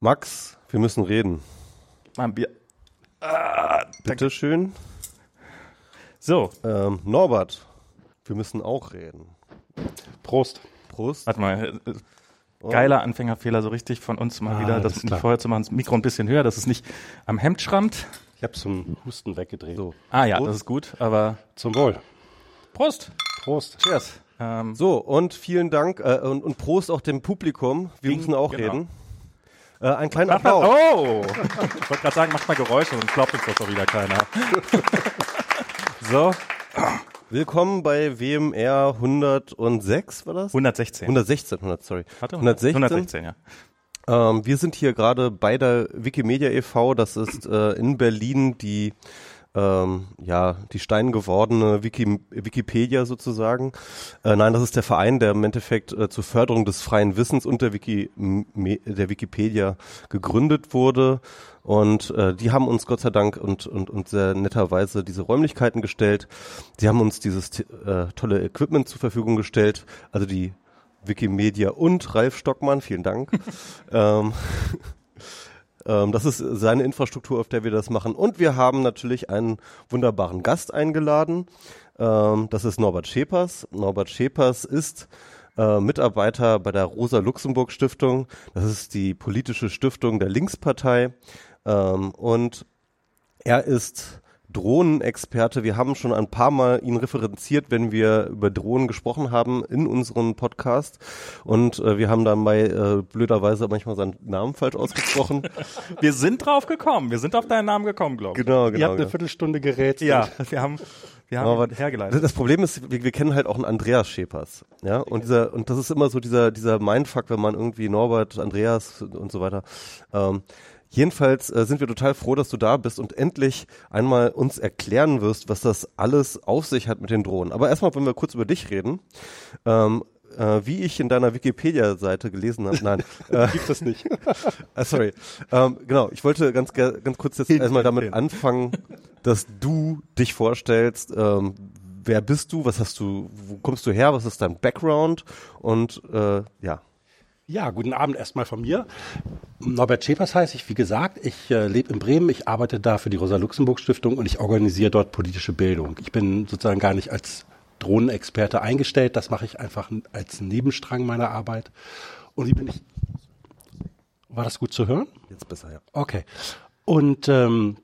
Max, wir müssen reden. Mal ein Bier. Ah, Bitte schön. So, Ähm, Norbert, wir müssen auch reden. Prost. Prost. warte mal. Geiler Anfängerfehler, so richtig von uns mal Ah, wieder, das nicht vorher zu machen, das Mikro ein bisschen höher, dass es nicht am Hemd schrammt. Ich habe zum Husten weggedreht. So. Ah ja, Prost. das ist gut, aber Zum Wohl. Prost. Prost. Cheers. Ähm, So, und vielen Dank äh, und, und Prost auch dem Publikum. Wir Ging- müssen auch genau. reden. Äh, einen kleinen Applaus. oh! Ich wollte gerade sagen, macht mal Geräusche und glaubt uns das doch wieder keiner. so, Willkommen bei WMR 106, war das? 116. 116, 100, sorry. Warte, 116. 116, ja. Ähm, wir sind hier gerade bei der Wikimedia e.V., das ist äh, in Berlin die ähm, ja, die steingewordene Wiki Wikipedia sozusagen. Äh, nein, das ist der Verein, der im Endeffekt äh, zur Förderung des freien Wissens und der, Wiki der Wikipedia gegründet wurde. Und äh, die haben uns Gott sei Dank und, und, und sehr netterweise diese Räumlichkeiten gestellt. Sie haben uns dieses äh, tolle Equipment zur Verfügung gestellt, also die Wikimedia und Ralf Stockmann, vielen Dank. ähm, ähm, das ist seine Infrastruktur, auf der wir das machen. Und wir haben natürlich einen wunderbaren Gast eingeladen. Ähm, das ist Norbert Schepers. Norbert Schepers ist äh, Mitarbeiter bei der Rosa-Luxemburg-Stiftung. Das ist die politische Stiftung der Linkspartei. Ähm, und er ist Drohnenexperte. Wir haben schon ein paar Mal ihn referenziert, wenn wir über Drohnen gesprochen haben in unserem Podcast. Und äh, wir haben dabei äh, blöderweise manchmal seinen Namen falsch ausgesprochen. Wir sind drauf gekommen. Wir sind auf deinen Namen gekommen, glaube ich. genau, Ihr genau. habt eine genau. Viertelstunde gerätselt. Ja, wir haben, wir haben Aber hergeleitet. Das Problem ist, wir, wir kennen halt auch einen Andreas Schepers, ja, und dieser und das ist immer so dieser dieser Mindfuck, wenn man irgendwie Norbert, Andreas und so weiter. Ähm, jedenfalls äh, sind wir total froh, dass du da bist und endlich einmal uns erklären wirst, was das alles auf sich hat mit den Drohnen. Aber erstmal wollen wir kurz über dich reden. Ähm, äh, wie ich in deiner Wikipedia-Seite gelesen habe, nein, äh, Gibt es nicht. Ah, sorry. Ähm, genau, ich wollte ganz, ganz kurz jetzt erstmal damit anfangen, dass du dich vorstellst. Ähm, wer bist du? Was hast du? Wo kommst du her? Was ist dein Background? Und äh, ja. Ja, guten Abend erstmal von mir. Norbert Schäpers heiße ich, wie gesagt. Ich äh, lebe in Bremen. Ich arbeite da für die Rosa-Luxemburg-Stiftung und ich organisiere dort politische Bildung. Ich bin sozusagen gar nicht als Drohnenexperte eingestellt. Das mache ich einfach als Nebenstrang meiner Arbeit. Und wie bin ich. War das gut zu hören? Jetzt besser, ja. Okay. Und ähm,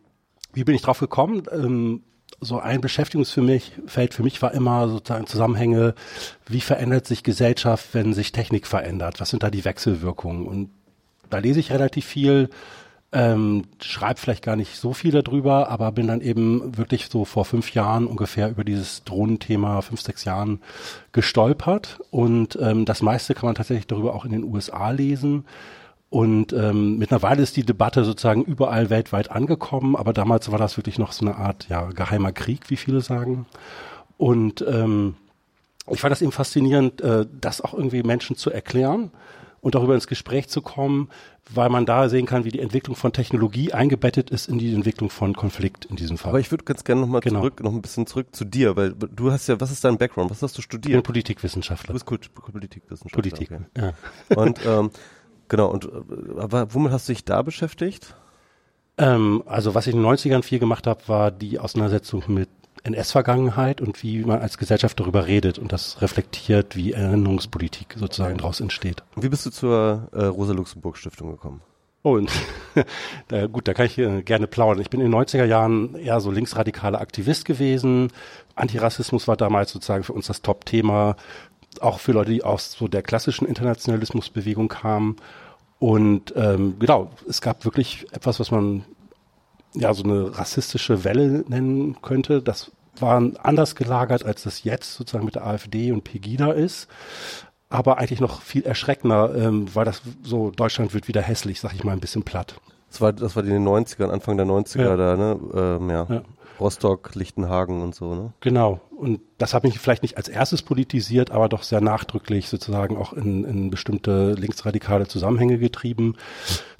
wie bin ich drauf gekommen? Ähm, so ein Beschäftigungsfeld für mich war immer sozusagen Zusammenhänge, wie verändert sich Gesellschaft, wenn sich Technik verändert? Was sind da die Wechselwirkungen? Und da lese ich relativ viel, ähm, schreibe vielleicht gar nicht so viel darüber, aber bin dann eben wirklich so vor fünf Jahren ungefähr über dieses Drohnenthema, fünf, sechs Jahren gestolpert. Und ähm, das meiste kann man tatsächlich darüber auch in den USA lesen. Und ähm, mittlerweile ist die Debatte sozusagen überall weltweit angekommen, aber damals war das wirklich noch so eine Art ja, geheimer Krieg, wie viele sagen. Und ähm, ich fand das eben faszinierend, äh, das auch irgendwie Menschen zu erklären und darüber ins Gespräch zu kommen, weil man da sehen kann, wie die Entwicklung von Technologie eingebettet ist in die Entwicklung von Konflikt in diesem Fall. Aber ich würde ganz gerne nochmal Genau. zurück, noch ein bisschen zurück zu dir, weil du hast ja, was ist dein Background? Was hast du ich bin studiert? Du Politikwissenschaftler. bist Politikwissenschaftler. Politik. Okay. Ja. Und ähm, genau, und äh, aber womit hast du dich da beschäftigt? Ähm, also was ich in den 90ern viel gemacht habe, war die Auseinandersetzung mit NS-Vergangenheit und wie man als Gesellschaft darüber redet und das reflektiert, wie Erinnerungspolitik sozusagen daraus entsteht. Wie bist du zur äh, Rosa-Luxemburg-Stiftung gekommen? Oh, und da, gut, da kann ich äh, gerne plaudern. Ich bin in den 90er Jahren eher so linksradikaler Aktivist gewesen. Antirassismus war damals sozusagen für uns das Top-Thema, auch für Leute, die aus so der klassischen Internationalismusbewegung kamen. Und ähm, genau, es gab wirklich etwas, was man ja so eine rassistische Welle nennen könnte. Das war anders gelagert, als das jetzt sozusagen mit der AfD und Pegida ist. Aber eigentlich noch viel erschreckender, ähm, weil das so, Deutschland wird wieder hässlich, sag ich mal ein bisschen platt. Das war, das war in den 90ern, Anfang der 90er Ja. da, ne? Ähm, ja. Ja. Rostock, Lichtenhagen und so, ne? Genau. Und das hat mich vielleicht nicht als erstes politisiert, aber doch sehr nachdrücklich sozusagen auch in, in bestimmte linksradikale Zusammenhänge getrieben.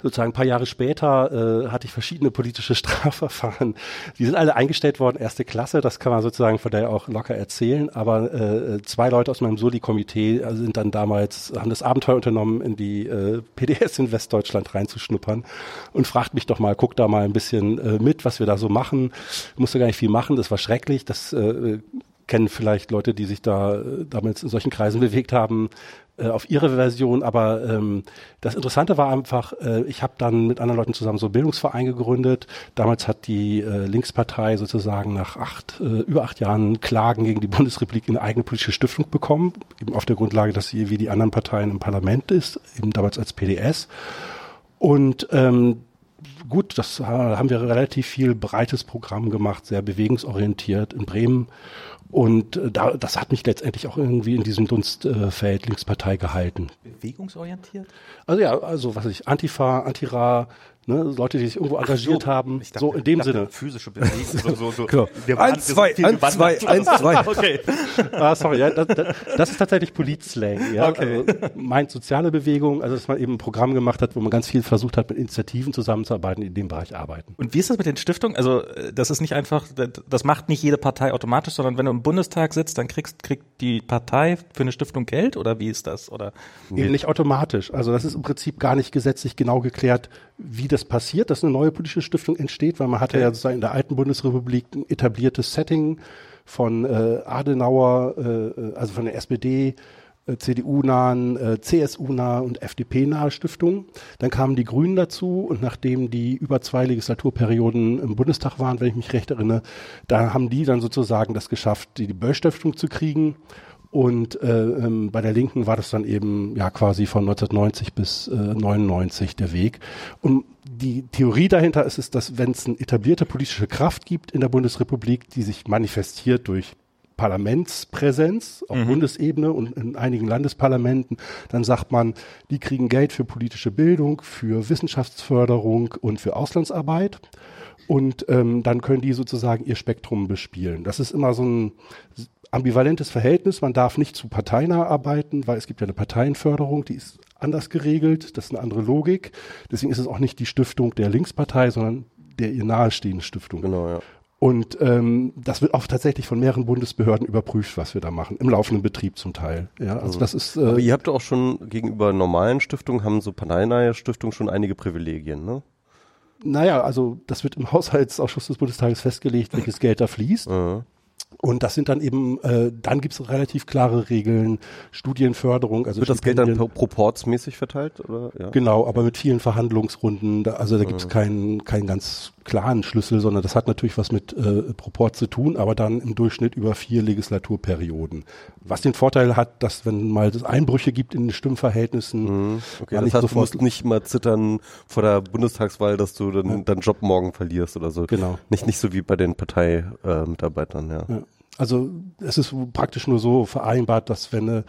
Sozusagen ein paar Jahre später äh, hatte ich verschiedene politische Strafverfahren. Die sind alle eingestellt worden, erste Klasse, das kann man sozusagen von daher auch locker erzählen. Aber äh, zwei Leute aus meinem Soli-Komitee sind dann damals, haben das Abenteuer unternommen, in die äh, PDS in Westdeutschland reinzuschnuppern und fragt mich doch mal, guck da mal ein bisschen äh, mit, was wir da so machen. Musste gar nicht viel machen, das war schrecklich. Das äh, kennen vielleicht Leute, die sich da äh, damals in solchen Kreisen bewegt haben, äh, auf ihre Version. Aber ähm, das Interessante war einfach, äh, ich habe dann mit anderen Leuten zusammen so einen Bildungsverein gegründet. Damals hat die äh, Linkspartei sozusagen nach acht, äh, über acht Jahren Klagen gegen die Bundesrepublik eine eigene politische Stiftung bekommen, eben auf der Grundlage, dass sie wie die anderen Parteien im Parlament ist, eben damals als PDS. Und ähm, gut, das haben wir relativ viel breites Programm gemacht, sehr bewegungsorientiert in Bremen und äh, da, das hat mich letztendlich auch irgendwie in diesem Dunstfeld Linkspartei gehalten. Bewegungsorientiert? Also ja, also was weiß ich, Antifa, Antira, ne, Leute, die sich irgendwo engagiert so, haben, dachte, so in dem Sinne. Physische Bewegung, so, so, so. genau. eins, zwei, eins, zwei, eins, zwei. okay. ah, sorry, ja, das, das, das ist tatsächlich Politslang. Ja? Okay. Also, meint soziale Bewegung, also dass man eben ein Programm gemacht hat, wo man ganz viel versucht hat, mit Initiativen zusammenzuarbeiten, die in dem Bereich arbeiten. Und wie ist das mit den Stiftungen? Also das ist nicht einfach, das macht nicht jede Partei automatisch, sondern wenn du im Bundestag sitzt, dann kriegst, kriegt die Partei für eine Stiftung Geld oder wie ist das? Oder? Eben nicht automatisch. Also das ist im Prinzip gar nicht gesetzlich genau geklärt, wie das passiert, dass eine neue politische Stiftung entsteht, weil man hatte ja sozusagen in der alten Bundesrepublik ein etabliertes Setting von äh, Adenauer, äh, also von der SPD, äh, CDU-nahen, äh, CSU-nahe und FDP-nahe Stiftungen. Dann kamen die Grünen dazu und nachdem die über zwei Legislaturperioden im Bundestag waren, wenn ich mich recht erinnere, da haben die dann sozusagen das geschafft, die, die Böll-Stiftung zu kriegen und äh, ähm, bei der Linken war das dann eben ja quasi von 1990 bis äh, 99 der Weg. Und die Theorie dahinter ist es, dass wenn es eine etablierte politische Kraft gibt in der Bundesrepublik, die sich manifestiert durch Parlamentspräsenz auf mhm. Bundesebene und in einigen Landesparlamenten, dann sagt man, die kriegen Geld für politische Bildung, für Wissenschaftsförderung und für Auslandsarbeit. Und ähm, dann können die sozusagen ihr Spektrum bespielen. Das ist immer so ein ambivalentes Verhältnis. Man darf nicht zu parteinah arbeiten, weil es gibt ja eine Parteienförderung, die ist anders geregelt. Das ist eine andere Logik. Deswegen ist es auch nicht die Stiftung der Linkspartei, sondern der ihr nahestehenden Stiftung. Genau, ja. Und ähm, das wird auch tatsächlich von mehreren Bundesbehörden überprüft, was wir da machen, im laufenden Betrieb zum Teil. Ja, also mhm. das ist. Äh, Aber ihr habt auch schon gegenüber normalen Stiftungen haben so parteinahe Stiftungen schon einige Privilegien, ne? Naja, also das wird im Haushaltsausschuss des Bundestages festgelegt, welches Geld da fließt. Mhm. Und das sind dann eben, äh, dann gibt es relativ klare Regeln, Studienförderung. Also Wird das Geld dann proportsmäßig verteilt? Oder? Ja. Genau, aber mit vielen Verhandlungsrunden. Da, also da gibt es mhm. keinen, keinen ganz klaren Schlüssel, sondern das hat natürlich was mit äh, Proport zu tun, aber dann im Durchschnitt über vier Legislaturperioden. Was den Vorteil hat, dass wenn mal es Einbrüche gibt in den Stimmverhältnissen, mhm. okay, das heißt, du musst nicht mal zittern vor der Bundestagswahl, dass du dann ja. deinen Job morgen verlierst oder so. Genau. Nicht, nicht so wie bei den Parteimitarbeitern, ja. ja. Also es ist praktisch nur so vereinbart, dass wenn eine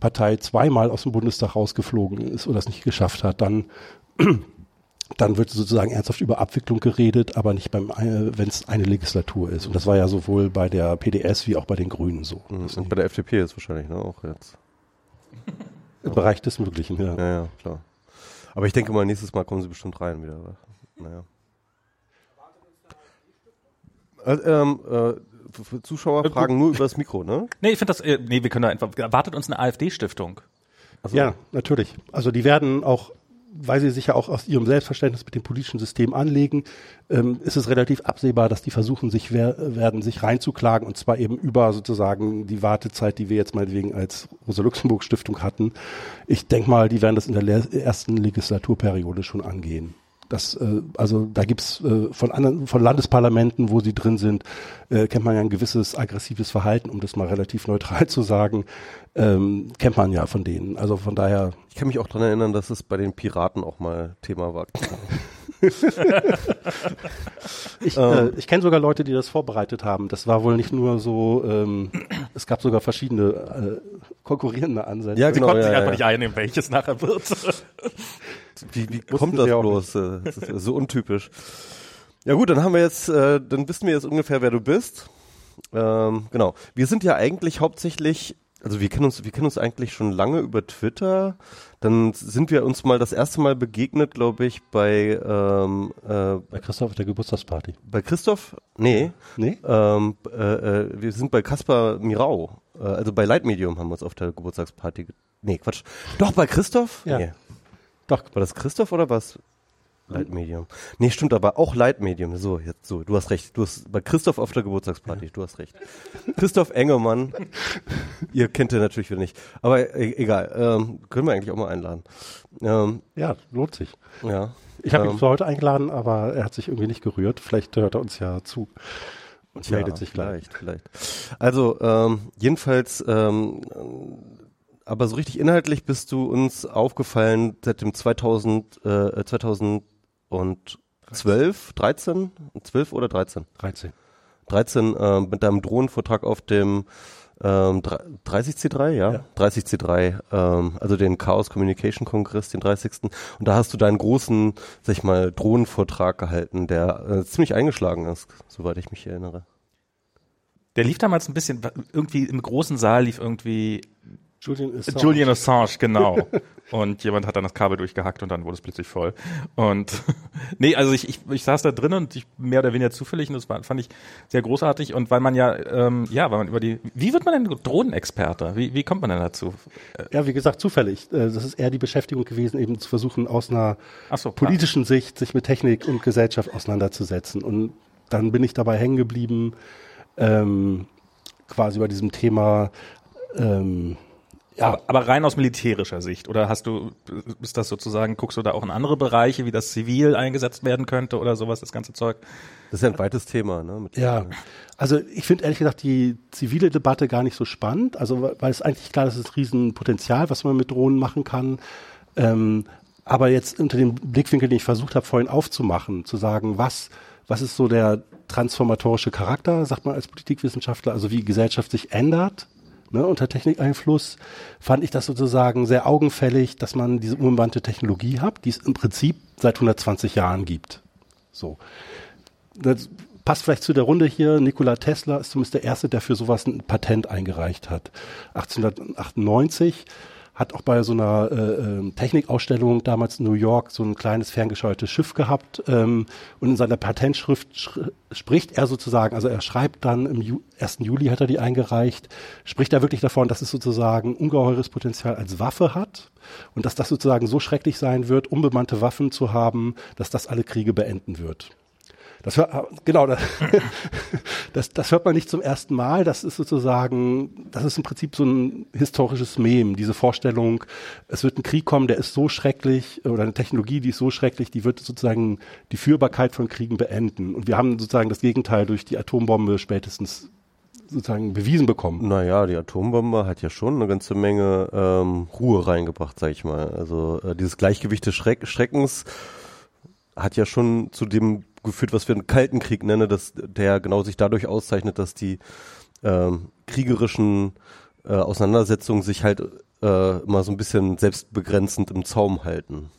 Partei zweimal aus dem Bundestag rausgeflogen ist oder es nicht geschafft hat, dann dann wird sozusagen ernsthaft über Abwicklung geredet, aber nicht beim, äh, wenn es eine Legislatur ist. Und das war ja sowohl bei der PDS wie auch bei den Grünen so. Mhm. Und bei der FDP ist wahrscheinlich ne, auch jetzt. Im Bereich des Möglichen, ja. Ja, ja, klar. Aber ich denke mal, nächstes Mal kommen sie bestimmt rein wieder. Naja. Also, ähm, äh, Zuschauer fragen nur über das Mikro, ne? Nee, ich finde das, äh, nee, wir können da einfach, erwartet uns eine AfD-Stiftung? Also, ja, natürlich. Also die werden auch weil sie sich ja auch aus ihrem Selbstverständnis mit dem politischen System anlegen, ähm, ist es relativ absehbar, dass die versuchen, sich wer werden, sich reinzuklagen und zwar eben über sozusagen die Wartezeit, die wir jetzt meinetwegen als Rosa-Luxemburg-Stiftung hatten. Ich denke mal, die werden das in der ersten Legislaturperiode schon angehen. Das, äh, also da gibt's äh, von anderen, von Landesparlamenten, wo sie drin sind, äh, kennt man ja ein gewisses aggressives Verhalten, um das mal relativ neutral zu sagen, ähm, kennt man ja von denen. Also von daher. Ich kann mich auch daran erinnern, dass es bei den Piraten auch mal Thema war. ich äh, ich kenne sogar Leute, die das vorbereitet haben. Das war wohl nicht nur so, ähm, es gab sogar verschiedene äh, konkurrierende Ansätze. Ja, genau, Sie konnten ja, sich einfach ja. nicht einnehmen, welches nachher wird. Wie, wie kommt das bloß? Das ist so untypisch. Ja gut, dann haben wir jetzt, äh, dann wissen wir jetzt ungefähr, wer du bist. Ähm, genau. Wir sind ja eigentlich hauptsächlich, also wir kennen uns, wir kennen uns eigentlich schon lange über Twitter. Dann sind wir uns mal das erste Mal begegnet, glaube ich, bei ähm, äh, Bei Christoph auf der Geburtstagsparty. bei Christoph. Nee. Nee? Ähm, äh, äh, wir sind bei Kaspar Mirau. Äh, also bei Lightmedium haben wir uns auf der Geburtstagsparty. Ge nee, Quatsch. Doch bei Christoph? Ja. Nee. Doch. War das Christoph oder was? Lightmedium. Nee, stimmt, aber auch Lightmedium. So, jetzt so, du hast recht. Du hast bei Christoph auf der Geburtstagsparty, du hast recht. Christoph Engelmann. Ihr kennt ihn natürlich wieder nicht. Aber e egal, ähm, können wir eigentlich auch mal einladen. Ähm, Ja, lohnt sich. ja. Ich habe Ähm, ihn für heute eingeladen, aber er hat sich irgendwie nicht gerührt. Vielleicht hört er uns ja zu und Tja, meldet sich gleich. Vielleicht, vielleicht. Also, ähm, jedenfalls, ähm, aber so richtig inhaltlich bist du uns aufgefallen seit dem 2000, äh, 2012, 13, 12 oder 13? 13. 13 ähm, mit deinem Drohnenvortrag auf dem ähm, 30C3, ja? Ja. 30C3, ähm, also den Chaos Communication Kongress, den 30. Und da hast du deinen großen, sag ich mal, Drohnenvortrag gehalten, der äh, ziemlich eingeschlagen ist, soweit ich mich erinnere. Der lief damals ein bisschen, irgendwie im großen Saal lief irgendwie Julian ist Julian Assange, genau. und jemand hat dann das Kabel durchgehackt und dann wurde es plötzlich voll. Und nee, also ich, ich, ich saß da drin und ich mehr oder weniger zufällig und das war, fand ich sehr großartig. Und weil man ja, ähm, ja, weil man über die, wie wird man denn Drohnenexperte? Wie, wie kommt man denn dazu? Ja, wie gesagt, zufällig. Äh, Das ist eher die Beschäftigung gewesen, eben zu versuchen, aus einer so, politischen Sicht sich mit Technik und Gesellschaft auseinanderzusetzen. Und dann bin ich dabei hängen geblieben, ähm, quasi bei diesem Thema, ähm, ja, Aber, aber rein aus militärischer Sicht oder hast du, ist das sozusagen, guckst du da auch in andere Bereiche, wie das zivil eingesetzt werden könnte oder sowas, das ganze Zeug? Das ist ja ein weites Thema, ne? Mit Ja, also ich finde ehrlich gesagt die zivile Debatte gar nicht so spannend. Also weil es eigentlich klar ist, es ist ein Riesenpotenzial, was man mit Drohnen machen kann. Ähm, aber jetzt unter dem Blickwinkel, den ich versucht habe, vorhin aufzumachen, zu sagen, was, was ist so der transformatorische Charakter, sagt man als Politikwissenschaftler, also wie Gesellschaft sich ändert ne, unter Technikeinfluss, fand ich das sozusagen sehr augenfällig, dass man diese unbemannte Technologie hat, die es im Prinzip seit 120 Jahren gibt. So das passt vielleicht zu der Runde hier. Nikola Tesla ist zumindest der Erste, der für sowas ein Patent eingereicht hat. 1898 hat auch bei so einer äh, ähm, Technikausstellung damals in New York so ein kleines ferngesteuertes Schiff gehabt ähm, und in seiner Patentschrift sch spricht er sozusagen, also er schreibt dann im Ju 1. Juli hat er die eingereicht, spricht er wirklich davon, dass es sozusagen ungeheures Potenzial als Waffe hat und dass das sozusagen so schrecklich sein wird, unbemannte Waffen zu haben, dass das alle Kriege beenden wird. Das hört, genau, das, das, das hört man nicht zum ersten Mal. Das ist sozusagen, das ist im Prinzip so ein historisches Mem. Diese Vorstellung, es wird ein Krieg kommen, der ist so schrecklich, oder eine Technologie, die ist so schrecklich, die wird sozusagen die Führbarkeit von Kriegen beenden. Und wir haben sozusagen das Gegenteil durch die Atombombe spätestens sozusagen bewiesen bekommen. Naja, die Atombombe hat ja schon eine ganze Menge ähm, Ruhe reingebracht, sag ich mal. Also äh, dieses Gleichgewicht des Schreck Schreckens hat ja schon zu dem geführt, was wir einen Kalten Krieg nennen, dass der genau sich dadurch auszeichnet, dass die ähm, kriegerischen äh, Auseinandersetzungen sich halt äh, immer so ein bisschen selbstbegrenzend im Zaum halten.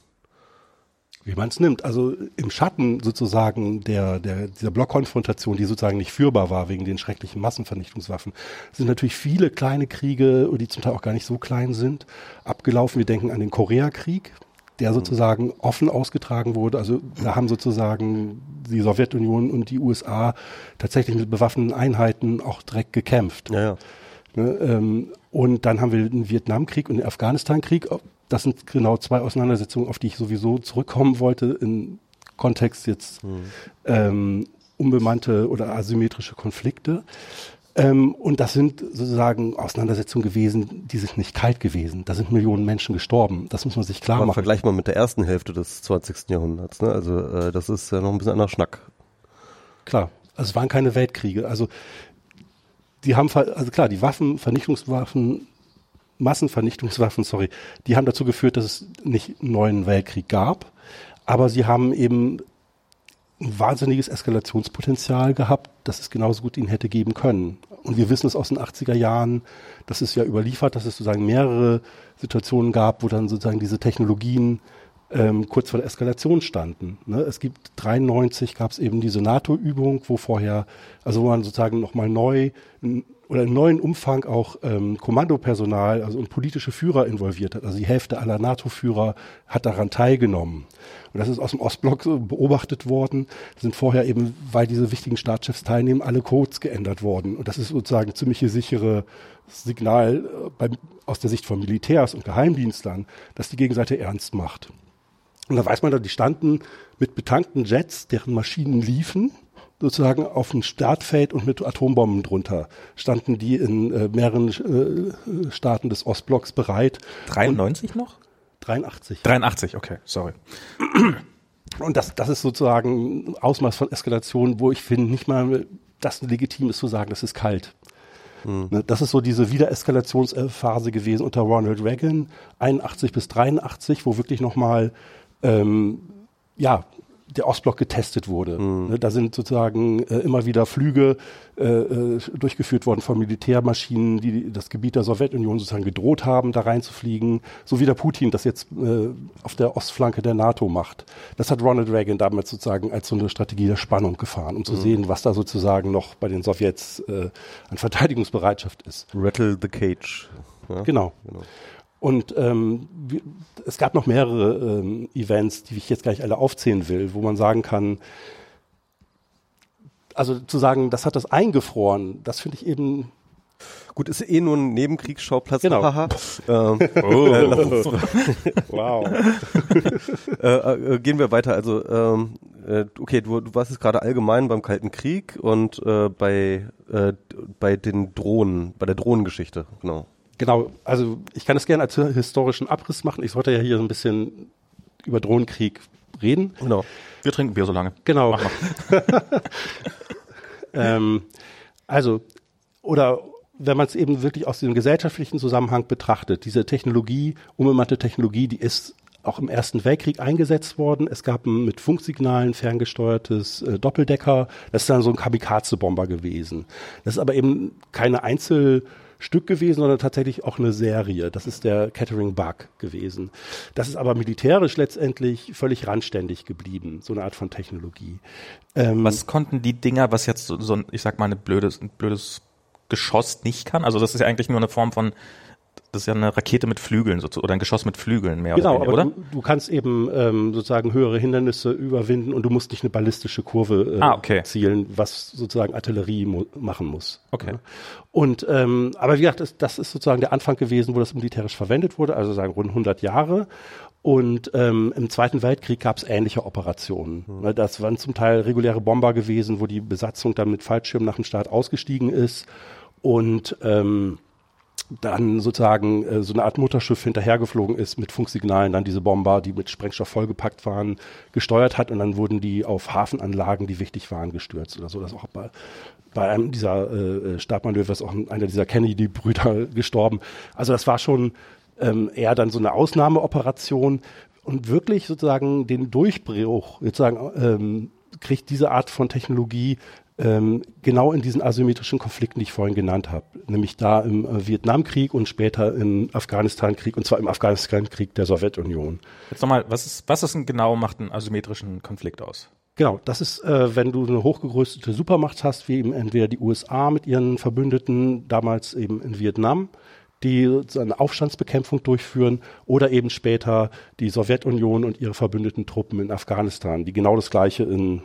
Wie man es nimmt. Also im Schatten sozusagen der, der, dieser Blockkonfrontation, die sozusagen nicht führbar war wegen den schrecklichen Massenvernichtungswaffen, sind natürlich viele kleine Kriege, die zum Teil auch gar nicht so klein sind, abgelaufen. Wir denken an den Koreakrieg, der sozusagen offen ausgetragen wurde. Also da haben sozusagen die Sowjetunion und die USA tatsächlich mit bewaffneten Einheiten auch direkt gekämpft. Ja, ja. Ne, ähm, und dann haben wir den Vietnamkrieg und den Afghanistankrieg. Das sind genau zwei Auseinandersetzungen, auf die ich sowieso zurückkommen wollte, im Kontext jetzt ähm, unbemannte oder asymmetrische Konflikte. Ähm, und das sind sozusagen Auseinandersetzungen gewesen, die sind nicht kalt gewesen. Da sind Millionen Menschen gestorben. Das muss man sich klar Aber machen. vergleich mal mit der ersten Hälfte des 20. Jahrhunderts. Ne? Also äh, das ist ja noch ein bisschen anderer Schnack. Klar, also es waren keine Weltkriege. Also die haben, also klar, die Waffen, Vernichtungswaffen, Massenvernichtungswaffen, sorry, die haben dazu geführt, dass es nicht einen neuen Weltkrieg gab, aber sie haben eben ein wahnsinniges Eskalationspotenzial gehabt, das es genauso gut ihnen hätte geben können. Und wir wissen es aus den 80er Jahren, das ist ja überliefert, dass es sozusagen mehrere Situationen gab, wo dann sozusagen diese Technologien ähm, kurz vor der Eskalation standen. Ne? Es gibt 93 gab es eben diese NATO-Übung, wo vorher, also wo man sozusagen nochmal neu oder in neuen Umfang auch ähm, Kommandopersonal also und politische Führer involviert hat. Also die Hälfte aller NATO-Führer hat daran teilgenommen. Und das ist aus dem Ostblock so beobachtet worden. Sind vorher eben, weil diese wichtigen Staatschefs teilnehmen, alle Codes geändert worden. Und das ist sozusagen ein ziemlich sichere Signal äh, bei, aus der Sicht von Militärs und Geheimdienstlern, dass die Gegenseite ernst macht. Und da weiß man, die standen mit betankten Jets, deren Maschinen liefen, sozusagen auf dem Startfeld und mit Atombomben drunter standen die in äh, mehreren äh, Staaten des Ostblocks bereit. 93 und noch? 83. 83, okay, sorry. Und das, das ist sozusagen ein Ausmaß von Eskalation, wo ich finde, nicht mal das legitim ist zu sagen, das ist kalt. Hm. Ne, das ist so diese Wiedereskalationsphase gewesen unter Ronald Reagan, 81 bis 83, wo wirklich nochmal ähm, ja, der Ostblock getestet wurde. Mhm. Da sind sozusagen äh, immer wieder Flüge äh, äh, durchgeführt worden von Militärmaschinen, die das Gebiet der Sowjetunion sozusagen gedroht haben, da reinzufliegen, so wie der Putin das jetzt äh, auf der Ostflanke der NATO macht. Das hat Ronald Reagan damals sozusagen als so eine Strategie der Spannung gefahren, um zu mhm. sehen, was da sozusagen noch bei den Sowjets äh, an Verteidigungsbereitschaft ist. Rattle the cage. Ja? Genau. genau. Und ähm, es gab noch mehrere ähm, Events, die ich jetzt gar nicht alle aufzählen will, wo man sagen kann, also zu sagen, das hat das eingefroren, das finde ich eben Gut, ist eh nur ein Nebenkriegsschauplatz. Genau. Haha. ähm, oh. wow. Äh, äh, gehen wir weiter. Also ähm, äh, okay, du, du warst jetzt gerade allgemein beim Kalten Krieg und äh, bei äh, bei den Drohnen, bei der Drohnengeschichte, genau. Genau, also ich kann es gerne als historischen Abriss machen. Ich sollte ja hier so ein bisschen über Drohnenkrieg reden. Genau. Wir trinken Bier so lange. Genau. ähm, also, oder wenn man es eben wirklich aus dem gesellschaftlichen Zusammenhang betrachtet, diese Technologie, unbemannte Technologie, die ist auch im Ersten Weltkrieg eingesetzt worden. Es gab ein mit Funksignalen ferngesteuertes äh, Doppeldecker. Das ist dann so ein Kamikaze-Bomber gewesen. Das ist aber eben keine Einzel- Stück gewesen, sondern tatsächlich auch eine Serie. Das ist der Kettering Bug gewesen. Das ist aber militärisch letztendlich völlig randständig geblieben, so eine Art von Technologie. Ähm, was konnten die Dinger, was jetzt so, so ich sag mal, ein blödes, ein blödes Geschoss nicht kann? Also das ist ja eigentlich nur eine Form von das ist ja eine Rakete mit Flügeln sozusagen, oder ein Geschoss mit Flügeln mehr genau, oder weniger, aber Du, du kannst eben ähm, sozusagen höhere Hindernisse überwinden und du musst nicht eine ballistische Kurve äh, ah, okay. zielen, was sozusagen Artillerie mu machen muss. Okay. Ja. Und ähm, aber wie gesagt, das, das ist sozusagen der Anfang gewesen, wo das militärisch verwendet wurde, also sagen rund 100 Jahre. Und ähm, im Zweiten Weltkrieg gab es ähnliche Operationen. Mhm. Das waren zum Teil reguläre Bomber gewesen, wo die Besatzung dann mit Fallschirm nach dem Start ausgestiegen ist und ähm, dann sozusagen äh, so eine Art Mutterschiff hinterhergeflogen ist mit Funksignalen, dann diese Bomber, die mit Sprengstoff vollgepackt waren, gesteuert hat und dann wurden die auf Hafenanlagen, die wichtig waren, gestürzt oder so. Das auch bei, bei einem dieser äh, Startmanöver ist auch einer dieser Kennedy-Brüder gestorben. Also das war schon ähm, eher dann so eine Ausnahmeoperation und wirklich sozusagen den Durchbruch sozusagen ähm, kriegt diese Art von Technologie genau in diesen asymmetrischen Konflikten, die ich vorhin genannt habe, nämlich da im äh, Vietnamkrieg und später im Afghanistankrieg und zwar im Afghanistankrieg der Sowjetunion. Jetzt nochmal, was ist, was ist denn genau macht einen asymmetrischen Konflikt aus? Genau, das ist, äh, wenn du eine hochgegrößte Supermacht hast, wie eben entweder die USA mit ihren Verbündeten, damals eben in Vietnam, die eine Aufstandsbekämpfung durchführen oder eben später die Sowjetunion und ihre verbündeten Truppen in Afghanistan, die genau das Gleiche in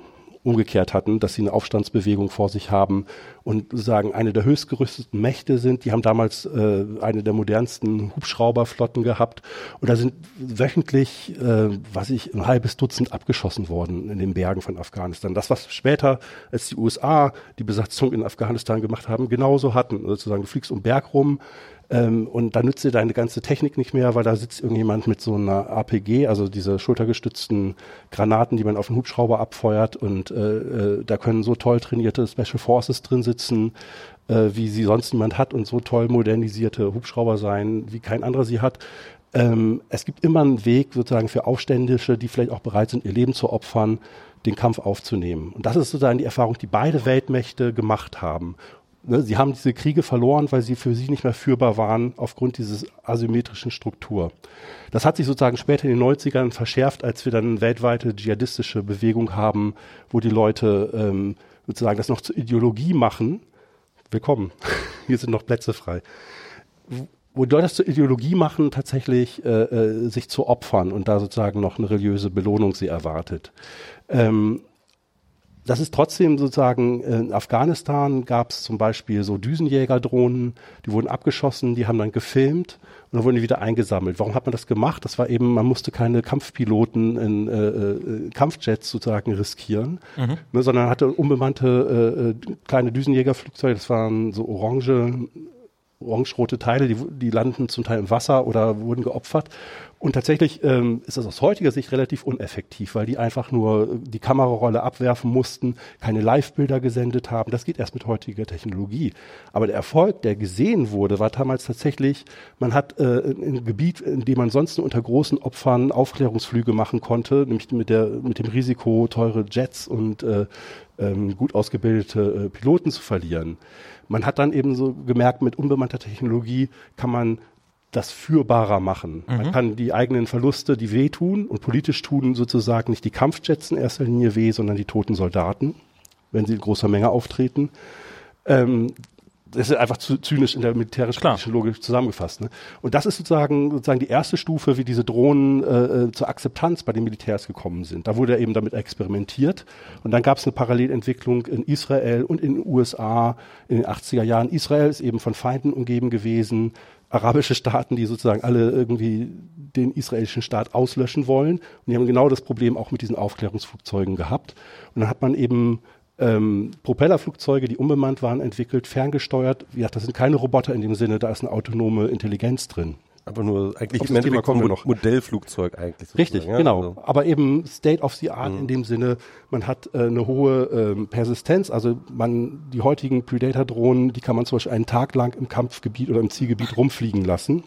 umgekehrt hatten, dass sie eine Aufstandsbewegung vor sich haben und sagen, eine der höchstgerüsteten Mächte sind. Die haben damals äh, eine der modernsten Hubschrauberflotten gehabt und da sind wöchentlich, äh, was ich, ein halbes Dutzend abgeschossen worden in den Bergen von Afghanistan. Das, was später, als die USA die Besatzung in Afghanistan gemacht haben, genauso hatten. Sozusagen, du fliegst um Berg rum, ähm, und da nützt dir deine ganze Technik nicht mehr, weil da sitzt irgendjemand mit so einer APG, also diese schultergestützten Granaten, die man auf den Hubschrauber abfeuert. Und äh, äh, da können so toll trainierte Special Forces drin sitzen, äh, wie sie sonst niemand hat und so toll modernisierte Hubschrauber sein, wie kein anderer sie hat. Ähm, es gibt immer einen Weg sozusagen für Aufständische, die vielleicht auch bereit sind, ihr Leben zu opfern, den Kampf aufzunehmen. Und das ist sozusagen die Erfahrung, die beide Weltmächte gemacht haben Ne, sie haben diese Kriege verloren, weil sie für sie nicht mehr führbar waren aufgrund dieses asymmetrischen Struktur. Das hat sich sozusagen später in den 90ern verschärft, als wir dann eine weltweite dschihadistische Bewegung haben, wo die Leute ähm, sozusagen das noch zur Ideologie machen. Willkommen, hier sind noch Plätze frei. Wo die Leute das zur Ideologie machen, tatsächlich äh, äh, sich zu opfern und da sozusagen noch eine religiöse Belohnung sie erwartet. Ähm, das ist trotzdem sozusagen, in Afghanistan gab es zum Beispiel so Düsenjägerdrohnen, die wurden abgeschossen, die haben dann gefilmt und dann wurden die wieder eingesammelt. Warum hat man das gemacht? Das war eben, man musste keine Kampfpiloten in äh, äh, Kampfjets sozusagen riskieren, mhm. ne, sondern hatte unbemannte äh, äh kleine Düsenjägerflugzeuge, das waren so orange orange-rote Teile, die, die landen zum Teil im Wasser oder wurden geopfert. Und tatsächlich ähm, ist das aus heutiger Sicht relativ uneffektiv, weil die einfach nur die Kamerarolle abwerfen mussten, keine Live-Bilder gesendet haben. Das geht erst mit heutiger Technologie. Aber der Erfolg, der gesehen wurde, war damals tatsächlich, man hat äh, ein Gebiet, in dem man sonst nur unter großen Opfern Aufklärungsflüge machen konnte, nämlich mit, der, mit dem Risiko, teure Jets und äh, ähm, gut ausgebildete äh, Piloten zu verlieren. Man hat dann eben so gemerkt, mit unbemannter Technologie kann man das führbarer machen. Mhm. Man kann die eigenen Verluste, die wehtun und politisch tun sozusagen nicht die Kampfjets in erster Linie weh, sondern die toten Soldaten, wenn sie in großer Menge auftreten. Ähm, das ist einfach zu zynisch in der militärisch-politischen Logik zusammengefasst. Ne? Und das ist sozusagen, sozusagen die erste Stufe, wie diese Drohnen äh, äh zur Akzeptanz bei den Militärs gekommen sind. Da wurde eben damit experimentiert. Und dann gab es eine Parallelentwicklung in Israel und in den USA in den 80er Jahren. Israel ist eben von Feinden umgeben gewesen. Arabische Staaten, die sozusagen alle irgendwie den israelischen Staat auslöschen wollen. Und die haben genau das Problem auch mit diesen Aufklärungsflugzeugen gehabt. Und dann hat man eben ähm, Propellerflugzeuge, die unbemannt waren, entwickelt, ferngesteuert. Ja, das sind keine Roboter in dem Sinne, da ist eine autonome Intelligenz drin. Aber nur eigentlich im Endeffekt kommen wir noch. Modellflugzeug eigentlich. Richtig, ja? genau. Also. Aber eben State of the Art mhm. in dem Sinne, man hat äh, eine hohe ähm, Persistenz. Also man, die heutigen Predator-Drohnen, die kann man zum Beispiel einen Tag lang im Kampfgebiet oder im Zielgebiet rumfliegen lassen.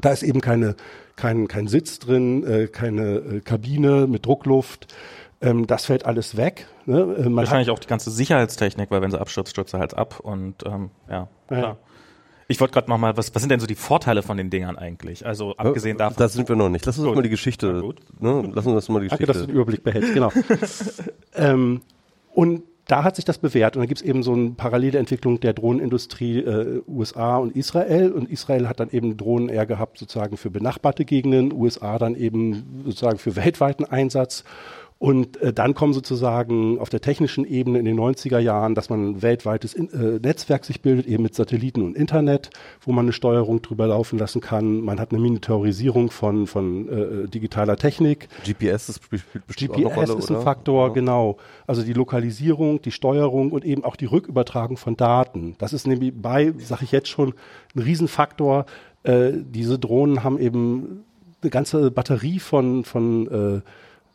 Da ist eben keine, kein, kein Sitz drin, äh, keine äh, Kabine mit Druckluft. Ähm, das fällt alles weg. Ne? Äh, Wahrscheinlich auch die ganze Sicherheitstechnik, weil wenn sie abstürzt, stürzt er halt ab und ähm, ja, klar. Ja. Ich wollte gerade noch mal, was, was sind denn so die Vorteile von den Dingern eigentlich? Also abgesehen davon. Da sind wir noch nicht. Lass uns gut. mal die Geschichte. gut. Ne? Lass uns das mal die Geschichte. Danke, dass du den Überblick behältst. Genau. ähm, und da hat sich das bewährt und da gibt es eben so eine parallele Entwicklung der Drohnenindustrie äh, USA und Israel und Israel hat dann eben Drohnen eher gehabt sozusagen für benachbarte Gegenden, USA dann eben sozusagen für weltweiten Einsatz und äh, dann kommen sozusagen auf der technischen Ebene in den 90er Jahren, dass man ein weltweites in, äh, Netzwerk sich bildet, eben mit Satelliten und Internet, wo man eine Steuerung drüber laufen lassen kann. Man hat eine Monitorisierung von, von äh, digitaler Technik. GPS ist bestimmt GPS auch Rolle, ist ein oder? Faktor, ja. genau. Also die Lokalisierung, die Steuerung und eben auch die Rückübertragung von Daten. Das ist nämlich bei, sage ich jetzt schon, ein Riesenfaktor. Äh, diese Drohnen haben eben eine ganze Batterie von, von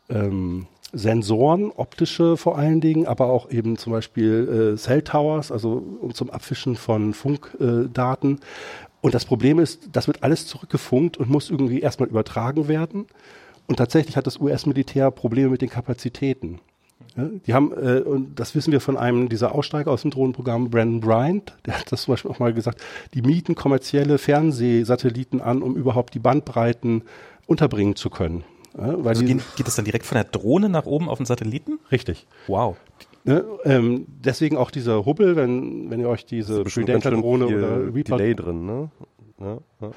äh, ähm, Sensoren, optische vor allen Dingen, aber auch eben zum Beispiel äh, Cell Towers, also um zum Abfischen von Funkdaten. Äh, und das Problem ist, das wird alles zurückgefunkt und muss irgendwie erstmal übertragen werden. Und tatsächlich hat das US-Militär Probleme mit den Kapazitäten. Die haben, äh, und das wissen wir von einem dieser Aussteiger aus dem Drohnenprogramm, Brandon Bryant, der hat das zum Beispiel auch mal gesagt, die mieten kommerzielle Fernsehsatelliten an, um überhaupt die Bandbreiten unterbringen zu können. Ja, also geht, geht das dann direkt von der Drohne nach oben auf den Satelliten? Richtig. Wow. Ne, ähm, deswegen auch dieser Hubbel, wenn, wenn ihr euch diese Predator-Drohne oder Reaper... Delay drin, ne? Ja, ja.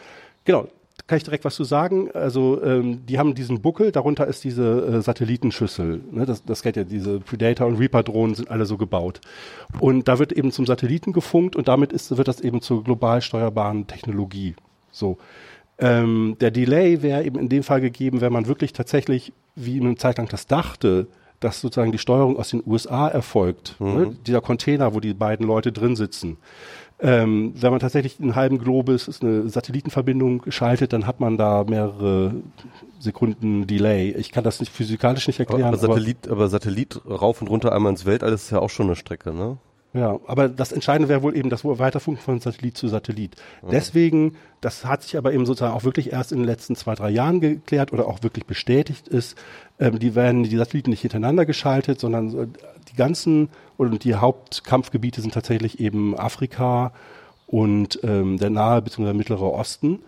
Genau, kann ich direkt was zu sagen. Also ähm, die haben diesen Buckel, darunter ist diese äh, Satellitenschüssel. Ne? Das, das kennt ja, diese Predator- und Reaper-Drohnen sind alle so gebaut. Und da wird eben zum Satelliten gefunkt und damit ist, wird das eben zur global steuerbaren Technologie. So. Ähm, der Delay wäre eben in dem Fall gegeben, wenn man wirklich tatsächlich, wie eine Zeit lang das dachte, dass sozusagen die Steuerung aus den USA erfolgt. Mhm. Ne? Dieser Container, wo die beiden Leute drin sitzen. Ähm, wenn man tatsächlich einen halben Globus eine Satellitenverbindung schaltet, dann hat man da mehrere Sekunden Delay. Ich kann das nicht physikalisch nicht erklären. Aber, aber Satellit, aber Satellit rauf und runter einmal ins Weltall ist ja auch schon eine Strecke, ne? Ja, aber das Entscheidende wäre wohl eben das Weiterfunken von Satellit zu Satellit. Mhm. Deswegen, das hat sich aber eben sozusagen auch wirklich erst in den letzten zwei, drei Jahren geklärt oder auch wirklich bestätigt ist, ähm, die werden die Satelliten nicht hintereinander geschaltet, sondern die ganzen und die Hauptkampfgebiete sind tatsächlich eben Afrika und ähm, der nahe bzw. mittlere Osten.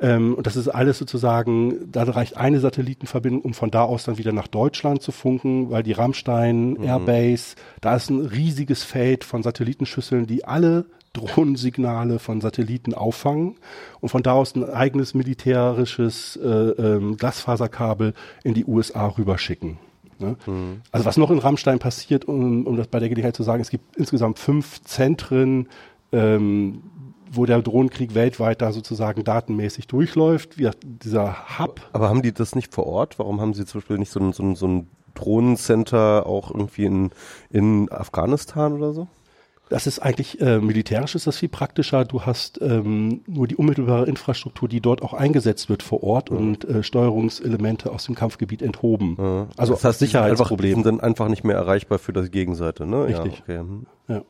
Ähm, und das ist alles sozusagen, da reicht eine Satellitenverbindung, um von da aus dann wieder nach Deutschland zu funken, weil die Rammstein mhm. Airbase, da ist ein riesiges Feld von Satellitenschüsseln, die alle Drohnensignale von Satelliten auffangen und von da aus ein eigenes militärisches äh, ähm, Glasfaserkabel in die USA rüberschicken. Ne? Mhm. Also was noch in Rammstein passiert, um, um das bei der Gelegenheit zu sagen, es gibt insgesamt fünf Zentren, ähm, wo der Drohnenkrieg weltweit da sozusagen datenmäßig durchläuft, wie dieser Hub. Aber haben die das nicht vor Ort? Warum haben sie zum Beispiel nicht so ein, so ein, so ein Drohnencenter auch irgendwie in, in Afghanistan oder so? Das ist eigentlich äh, militärisch ist das viel praktischer. Du hast ähm, nur die unmittelbare Infrastruktur, die dort auch eingesetzt wird vor Ort mhm. und äh, Steuerungselemente aus dem Kampfgebiet enthoben. Mhm. Also das heißt, Sicherheitsprobleme sind, einfach nicht mehr erreichbar für das Gegenseite, ne? Richtig. Ja, okay. Mhm. ja.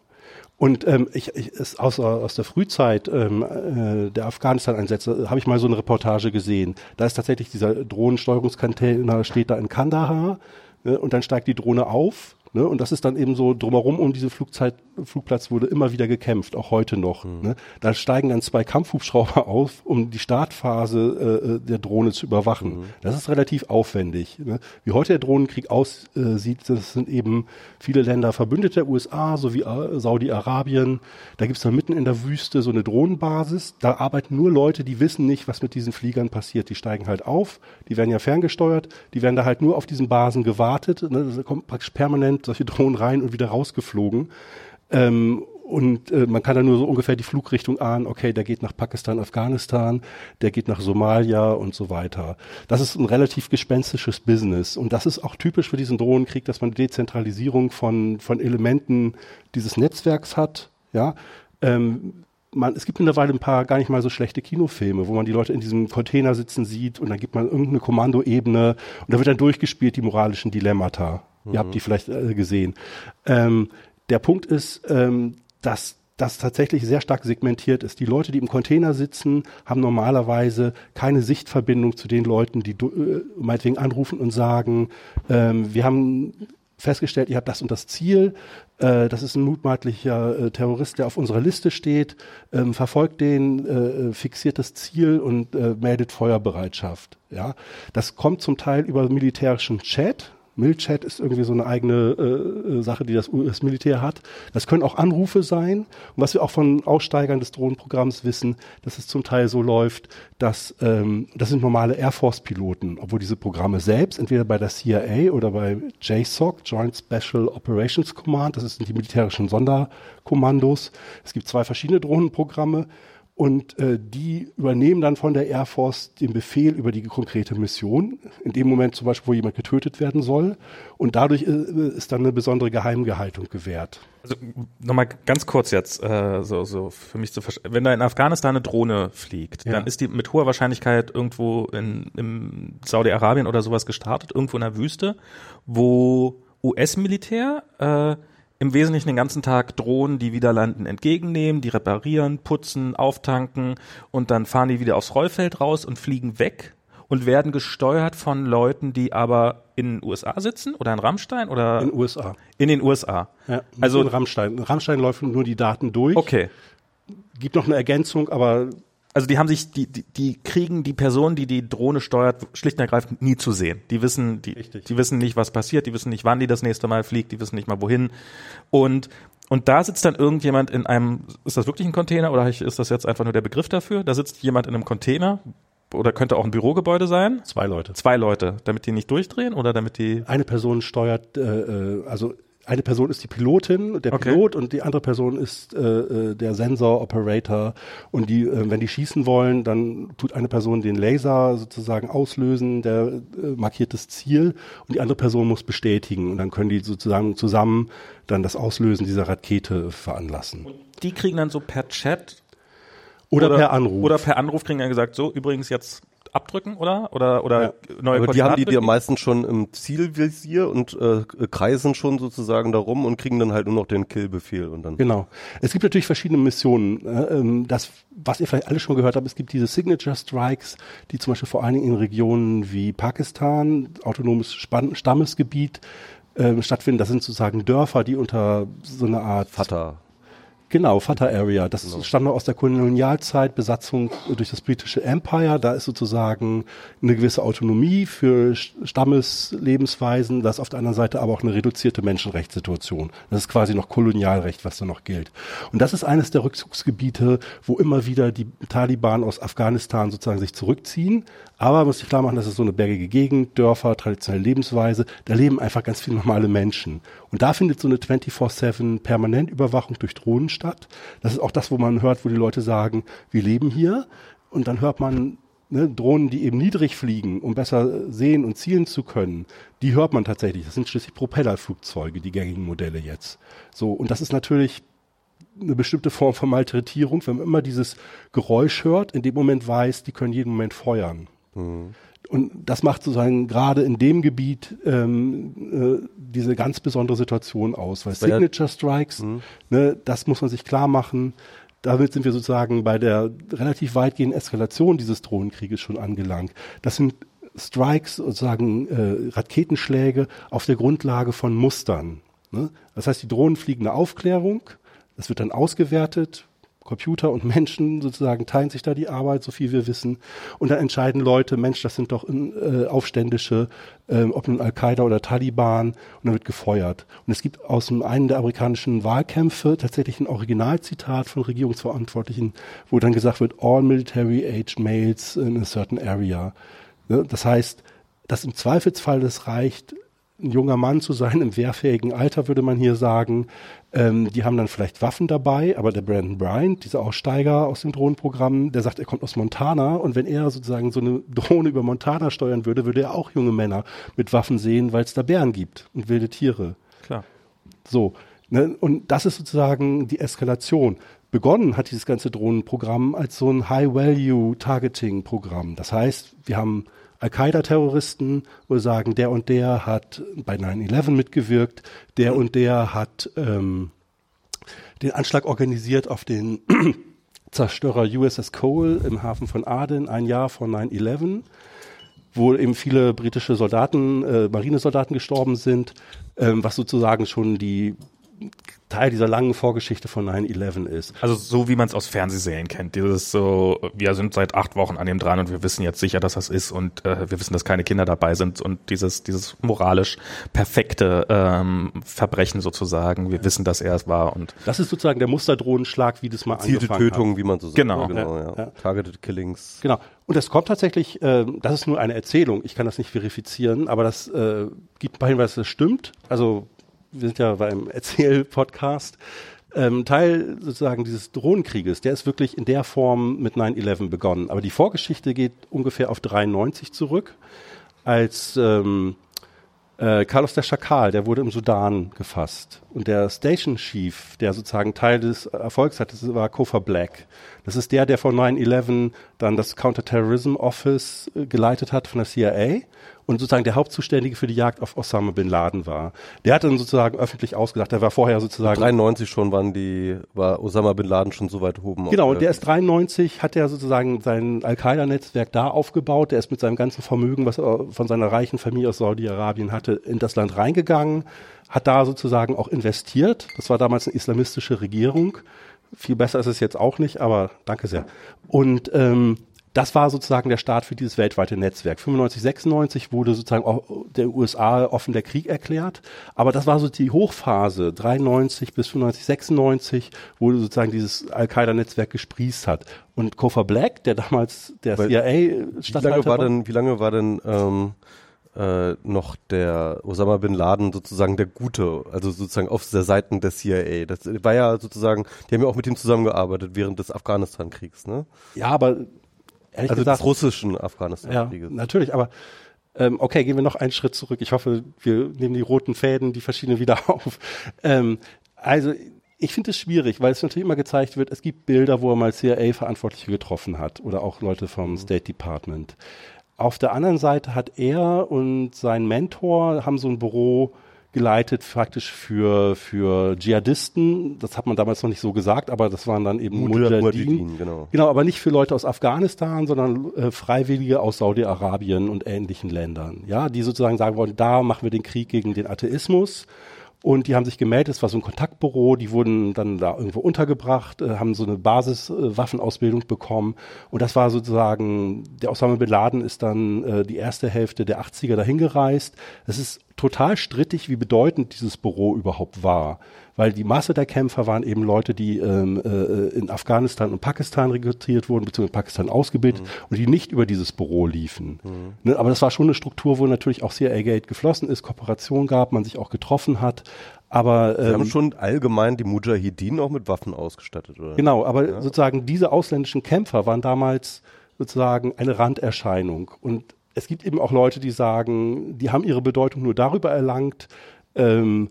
Und ähm, ich, ich ist aus, aus der Frühzeit ähm, äh, der Afghanistan-Einsätze habe ich mal so eine Reportage gesehen. Da ist tatsächlich dieser Drohnensteuerungscontainer steht da in Kandahar ne, und dann steigt die Drohne auf Ne? Und das ist dann eben so drumherum um diese Flugzeit, Flugplatz wurde immer wieder gekämpft, auch heute noch. Mhm. Ne? Da steigen dann zwei Kampfhubschrauber auf, um die Startphase äh, äh, der Drohne zu überwachen. Mhm. Das ist relativ aufwendig. Ne? Wie heute der Drohnenkrieg aussieht, das sind eben viele Länder Verbündete der USA sowie äh, Saudi-Arabien. Da gibt's dann mitten in der Wüste so eine Drohnenbasis. Da arbeiten nur Leute, die wissen nicht, was mit diesen Fliegern passiert. Die steigen halt auf, die werden ja ferngesteuert, die werden da halt nur auf diesen Basen gewartet. Ne? Das kommt praktisch permanent solche Drohnen rein und wieder rausgeflogen. Ähm, und äh, man kann dann nur so ungefähr die Flugrichtung ahnen, okay, der geht nach Pakistan, Afghanistan, der geht nach Somalia und so weiter. Das ist ein relativ gespenstisches Business. Und das ist auch typisch für diesen Drohnenkrieg, dass man Dezentralisierung von, von Elementen dieses Netzwerks hat. Ja, ähm, man, es gibt mittlerweile ein paar gar nicht mal so schlechte Kinofilme, wo man die Leute in diesem Container sitzen sieht und dann gibt man irgendeine Kommandoebene und da wird dann durchgespielt die moralischen Dilemmata. Mhm. Ihr habt die vielleicht äh, gesehen. Ähm, der Punkt ist, ähm, dass das tatsächlich sehr stark segmentiert ist. Die Leute, die im Container sitzen, haben normalerweise keine Sichtverbindung zu den Leuten, die äh, meinetwegen anrufen und sagen, ähm, wir haben festgestellt, ihr habt das und das Ziel, äh, das ist ein mutmaßlicher äh, Terrorist, der auf unserer Liste steht, ähm, verfolgt den, äh, fixiert das Ziel und äh, meldet Feuerbereitschaft. Ja, das kommt zum Teil über militärischen Chat, Milchat ist irgendwie so eine eigene äh, äh Sache, die das US-Militär hat. Das können auch Anrufe sein. Und was wir auch von Aussteigern des Drohnenprogramms wissen, dass es zum Teil so läuft, dass ähm, das sind normale Air Force-Piloten, obwohl diese Programme selbst entweder bei der CIA oder bei JSOC, Joint Special Operations Command, das sind die militärischen Sonderkommandos. Es gibt zwei verschiedene Drohnenprogramme und äh, die übernehmen dann von der Air Force den Befehl über die konkrete Mission, in dem Moment zum Beispiel, wo jemand getötet werden soll. Und dadurch äh, ist dann eine besondere Geheimgehaltung gewährt. Also nochmal ganz kurz jetzt, äh, so, so für mich zu verstehen. Wenn da in Afghanistan eine Drohne fliegt, ja. dann ist die mit hoher Wahrscheinlichkeit irgendwo in, in Saudi-Arabien oder sowas gestartet, irgendwo in der Wüste, wo US-Militär äh, im Wesentlichen den ganzen Tag Drohnen, die wieder landen, entgegennehmen, die reparieren, putzen, auftanken und dann fahren die wieder aufs Rollfeld raus und fliegen weg und werden gesteuert von Leuten, die aber in den USA sitzen oder in Rammstein oder in den USA. In den USA. Ja, also in Rammstein. In Rammstein laufen nur die Daten durch. Okay. Gibt noch eine Ergänzung, aber also die haben sich, die, die, die kriegen die Person, die die Drohne steuert, schlicht und ergreifend nie zu sehen. Die wissen, die, Richtig. die wissen nicht, was passiert, die wissen nicht, wann die das nächste Mal fliegt, die wissen nicht mal wohin. Und und da sitzt dann irgendjemand in einem, ist das wirklich ein Container oder ist das jetzt einfach nur der Begriff dafür? Da sitzt jemand in einem Container oder könnte auch ein Bürogebäude sein? Zwei Leute. Zwei Leute, damit die nicht durchdrehen oder damit die. Eine Person steuert, äh, äh also eine Person ist die Pilotin, der okay. Pilot und die andere Person ist äh, äh, der Sensor-Operator. Und die, äh, wenn die schießen wollen, dann tut eine Person den Laser sozusagen auslösen, der äh, markiert das Ziel und die andere Person muss bestätigen. Und dann können die sozusagen zusammen dann das Auslösen dieser Rakete veranlassen. Und die kriegen dann so per Chat oder, oder per Anruf. Oder per Anruf kriegen dann gesagt, so übrigens jetzt abdrücken, oder? Oder, oder ja. neue Aber die haben die, die meistens schon im Zielvisier und äh, kreisen schon sozusagen darum und kriegen dann halt nur noch den Killbefehl und dann. Genau. Es gibt natürlich verschiedene Missionen. Äh, das, was ihr vielleicht alle schon gehört habt, es gibt diese Signature Strikes, die zum Beispiel vor allen Dingen in Regionen wie Pakistan, autonomes Spann Stammesgebiet, äh, stattfinden. Das sind sozusagen Dörfer, die unter so einer Art Vater Genau, Fata Area. Das genau. stammt noch aus der Kolonialzeit, Besatzung durch das britische Empire. Da ist sozusagen eine gewisse Autonomie für Stammeslebensweisen. Das ist auf der anderen Seite aber auch eine reduzierte Menschenrechtssituation. Das ist quasi noch Kolonialrecht, was da noch gilt. Und das ist eines der Rückzugsgebiete, wo immer wieder die Taliban aus Afghanistan sozusagen sich zurückziehen. Aber muss ich klar machen, das ist so eine bergige Gegend, Dörfer, traditionelle Lebensweise. Da leben einfach ganz viele normale Menschen. Und da findet so eine 24-7 Permanentüberwachung durch Drohnen statt. Das ist auch das, wo man hört, wo die Leute sagen, wir leben hier. Und dann hört man ne, Drohnen, die eben niedrig fliegen, um besser sehen und zielen zu können. Die hört man tatsächlich. Das sind schließlich Propellerflugzeuge, die gängigen Modelle jetzt. So. Und das ist natürlich eine bestimmte Form von Malträtierung, wenn man immer dieses Geräusch hört, in dem Moment weiß, die können jeden Moment feuern. Mhm. Und das macht sozusagen gerade in dem Gebiet ähm, äh, diese ganz besondere Situation aus, weil Signature Strikes, mhm. ne, das muss man sich klar machen. Damit sind wir sozusagen bei der relativ weitgehenden Eskalation dieses Drohnenkrieges schon angelangt. Das sind Strikes, sozusagen äh, Raketenschläge auf der Grundlage von Mustern. Ne? Das heißt, die Drohnen fliegen eine Aufklärung, das wird dann ausgewertet, Computer und Menschen sozusagen teilen sich da die Arbeit, so viel wir wissen. Und dann entscheiden Leute, Mensch, das sind doch äh, Aufständische, äh, ob nun Al-Qaida oder Taliban, und dann wird gefeuert. Und es gibt aus dem einen der amerikanischen Wahlkämpfe tatsächlich ein Originalzitat von Regierungsverantwortlichen, wo dann gesagt wird, all military aged males in a certain area. Ja, das heißt, dass im Zweifelsfall es reicht, ein junger Mann zu sein, im wehrfähigen Alter, würde man hier sagen. Ähm, die haben dann vielleicht Waffen dabei, aber der Brandon Bryant, dieser Aussteiger aus dem Drohnenprogramm, der sagt, er kommt aus Montana und wenn er sozusagen so eine Drohne über Montana steuern würde, würde er auch junge Männer mit Waffen sehen, weil es da Bären gibt und wilde Tiere. Klar. So. Ne? Und das ist sozusagen die Eskalation. Begonnen hat dieses ganze Drohnenprogramm als so ein High-Value-Targeting-Programm. Das heißt, wir haben Al-Qaida-Terroristen, wo wir sagen, der und der hat bei 9-11 mitgewirkt, der und der hat ähm, den Anschlag organisiert auf den Zerstörer USS Cole im Hafen von Aden ein Jahr vor 9-11 wo eben viele britische Soldaten, äh, Marinesoldaten gestorben sind, ähm, was sozusagen schon die Teil dieser langen Vorgeschichte von 9-11 ist. Also so wie man es aus Fernsehserien kennt. Dieses so, wir sind seit acht Wochen an dem dran und wir wissen jetzt sicher, dass das ist und äh, wir wissen, dass keine Kinder dabei sind und dieses, dieses moralisch perfekte ähm, Verbrechen sozusagen. Wir wissen, dass er es war und das ist sozusagen der Musterdrohenschlag, wie das mal Zielte Tötung, hat. wie man so sagt. Genau, genau ja. Ja. Targeted Killings. Genau. Und das kommt tatsächlich, äh, das ist nur eine Erzählung, ich kann das nicht verifizieren, aber das äh, gibt ein paar Hinweise, das stimmt. Also wir sind ja beim Erzähl-Podcast, ähm, Teil sozusagen dieses Drohnenkrieges, der ist wirklich in der Form mit 9-11 begonnen. Aber die Vorgeschichte geht ungefähr auf 93 zurück, als ähm, äh, Carlos der Schakal, der wurde im Sudan gefasst. Und der Station Chief, der sozusagen Teil des Erfolgs hatte, war Kofa Black. Das ist der, der von 9-11 dann das Counterterrorism Office äh, geleitet hat von der CIA und sozusagen der Hauptzuständige für die Jagd auf Osama Bin Laden war. Der hat dann sozusagen öffentlich ausgesagt, der war vorher sozusagen... 93 schon waren die, war Osama Bin Laden schon so weit oben. Genau, und der ist 93, hat er sozusagen sein Al-Qaida-Netzwerk da aufgebaut, der ist mit seinem ganzen Vermögen, was er von seiner reichen Familie aus Saudi-Arabien hatte, in das Land reingegangen, hat da sozusagen auch investiert. Das war damals eine islamistische Regierung. Viel besser ist es jetzt auch nicht, aber danke sehr. Und ähm, das war sozusagen der Start für dieses weltweite Netzwerk. 95, 96 wurde sozusagen auch der USA offen der Krieg erklärt. Aber das war so die Hochphase, 93 bis 95, 96, wo sozusagen dieses Al-Qaida-Netzwerk gesprießt hat. Und Kofa Black, der damals der Weil, CIA wie lange war denn, wie lange war denn ähm, äh, noch der Osama bin Laden sozusagen der Gute, also sozusagen auf der Seiten der CIA. Das war ja sozusagen, die haben ja auch mit ihm zusammengearbeitet während des Afghanistan-Kriegs, ne? Ja, aber ehrlich also gesagt, des russischen Afghanistan-Krieges. Ja, natürlich, aber ähm, okay, gehen wir noch einen Schritt zurück. Ich hoffe, wir nehmen die roten Fäden, die verschiedenen wieder auf. Ähm, also ich finde es schwierig, weil es natürlich immer gezeigt wird, es gibt Bilder, wo er mal CIA-Verantwortliche getroffen hat oder auch Leute vom mhm. State Department. Auf der anderen Seite hat er und sein Mentor haben so ein Büro geleitet praktisch für, für Dschihadisten. Das hat man damals noch nicht so gesagt, aber das waren dann eben Mujahideen. Genau. genau, aber nicht für Leute aus Afghanistan, sondern äh, Freiwillige aus Saudi-Arabien und ähnlichen Ländern. Ja, die sozusagen sagen wollen, da machen wir den Krieg gegen den Atheismus. Und die haben sich gemeldet, es war so ein Kontaktbüro, die wurden dann da irgendwo untergebracht, äh, haben so eine Basiswaffenausbildung äh, bekommen. Und das war sozusagen, der Osama Bin Laden ist dann äh, die erste Hälfte der 80er dahin gereist. Es ist total strittig, wie bedeutend dieses Büro überhaupt war. Weil die Masse der Kämpfer waren eben Leute, die ähm, äh, in Afghanistan und Pakistan rekrutiert wurden, beziehungsweise in Pakistan ausgebildet mhm. und die nicht über dieses Büro liefen. Mhm. Ne, aber das war schon eine Struktur, wo natürlich auch CIA-Gate geflossen ist, Kooperation gab, man sich auch getroffen hat. Aber ähm, Sie haben schon allgemein die Mujahideen auch mit Waffen ausgestattet, oder? Genau, aber ja. sozusagen diese ausländischen Kämpfer waren damals sozusagen eine Randerscheinung und es gibt eben auch Leute, die sagen, die haben ihre Bedeutung nur darüber erlangt, ähm,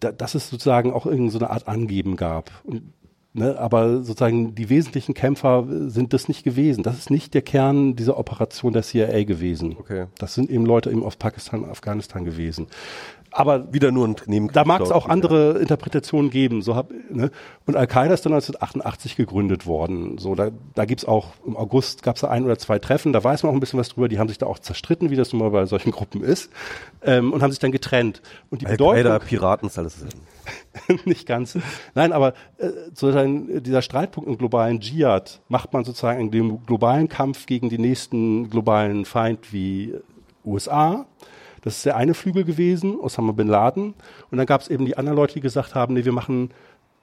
da, dass es sozusagen auch irgendeine so eine Art Angeben gab. Und, ne, aber sozusagen die wesentlichen Kämpfer sind das nicht gewesen. Das ist nicht der Kern dieser Operation der CIA gewesen. Okay. Das sind eben Leute eben aus Pakistan, Afghanistan gewesen aber wieder nur ein Nebenkrieg. Da mag es auch andere Interpretationen geben. So hab, ne? Und Al-Qaida ist dann 1988 gegründet worden. So, da, da gibt's auch im August gab's da ein oder zwei Treffen. Da weiß man auch ein bisschen was drüber. Die haben sich da auch zerstritten, wie das nun mal bei solchen Gruppen ist, ähm, und haben sich dann getrennt. Und die Al-Qaida, Piraten, ist alles. nicht ganz. Nein, aber äh, sozusagen dieser Streitpunkt im globalen Dschihad macht man sozusagen in dem globalen Kampf gegen die nächsten globalen Feind wie USA das ist der eine Flügel gewesen, Osama Bin Laden. Und dann gab es eben die anderen Leute, die gesagt haben, nee, wir machen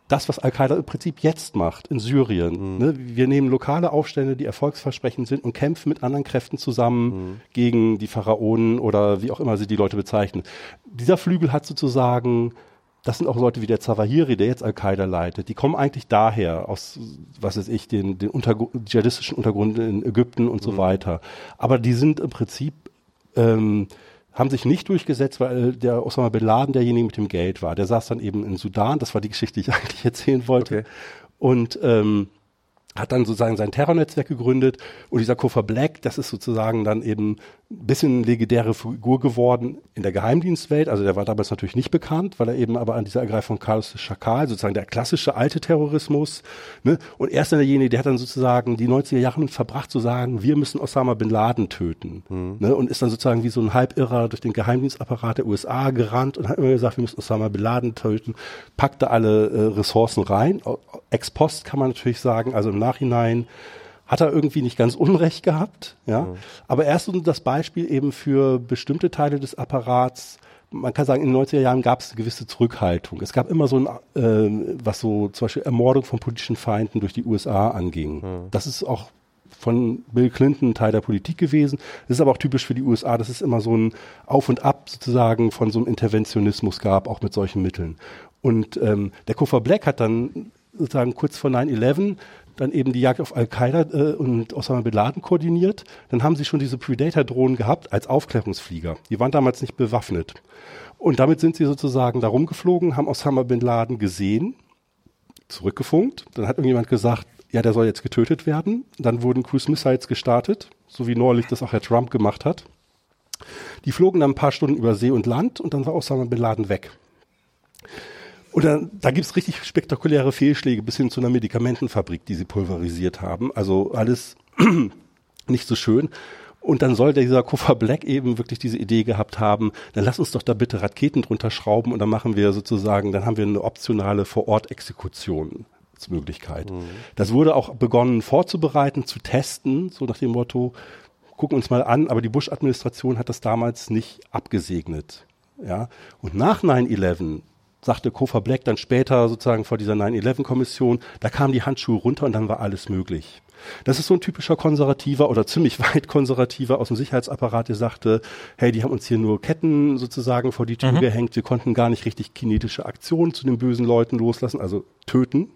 das, was Al-Qaida im Prinzip jetzt macht in Syrien. Mhm. Ne? Wir nehmen lokale Aufstände, die erfolgsversprechend sind und kämpfen mit anderen Kräften zusammen mhm. gegen die Pharaonen oder wie auch immer sie die Leute bezeichnen. Dieser Flügel hat sozusagen das sind auch Leute wie der Zawahiri, der jetzt Al-Qaida leitet. Die kommen eigentlich daher, aus, was weiß ich, den, den Untergr dschihadistischen Untergrund in Ägypten und mhm. so weiter. Aber die sind im Prinzip ähm, haben sich nicht durchgesetzt, weil der Osama Bin Laden derjenige mit dem Geld war. Der saß dann eben in Sudan, das war die Geschichte, die ich eigentlich erzählen wollte. Okay. Und ähm, hat dann sozusagen sein Terrornetzwerk gegründet und dieser Koffer Black, das ist sozusagen dann eben ein bisschen legendäre Figur geworden in der Geheimdienstwelt. Also der war damals natürlich nicht bekannt, weil er eben aber an dieser Ergreifung Carlos Schakal, sozusagen der klassische alte Terrorismus, ne? und er ist dann derjenige, der hat dann sozusagen die 90er Jahre verbracht zu sagen, wir müssen Osama Bin Laden töten. Mhm. Ne? Und ist dann sozusagen wie so ein Halbirrer durch den Geheimdienstapparat der USA gerannt und hat immer gesagt, wir müssen Osama Bin Laden töten, packte alle äh, Ressourcen rein. Ex post kann man natürlich sagen, also im Nachhinein hat er irgendwie nicht ganz Unrecht gehabt, ja. Mhm. Aber erst um das Beispiel eben für bestimmte Teile des Apparats, man kann sagen, in den 90er Jahren gab es eine gewisse Zurückhaltung. Es gab immer so ein, äh, was so zum Beispiel Ermordung von politischen Feinden durch die USA anging. Mhm. Das ist auch von Bill Clinton Teil der Politik gewesen. Das ist aber auch typisch für die USA, dass es immer so ein Auf und Ab sozusagen von so einem Interventionismus gab, auch mit solchen Mitteln. Und ähm, der Koffer Black hat dann sozusagen kurz vor 9-11 dann eben die Jagd auf Al-Qaida äh, und Osama Bin Laden koordiniert. Dann haben sie schon diese Predator-Drohnen gehabt als Aufklärungsflieger. Die waren damals nicht bewaffnet. Und damit sind sie sozusagen da rumgeflogen, haben Osama Bin Laden gesehen, zurückgefunkt. Dann hat irgendjemand gesagt, ja, der soll jetzt getötet werden. Dann wurden Cruise Missiles gestartet, so wie neulich das auch Herr Trump gemacht hat. Die flogen dann ein paar Stunden über See und Land und dann war Osama Bin Laden weg. Und dann, da gibt's richtig spektakuläre Fehlschläge bis hin zu einer Medikamentenfabrik, die sie pulverisiert haben. Also alles nicht so schön. Und dann soll dieser Koffer Black eben wirklich diese Idee gehabt haben, dann lass uns doch da bitte Raketen drunter schrauben und dann machen wir sozusagen, dann haben wir eine optionale Vor-Ort-Exekution. Möglichkeit. Mhm. Das wurde auch begonnen vorzubereiten, zu testen, so nach dem Motto, gucken uns mal an, aber die Bush-Administration hat das damals nicht abgesegnet. Ja, und nach 9-11 sagte Kofa Black dann später sozusagen vor dieser 9-11-Kommission, da kamen die Handschuhe runter und dann war alles möglich. Das ist so ein typischer konservativer oder ziemlich weit konservativer aus dem Sicherheitsapparat, der sagte, hey, die haben uns hier nur Ketten sozusagen vor die Tür mhm. gehängt, wir konnten gar nicht richtig kinetische Aktionen zu den bösen Leuten loslassen, also töten.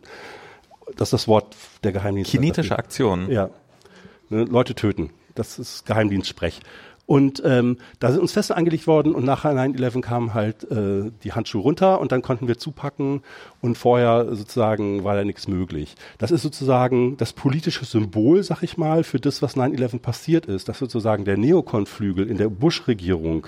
Das ist das Wort der Geheimdienste. Kinetische Aktionen? Ja. Ne, Leute töten. Das ist Geheimdienstsprech. Und ähm, da sind uns Feste angelegt worden und nach 9-11 kamen halt äh, die Handschuhe runter und dann konnten wir zupacken und vorher sozusagen war da nichts möglich. Das ist sozusagen das politische Symbol, sag ich mal, für das, was 9-11 passiert ist, dass sozusagen der Neokonflügel in der Bush-Regierung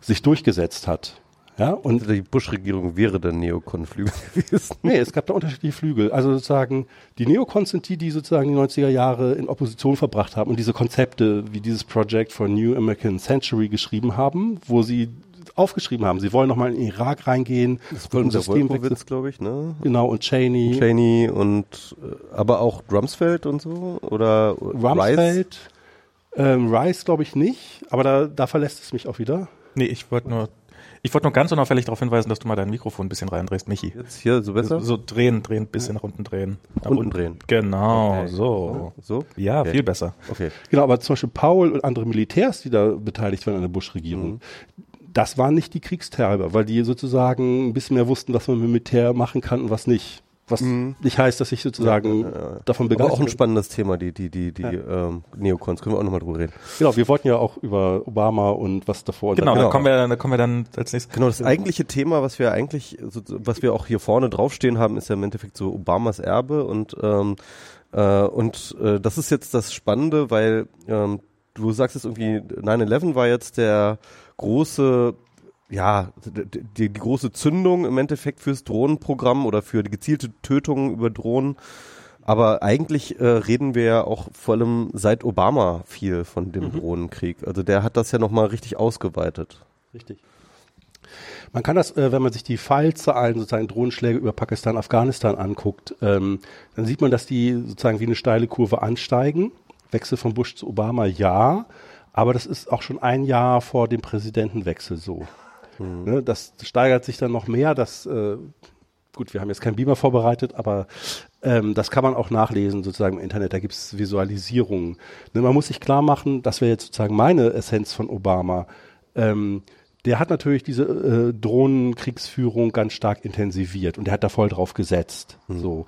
sich durchgesetzt hat. Ja, und die Bush-Regierung wäre der Neokon-Flügel gewesen. Nee, es gab da unterschiedliche Flügel. Also sozusagen, die Neokons sind die, die sozusagen die 90er Jahre in Opposition verbracht haben und diese Konzepte wie dieses Project for New American Century geschrieben haben, wo sie aufgeschrieben haben, sie wollen nochmal in den Irak reingehen. Das wollen Wolfowitz, glaube ich, ne? Genau, und Cheney. Cheney und, äh, aber auch Rumsfeld und so? Oder Rumsfeld? Rice, ähm, Rice glaube ich nicht, aber da, da verlässt es mich auch wieder. Nee, ich wollte nur ich wollte nur ganz unauffällig darauf hinweisen, dass du mal dein Mikrofon ein bisschen reindrehst, Michi. Jetzt hier so besser? So, so drehen, drehen, bisschen nach unten drehen. Nach unten drehen. Genau, okay. so. So? Ja, okay. viel besser. Okay. Genau, aber zum Beispiel Paul und andere Militärs, die da beteiligt waren an der Bush-Regierung, mhm. das waren nicht die Kriegstreiber, weil die sozusagen ein bisschen mehr wussten, was man mit Militär machen kann und was nicht. Was mhm. nicht heißt, dass ich sozusagen ja, ja, ja. davon begeistert bin. auch ein spannendes Thema, die, die, die, die ähm, Neocons. Können wir auch nochmal drüber reden. Genau, wir wollten ja auch über Obama und was davor. Genau, da kommen wir, da kommen wir dann als nächstes. Genau, das eigentliche Thema, was wir eigentlich, was wir auch hier vorne draufstehen haben, ist ja im Endeffekt so Obamas Erbe und ähm, äh, und äh, das ist jetzt das Spannende, weil ähm, du sagst jetzt irgendwie 9/11 war jetzt der große ja, die, die, große Zündung im Endeffekt fürs Drohnenprogramm oder für die gezielte Tötung über Drohnen. Aber eigentlich äh, reden wir ja auch vor allem seit Obama viel von dem mhm. Drohnenkrieg. Also der hat das ja nochmal richtig ausgeweitet. Richtig. Man kann das, äh, wenn man sich die Fallzahlen, sozusagen Drohnenschläge über Pakistan, Afghanistan anguckt, ähm, dann sieht man, dass die sozusagen wie eine steile Kurve ansteigen. Wechsel von Bush zu Obama, ja. Aber das ist auch schon ein Jahr vor dem Präsidentenwechsel so. Mhm. Ne, das steigert sich dann noch mehr. Das, äh, gut, wir haben jetzt kein Beamer vorbereitet, aber ähm, das kann man auch nachlesen sozusagen im Internet. Da gibt es Visualisierungen. Ne, man muss sich klar machen, das wäre jetzt sozusagen meine Essenz von Obama. Ähm, der hat natürlich diese äh, Drohnenkriegsführung ganz stark intensiviert und der hat da voll drauf gesetzt. Mhm. So.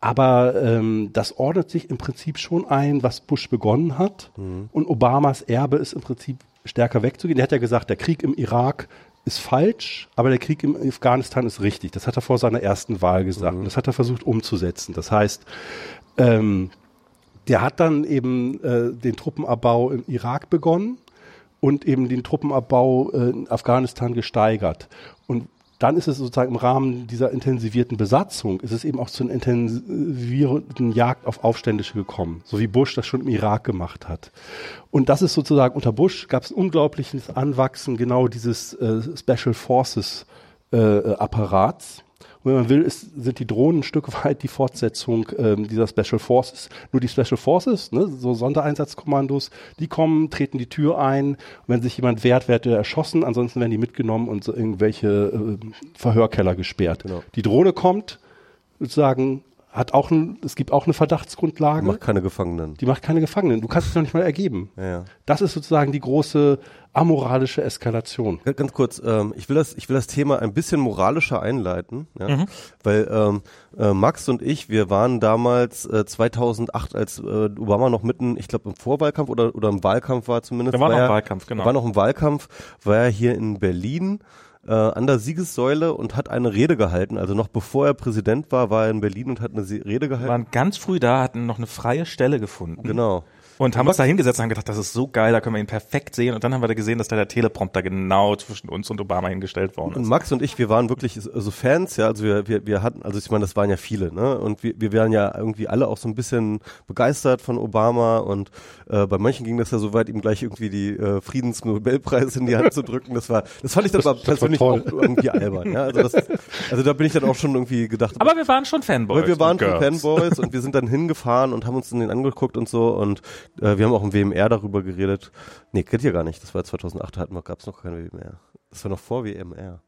Aber ähm, das ordnet sich im Prinzip schon ein, was Bush begonnen hat. Mhm. Und Obamas Erbe ist im Prinzip stärker wegzugehen. Er hat ja gesagt, der Krieg im Irak ist falsch, aber der Krieg im Afghanistan ist richtig. Das hat er vor seiner ersten Wahl gesagt. Mhm. Das hat er versucht umzusetzen. Das heißt, ähm, der hat dann eben äh, den Truppenabbau im Irak begonnen und eben den Truppenabbau äh, in Afghanistan gesteigert. Und dann ist es sozusagen im Rahmen dieser intensivierten Besatzung, ist es eben auch zu einer intensivierenden Jagd auf Aufständische gekommen, so wie Bush das schon im Irak gemacht hat. Und das ist sozusagen unter Bush gab es unglaubliches Anwachsen genau dieses äh, Special Forces äh, Apparats und wenn man will, ist, sind die Drohnen ein Stück weit die Fortsetzung ähm, dieser Special Forces. Nur die Special Forces, ne, so Sondereinsatzkommandos, die kommen, treten die Tür ein. Wenn sich jemand wehrt, wird er erschossen. Ansonsten werden die mitgenommen und so irgendwelche äh, Verhörkeller gesperrt. Genau. Die Drohne kommt, sozusagen hat auch ein, es gibt auch eine Verdachtsgrundlage. Die macht keine Gefangenen. Die macht keine Gefangenen. Du kannst es noch nicht mal ergeben. Ja, ja. Das ist sozusagen die große amoralische Eskalation. Ganz kurz, ähm, ich will das, ich will das Thema ein bisschen moralischer einleiten, ja? Mhm. weil ähm, äh, Max und ich, wir waren damals äh, 2008, als äh, Obama noch mitten, ich glaube im Vorwahlkampf oder oder im Wahlkampf war zumindest. Da war, war noch im Wahlkampf, genau. War noch im Wahlkampf, war er hier in Berlin äh, an der Siegessäule und hat eine Rede gehalten. Also noch bevor er Präsident war, war er in Berlin und hat eine Rede gehalten. Wir waren ganz früh da, hatten noch eine freie Stelle gefunden. Genau und haben uns da hingesetzt und haben gedacht, das ist so geil, da können wir ihn perfekt sehen. Und dann haben wir da gesehen, dass da der Teleprompter genau zwischen uns und Obama hingestellt worden ist. Und Max und ich, wir waren wirklich so Fans, ja, also wir, wir, wir hatten, also ich meine, das waren ja viele, ne? Und wir, wir waren ja irgendwie alle auch so ein bisschen begeistert von Obama und äh, bei manchen ging das ja so weit, ihm gleich irgendwie die äh, Friedensnobelpreise in die Hand zu drücken. Das war, das fand ich dann aber persönlich auch irgendwie albern, ja. Also, das, also da bin ich dann auch schon irgendwie gedacht. Aber wir waren schon Fanboys. Wir waren schon Fanboys und wir sind dann hingefahren und haben uns den angeguckt und so und äh, wir haben auch im WMR darüber geredet. Nee, kennt ihr gar nicht. Das war 2008, hatten wir, gab's noch kein WMR. Das war noch vor WMR.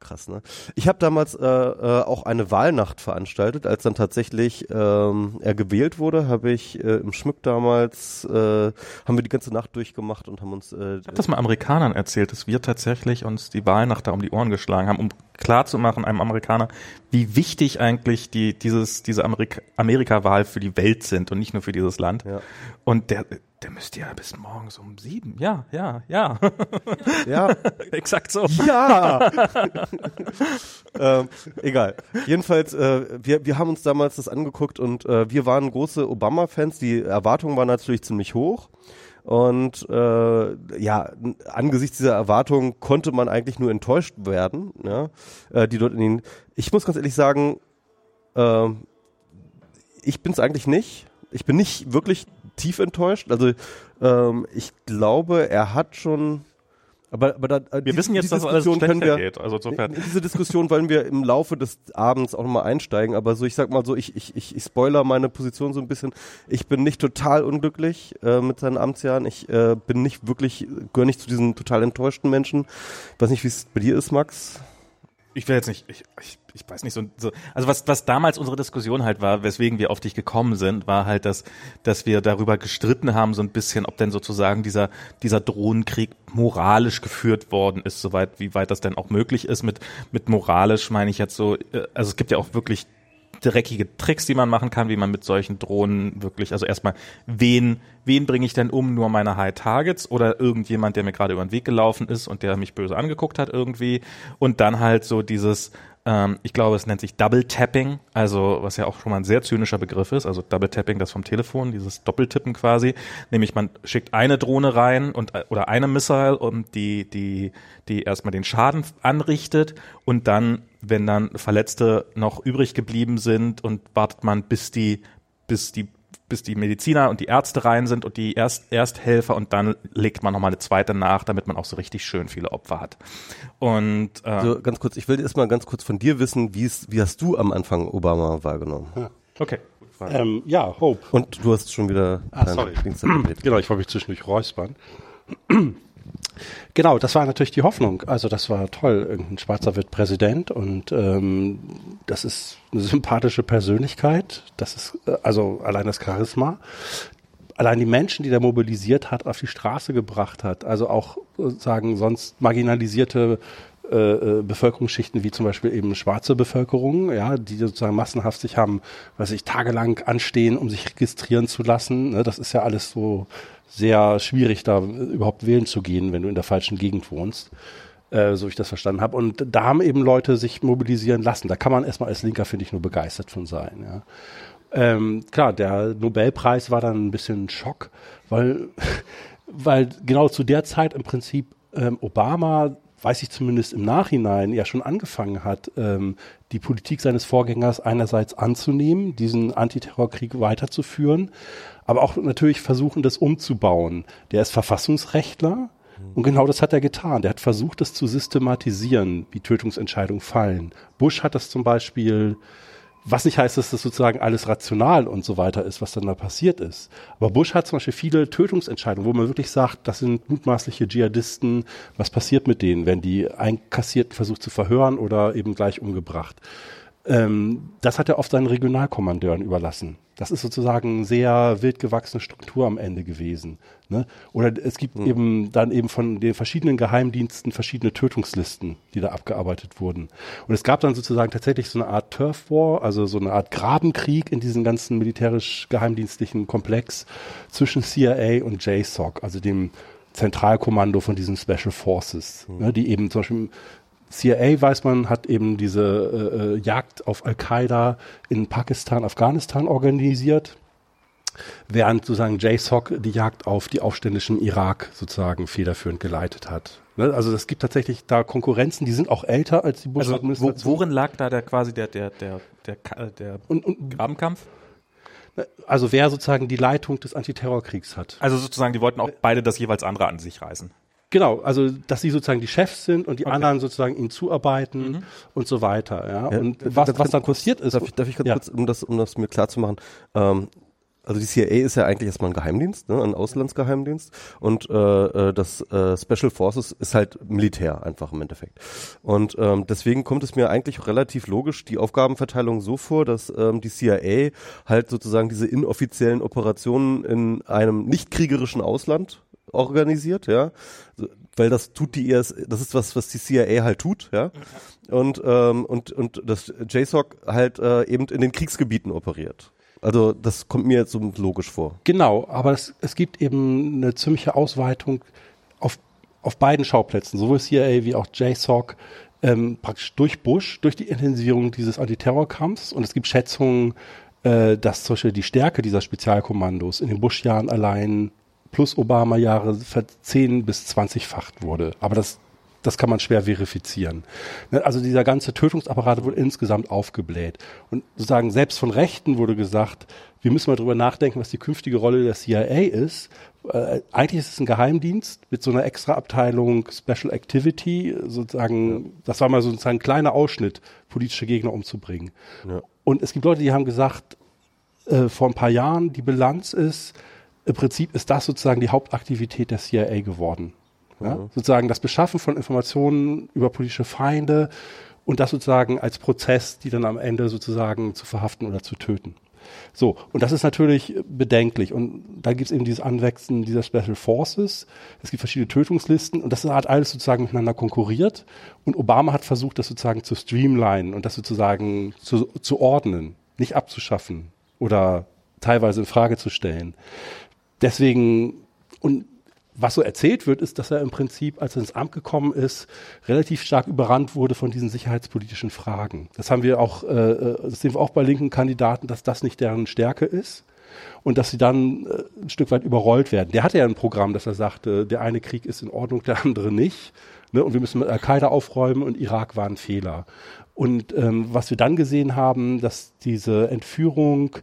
Krass, ne? Ich habe damals äh, äh, auch eine Wahlnacht veranstaltet, als dann tatsächlich ähm, er gewählt wurde, habe ich äh, im Schmück damals äh, haben wir die ganze Nacht durchgemacht und haben uns. Äh, ich habe das mal Amerikanern erzählt, dass wir tatsächlich uns die Wahlnacht da um die Ohren geschlagen haben, um klar zu machen, einem Amerikaner, wie wichtig eigentlich die, dieses, diese Amerika, Amerika-Wahl für die Welt sind und nicht nur für dieses Land. Ja. Und der, der müsste ja bis morgens um sieben. Ja, ja, ja. Ja. Exakt so. Ja. ähm, egal. Jedenfalls, äh, wir, wir haben uns damals das angeguckt und äh, wir waren große Obama-Fans. Die Erwartungen waren natürlich ziemlich hoch. Und äh, ja, angesichts dieser Erwartungen konnte man eigentlich nur enttäuscht werden, ja, äh, die dort in den. Ich muss ganz ehrlich sagen, äh, ich bin es eigentlich nicht. Ich bin nicht wirklich tief enttäuscht. Also ähm, ich glaube, er hat schon aber, aber da, äh, wir die, wissen jetzt, dass alles können wir, geht. Also insofern. In diese Diskussion wollen wir im Laufe des Abends auch nochmal einsteigen. Aber so, ich sag mal so, ich, ich, ich, ich spoiler meine Position so ein bisschen. Ich bin nicht total unglücklich äh, mit seinen Amtsjahren. Ich äh, bin nicht wirklich, gehöre nicht zu diesen total enttäuschten Menschen. Ich weiß nicht, wie es bei dir ist, Max ich will jetzt nicht, ich, ich, ich weiß nicht so, so, also was, was damals unsere Diskussion halt war, weswegen wir auf dich gekommen sind, war halt, dass, dass wir darüber gestritten haben, so ein bisschen, ob denn sozusagen dieser, dieser Drohnenkrieg moralisch geführt worden ist, soweit, wie weit das denn auch möglich ist. Mit, mit moralisch meine ich jetzt so, äh, also es gibt ja auch wirklich dreckige Tricks, die man machen kann, wie man mit solchen Drohnen wirklich, also erstmal, wen, wen bringe ich denn um? Nur meine High Targets oder irgendjemand, der mir gerade über den Weg gelaufen ist und der mich böse angeguckt hat irgendwie. Und dann halt so dieses, ähm, ich glaube, es nennt sich Double Tapping, also was ja auch schon mal ein sehr zynischer Begriff ist, also Double Tapping, das vom Telefon, dieses Doppeltippen quasi, nämlich man schickt eine Drohne rein und oder eine Missile, und die die die erstmal den Schaden anrichtet und dann, wenn dann Verletzte noch übrig geblieben sind und wartet man bis die bis die bis die Mediziner und die Ärzte rein sind und die Erst Ersthelfer und dann legt man nochmal eine zweite nach, damit man auch so richtig schön viele Opfer hat. Und äh, also ganz kurz, ich will erst mal ganz kurz von dir wissen, wie wie hast du am Anfang Obama wahrgenommen? Ja. Okay. Ähm, ja, Hope. Und du hast schon wieder ah, sorry. Genau, ich wollte mich zwischendurch räuspern. Genau, das war natürlich die Hoffnung. Also das war toll. Irgendein Schwarzer wird Präsident und ähm, das ist eine sympathische Persönlichkeit. Das ist äh, also allein das Charisma. Allein die Menschen, die der mobilisiert hat, auf die Straße gebracht hat. Also auch sagen sonst marginalisierte äh, äh, Bevölkerungsschichten wie zum Beispiel eben schwarze Bevölkerung, ja, die sozusagen massenhaft sich haben, weiß ich, tagelang anstehen, um sich registrieren zu lassen. Ne, das ist ja alles so sehr schwierig, da überhaupt wählen zu gehen, wenn du in der falschen Gegend wohnst. Äh, so ich das verstanden habe. Und da haben eben Leute sich mobilisieren lassen. Da kann man erstmal als Linker, finde ich, nur begeistert von sein. Ja. Ähm, klar, der Nobelpreis war dann ein bisschen Schock, weil, weil genau zu der Zeit im Prinzip ähm, Obama weiß ich zumindest im Nachhinein, ja schon angefangen hat, ähm, die Politik seines Vorgängers einerseits anzunehmen, diesen Antiterrorkrieg weiterzuführen, aber auch natürlich versuchen, das umzubauen. Der ist Verfassungsrechtler und genau das hat er getan. Der hat versucht, das zu systematisieren, wie Tötungsentscheidungen fallen. Bush hat das zum Beispiel was nicht heißt, dass das sozusagen alles rational und so weiter ist, was dann da passiert ist. Aber Bush hat zum Beispiel viele Tötungsentscheidungen, wo man wirklich sagt, das sind mutmaßliche Dschihadisten, was passiert mit denen, wenn die einkassierten versucht zu verhören oder eben gleich umgebracht. Ähm, das hat er oft seinen Regionalkommandeuren überlassen. Das ist sozusagen eine sehr wild gewachsene Struktur am Ende gewesen. Ne? Oder es gibt mhm. eben dann eben von den verschiedenen Geheimdiensten verschiedene Tötungslisten, die da abgearbeitet wurden. Und es gab dann sozusagen tatsächlich so eine Art Turf War, also so eine Art Grabenkrieg in diesem ganzen militärisch-geheimdienstlichen Komplex zwischen CIA und JSOC, also dem Zentralkommando von diesen Special Forces, mhm. ne, die eben zum Beispiel CIA, weiß man, hat eben diese äh, äh, Jagd auf Al-Qaida in Pakistan, Afghanistan organisiert, während sozusagen JSOC die Jagd auf die Aufständischen Irak sozusagen federführend geleitet hat. Ne? Also es gibt tatsächlich da Konkurrenzen, die sind auch älter als die Bush-Administration. Also wo, worin lag da der quasi der der der der, der und, und, Grabenkampf? Ne, also wer sozusagen die Leitung des Antiterrorkriegs hat. Also sozusagen, die wollten auch beide das jeweils andere an sich reißen. Genau, also dass sie sozusagen die Chefs sind und die okay. anderen sozusagen ihnen zuarbeiten mhm. und so weiter. Ja. ja und was, was dann passiert ist. Darf ich, darf ich ja. kurz, um das, um das mir klar zu machen, ähm, also die CIA ist ja eigentlich erstmal ein Geheimdienst, ne, ein Auslandsgeheimdienst und äh, äh, das äh, Special Forces ist halt Militär einfach im Endeffekt. Und ähm, deswegen kommt es mir eigentlich relativ logisch die Aufgabenverteilung so vor, dass ähm, die CIA halt sozusagen diese inoffiziellen Operationen in einem nicht kriegerischen Ausland organisiert, ja, weil das tut die ES, das ist was, was die CIA halt tut, ja, und ähm, und und das JSOC halt äh, eben in den Kriegsgebieten operiert. Also das kommt mir jetzt so logisch vor. Genau, aber es, es gibt eben eine ziemliche Ausweitung auf, auf beiden Schauplätzen, sowohl CIA wie auch JSOC, ähm, praktisch durch Bush, durch die Intensivierung dieses Antiterrorkampfs. Und es gibt Schätzungen, äh, dass zum Beispiel die Stärke dieser Spezialkommandos in den Bush-Jahren allein plus Obama-Jahre verzehn bis zwanzigfacht wurde. Aber das das kann man schwer verifizieren. Ne, also dieser ganze Tötungsapparat wurde insgesamt aufgebläht. Und sozusagen selbst von Rechten wurde gesagt, wir müssen mal drüber nachdenken, was die künftige Rolle der CIA ist. Äh, eigentlich ist es ein Geheimdienst mit so einer extra Abteilung Special Activity, sozusagen, ja. das war mal sozusagen ein kleiner Ausschnitt, politische Gegner umzubringen. Ja. Und es gibt Leute, die haben gesagt, äh, vor ein paar Jahren, die Bilanz ist, im Prinzip ist das sozusagen die Hauptaktivität der CIA geworden. Ja? Mhm. Sozusagen das Beschaffen von Informationen über politische Feinde und das sozusagen als Prozess, die dann am Ende sozusagen zu verhaften oder zu töten. So, und das ist natürlich bedenklich. Und da gibt es eben dieses Anwachsen dieser Special Forces. Es gibt verschiedene Tötungslisten und das hat alles sozusagen miteinander konkurriert. Und Obama hat versucht, das sozusagen zu streamlinen und das sozusagen zu, zu ordnen, nicht abzuschaffen oder teilweise in Frage zu stellen. Deswegen, und was so erzählt wird, ist, dass er im Prinzip, als er ins Amt gekommen ist, relativ stark überrannt wurde von diesen sicherheitspolitischen Fragen. Das haben wir auch, äh, äh, das sehen wir auch bei linken Kandidaten, dass das nicht deren Stärke ist und dass sie dann äh, ein Stück weit überrollt werden. Der hatte ja ein Programm, dass er sagte, der eine Krieg ist in Ordnung, der andere nicht. Ne? Und wir müssen mit Al-Qaida aufräumen und Irak war ein Fehler. Und ähm, was wir dann gesehen haben, dass diese Entführung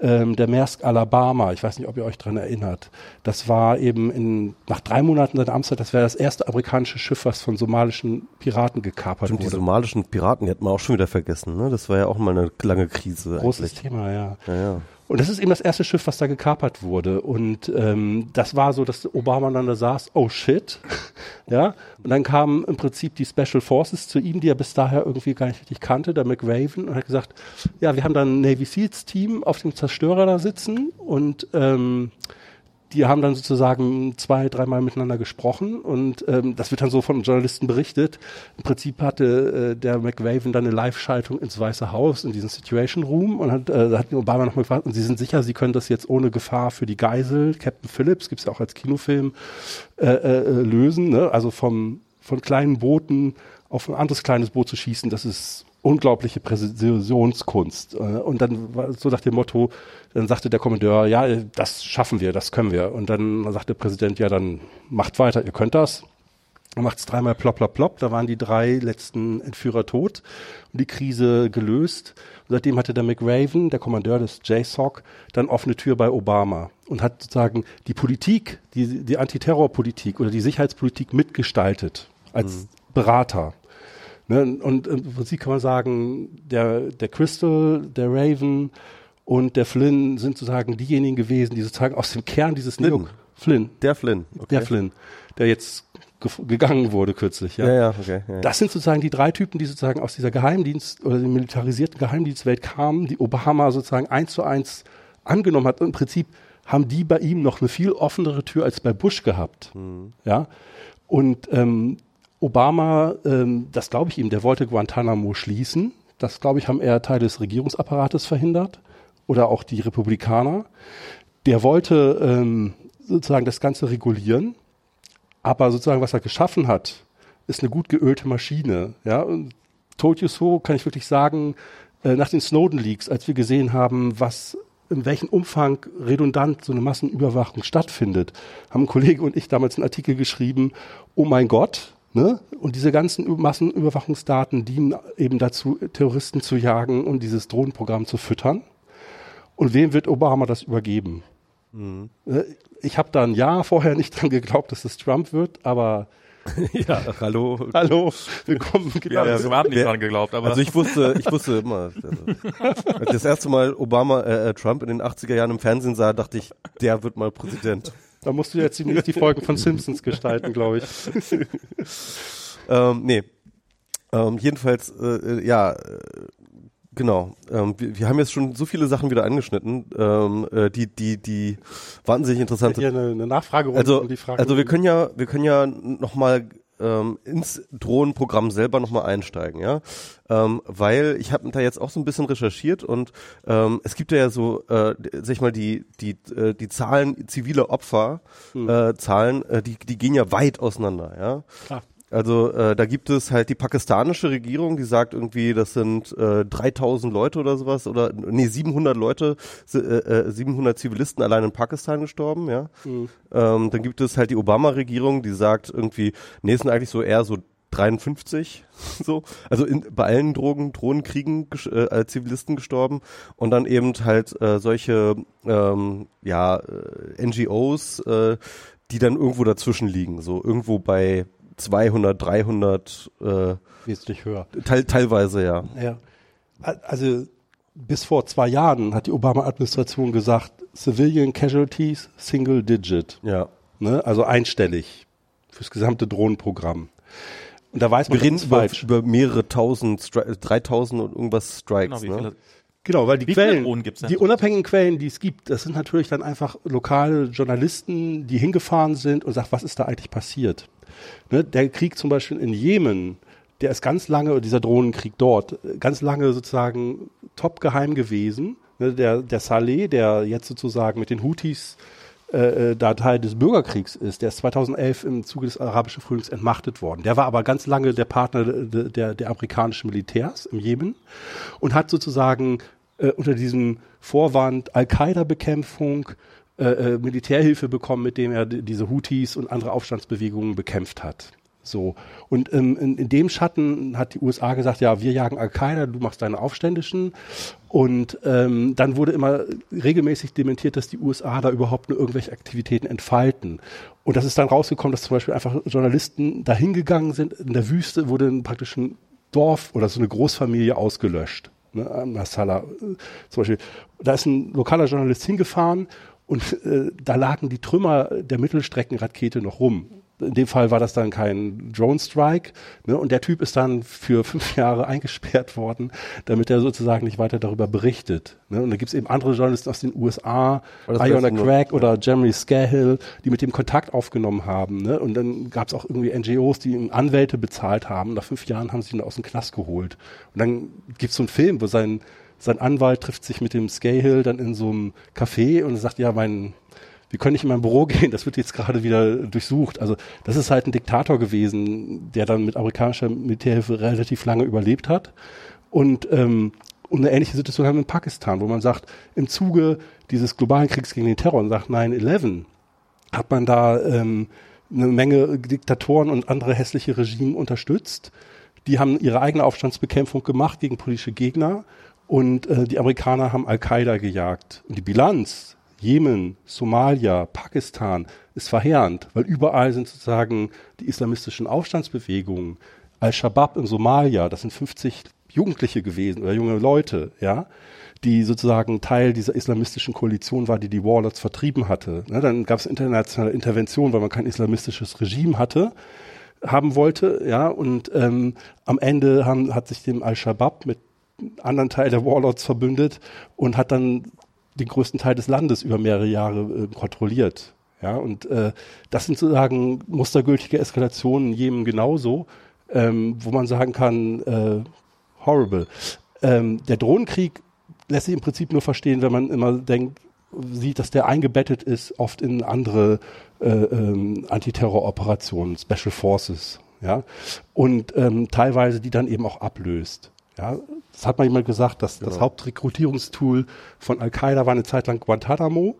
ähm, der Maersk Alabama, ich weiß nicht, ob ihr euch dran erinnert, das war eben in, nach drei Monaten seiner Amtszeit, das wäre das erste amerikanische Schiff, was von somalischen Piraten gekapert Stimmt, wurde. Die somalischen Piraten, die hat man auch schon wieder vergessen, ne? Das war ja auch mal eine lange Krise. Großes eigentlich. Thema, ja. ja, ja. Und das ist eben das erste Schiff, was da gekapert wurde. Und ähm, das war so, dass Obama dann da saß, oh shit. ja. Und dann kamen im Prinzip die Special Forces zu ihm, die er bis daher irgendwie gar nicht richtig kannte, der McRaven, und hat gesagt, ja, wir haben dann ein Navy Seals Team auf dem Zerstörer da sitzen und ähm, die haben dann sozusagen zwei, dreimal miteinander gesprochen und ähm, das wird dann so von Journalisten berichtet. Im Prinzip hatte äh, der McWaven dann eine Live-Schaltung ins Weiße Haus in diesen Situation Room und hat, äh, hat Obama nochmal gefragt, und Sie sind sicher, Sie können das jetzt ohne Gefahr für die Geisel, Captain Phillips, gibt's ja auch als Kinofilm, äh, äh, äh, lösen, ne? also vom, von kleinen Booten auf ein anderes kleines Boot zu schießen, das ist unglaubliche Präzisionskunst. Äh, und dann war so nach dem Motto, dann sagte der Kommandeur, ja, das schaffen wir, das können wir. Und dann sagt der Präsident, ja, dann macht weiter, ihr könnt das. Macht es dreimal plopp, plopp, plopp. Da waren die drei letzten Entführer tot und die Krise gelöst. Und seitdem hatte der McRaven, der Kommandeur des JSOC, dann offene Tür bei Obama und hat sozusagen die Politik, die, die Antiterrorpolitik oder die Sicherheitspolitik mitgestaltet als mhm. Berater. Ne? Und im Prinzip kann man sagen, der, der Crystal, der Raven und der Flynn sind sozusagen diejenigen gewesen, die sozusagen aus dem Kern dieses Flynn. Neo Flynn. Der Flynn. Okay. Der Flynn, der jetzt gegangen wurde kürzlich. Ja, ja, ja okay. Ja. Das sind sozusagen die drei Typen, die sozusagen aus dieser Geheimdienst oder der militarisierten Geheimdienstwelt kamen, die Obama sozusagen eins zu eins angenommen hat. Und Im Prinzip haben die bei ihm noch eine viel offenere Tür als bei Bush gehabt. Mhm. Ja. Und ähm, Obama, ähm, das glaube ich ihm, der wollte Guantanamo schließen. Das, glaube ich, haben eher Teile des Regierungsapparates verhindert oder auch die Republikaner. Der wollte ähm, sozusagen das Ganze regulieren, aber sozusagen, was er geschaffen hat, ist eine gut geölte Maschine. Ja, und told you so kann ich wirklich sagen, äh, nach den Snowden-Leaks, als wir gesehen haben, was in welchem Umfang redundant so eine Massenüberwachung stattfindet, haben ein Kollege und ich damals einen Artikel geschrieben, oh mein Gott, Ne? Und diese ganzen Massenüberwachungsdaten dienen eben dazu, Terroristen zu jagen und dieses Drohnenprogramm zu füttern. Und wem wird Obama das übergeben? Mhm. Ne? Ich habe da ein Jahr vorher nicht dran geglaubt, dass es Trump wird, aber ja, hallo. Hallo, willkommen. Genau. Ja, wir haben nicht dran geglaubt, aber. Also ich wusste, ich wusste immer. Also, als ich das erste Mal Obama, äh, äh Trump in den 80er Jahren im Fernsehen sah, dachte ich, der wird mal Präsident. Da musst du jetzt die Folgen von Simpsons gestalten, glaube ich. ähm, nee. Ähm, jedenfalls, äh, ja, Genau. Ähm, wir, wir haben jetzt schon so viele Sachen wieder angeschnitten, ähm, äh, die, die, die wahnsinnig interessant sind. Hier eine, eine Nachfrage also, um die Frage. Also wir können ja, wir können ja nochmal ähm, ins Drohnenprogramm selber nochmal einsteigen, ja. Ähm, weil ich habe da jetzt auch so ein bisschen recherchiert und ähm, es gibt ja so, äh, sag ich mal, die, die, äh, die Zahlen zivile Opfer, hm. äh, Zahlen, äh, die, die gehen ja weit auseinander, ja. Klar. Also äh, da gibt es halt die pakistanische Regierung, die sagt irgendwie, das sind äh, 3000 Leute oder sowas oder nee 700 Leute, äh, 700 äh, Zivilisten allein in Pakistan gestorben, ja. Mhm. Ähm, dann gibt es halt die Obama-Regierung, die sagt irgendwie, nee, es sind eigentlich so eher so 53, so, also in, bei allen Drogen, Drohnenkriegen äh, als Zivilisten gestorben und dann eben halt äh, solche ähm, ja äh, NGOs, äh, die dann irgendwo dazwischen liegen, so irgendwo bei 200, 300. Äh, Wesentlich höher. Teil, teilweise, ja. Ja. Also bis vor zwei Jahren hat die Obama-Administration gesagt, Civilian Casualties Single Digit. Ja. Ne? Also einstellig fürs gesamte Drohnenprogramm. Und da weiß man, Wir reden über, über mehrere tausend, Stri 3000 und irgendwas Strikes. Genau, ne? Genau, weil die Wie Quellen, die unabhängigen Quellen, die es gibt, das sind natürlich dann einfach lokale Journalisten, die hingefahren sind und sagen, was ist da eigentlich passiert? Ne, der Krieg zum Beispiel in Jemen, der ist ganz lange, dieser Drohnenkrieg dort, ganz lange sozusagen top geheim gewesen. Ne, der, der Saleh, der jetzt sozusagen mit den Houthis äh, äh da Teil des Bürgerkriegs ist, der ist 2011 im Zuge des arabischen Frühlings entmachtet worden. Der war aber ganz lange der Partner der, der, der amerikanischen Militärs im Jemen und hat sozusagen äh, unter diesem Vorwand Al-Qaida-Bekämpfung äh, äh, Militärhilfe bekommen, mit dem er diese Houthis und andere Aufstandsbewegungen bekämpft hat. So. Und ähm, in, in dem Schatten hat die USA gesagt, ja, wir jagen Al-Qaida, du machst deine Aufständischen. Und ähm, dann wurde immer regelmäßig dementiert, dass die USA da überhaupt nur irgendwelche Aktivitäten entfalten. Und das ist dann rausgekommen, dass zum Beispiel einfach Journalisten dahingegangen sind. In der Wüste wurde praktisch ein Dorf oder so eine Großfamilie ausgelöscht. Ne, Masala äh, zum Beispiel. Da ist ein lokaler Journalist hingefahren und äh, da lagen die Trümmer der Mittelstreckenrakete noch rum. In dem Fall war das dann kein Drone Strike. Ne? Und der Typ ist dann für fünf Jahre eingesperrt worden, damit er sozusagen nicht weiter darüber berichtet. Ne? Und da gibt es eben andere Journalisten aus den USA, Iona Craig oder Jeremy Scahill, die mit dem Kontakt aufgenommen haben. Ne? Und dann gab es auch irgendwie NGOs, die ihm Anwälte bezahlt haben. Nach fünf Jahren haben sie ihn aus dem Knast geholt. Und dann gibt es so einen Film, wo sein sein Anwalt trifft sich mit dem Scahill dann in so einem Café und sagt, ja, mein, wir können nicht in mein Büro gehen, das wird jetzt gerade wieder durchsucht. Also das ist halt ein Diktator gewesen, der dann mit amerikanischer Militärhilfe relativ lange überlebt hat. Und, ähm, und eine ähnliche Situation haben wir in Pakistan, wo man sagt, im Zuge dieses globalen Kriegs gegen den Terror, und sagt 9-11, hat man da ähm, eine Menge Diktatoren und andere hässliche Regime unterstützt. Die haben ihre eigene Aufstandsbekämpfung gemacht gegen politische Gegner und äh, die Amerikaner haben Al-Qaida gejagt. Und die Bilanz, Jemen, Somalia, Pakistan, ist verheerend, weil überall sind sozusagen die islamistischen Aufstandsbewegungen. Al-Shabaab in Somalia, das sind 50 Jugendliche gewesen oder junge Leute, ja, die sozusagen Teil dieser islamistischen Koalition war, die die Warlords vertrieben hatte. Ne, dann gab es internationale Intervention, weil man kein islamistisches Regime hatte haben wollte, ja, und ähm, am Ende haben, hat sich dem Al-Shabaab mit anderen Teil der Warlords verbündet und hat dann den größten Teil des Landes über mehrere Jahre äh, kontrolliert. Ja, und äh, das sind sozusagen mustergültige Eskalationen Jemen genauso, ähm, wo man sagen kann, äh, horrible. Ähm, der Drohnenkrieg lässt sich im Prinzip nur verstehen, wenn man immer denkt, sieht, dass der eingebettet ist, oft in andere äh, ähm, Antiterroroperationen, Special Forces, ja, und ähm, teilweise die dann eben auch ablöst. Ja, das hat mal jemand gesagt, dass genau. das Hauptrekrutierungstool von Al-Qaida war eine Zeit lang Guantanamo,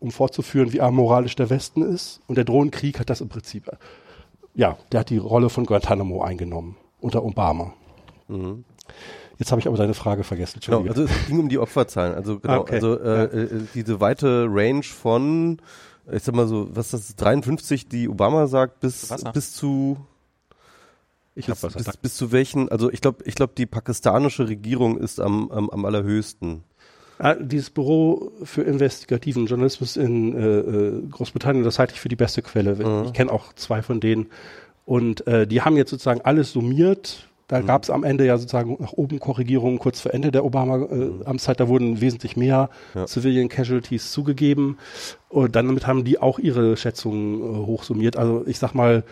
um vorzuführen, wie amoralisch der Westen ist. Und der Drohnenkrieg hat das im Prinzip, ja, der hat die Rolle von Guantanamo eingenommen unter Obama. Mhm. Jetzt habe ich aber deine Frage vergessen. Genau, also es ging um die Opferzahlen. Also genau, okay. also äh, ja. äh, diese weite Range von, ich sag mal so, was ist das, 53, die Obama sagt, bis, bis zu ich bis, bis, bis zu welchen, also ich glaube, ich glaube, die pakistanische Regierung ist am, am, am allerhöchsten. Ah, dieses Büro für investigativen Journalismus in äh, äh, Großbritannien, das halte ich für die beste Quelle. Mhm. Ich kenne auch zwei von denen. Und äh, die haben jetzt sozusagen alles summiert, Da mhm. gab es am Ende ja sozusagen nach oben Korrigierungen kurz vor Ende der Obama-Amtszeit. Äh, da wurden wesentlich mehr ja. Civilian Casualties zugegeben. Und dann damit haben die auch ihre Schätzungen äh, hochsummiert. Also ich sag mal,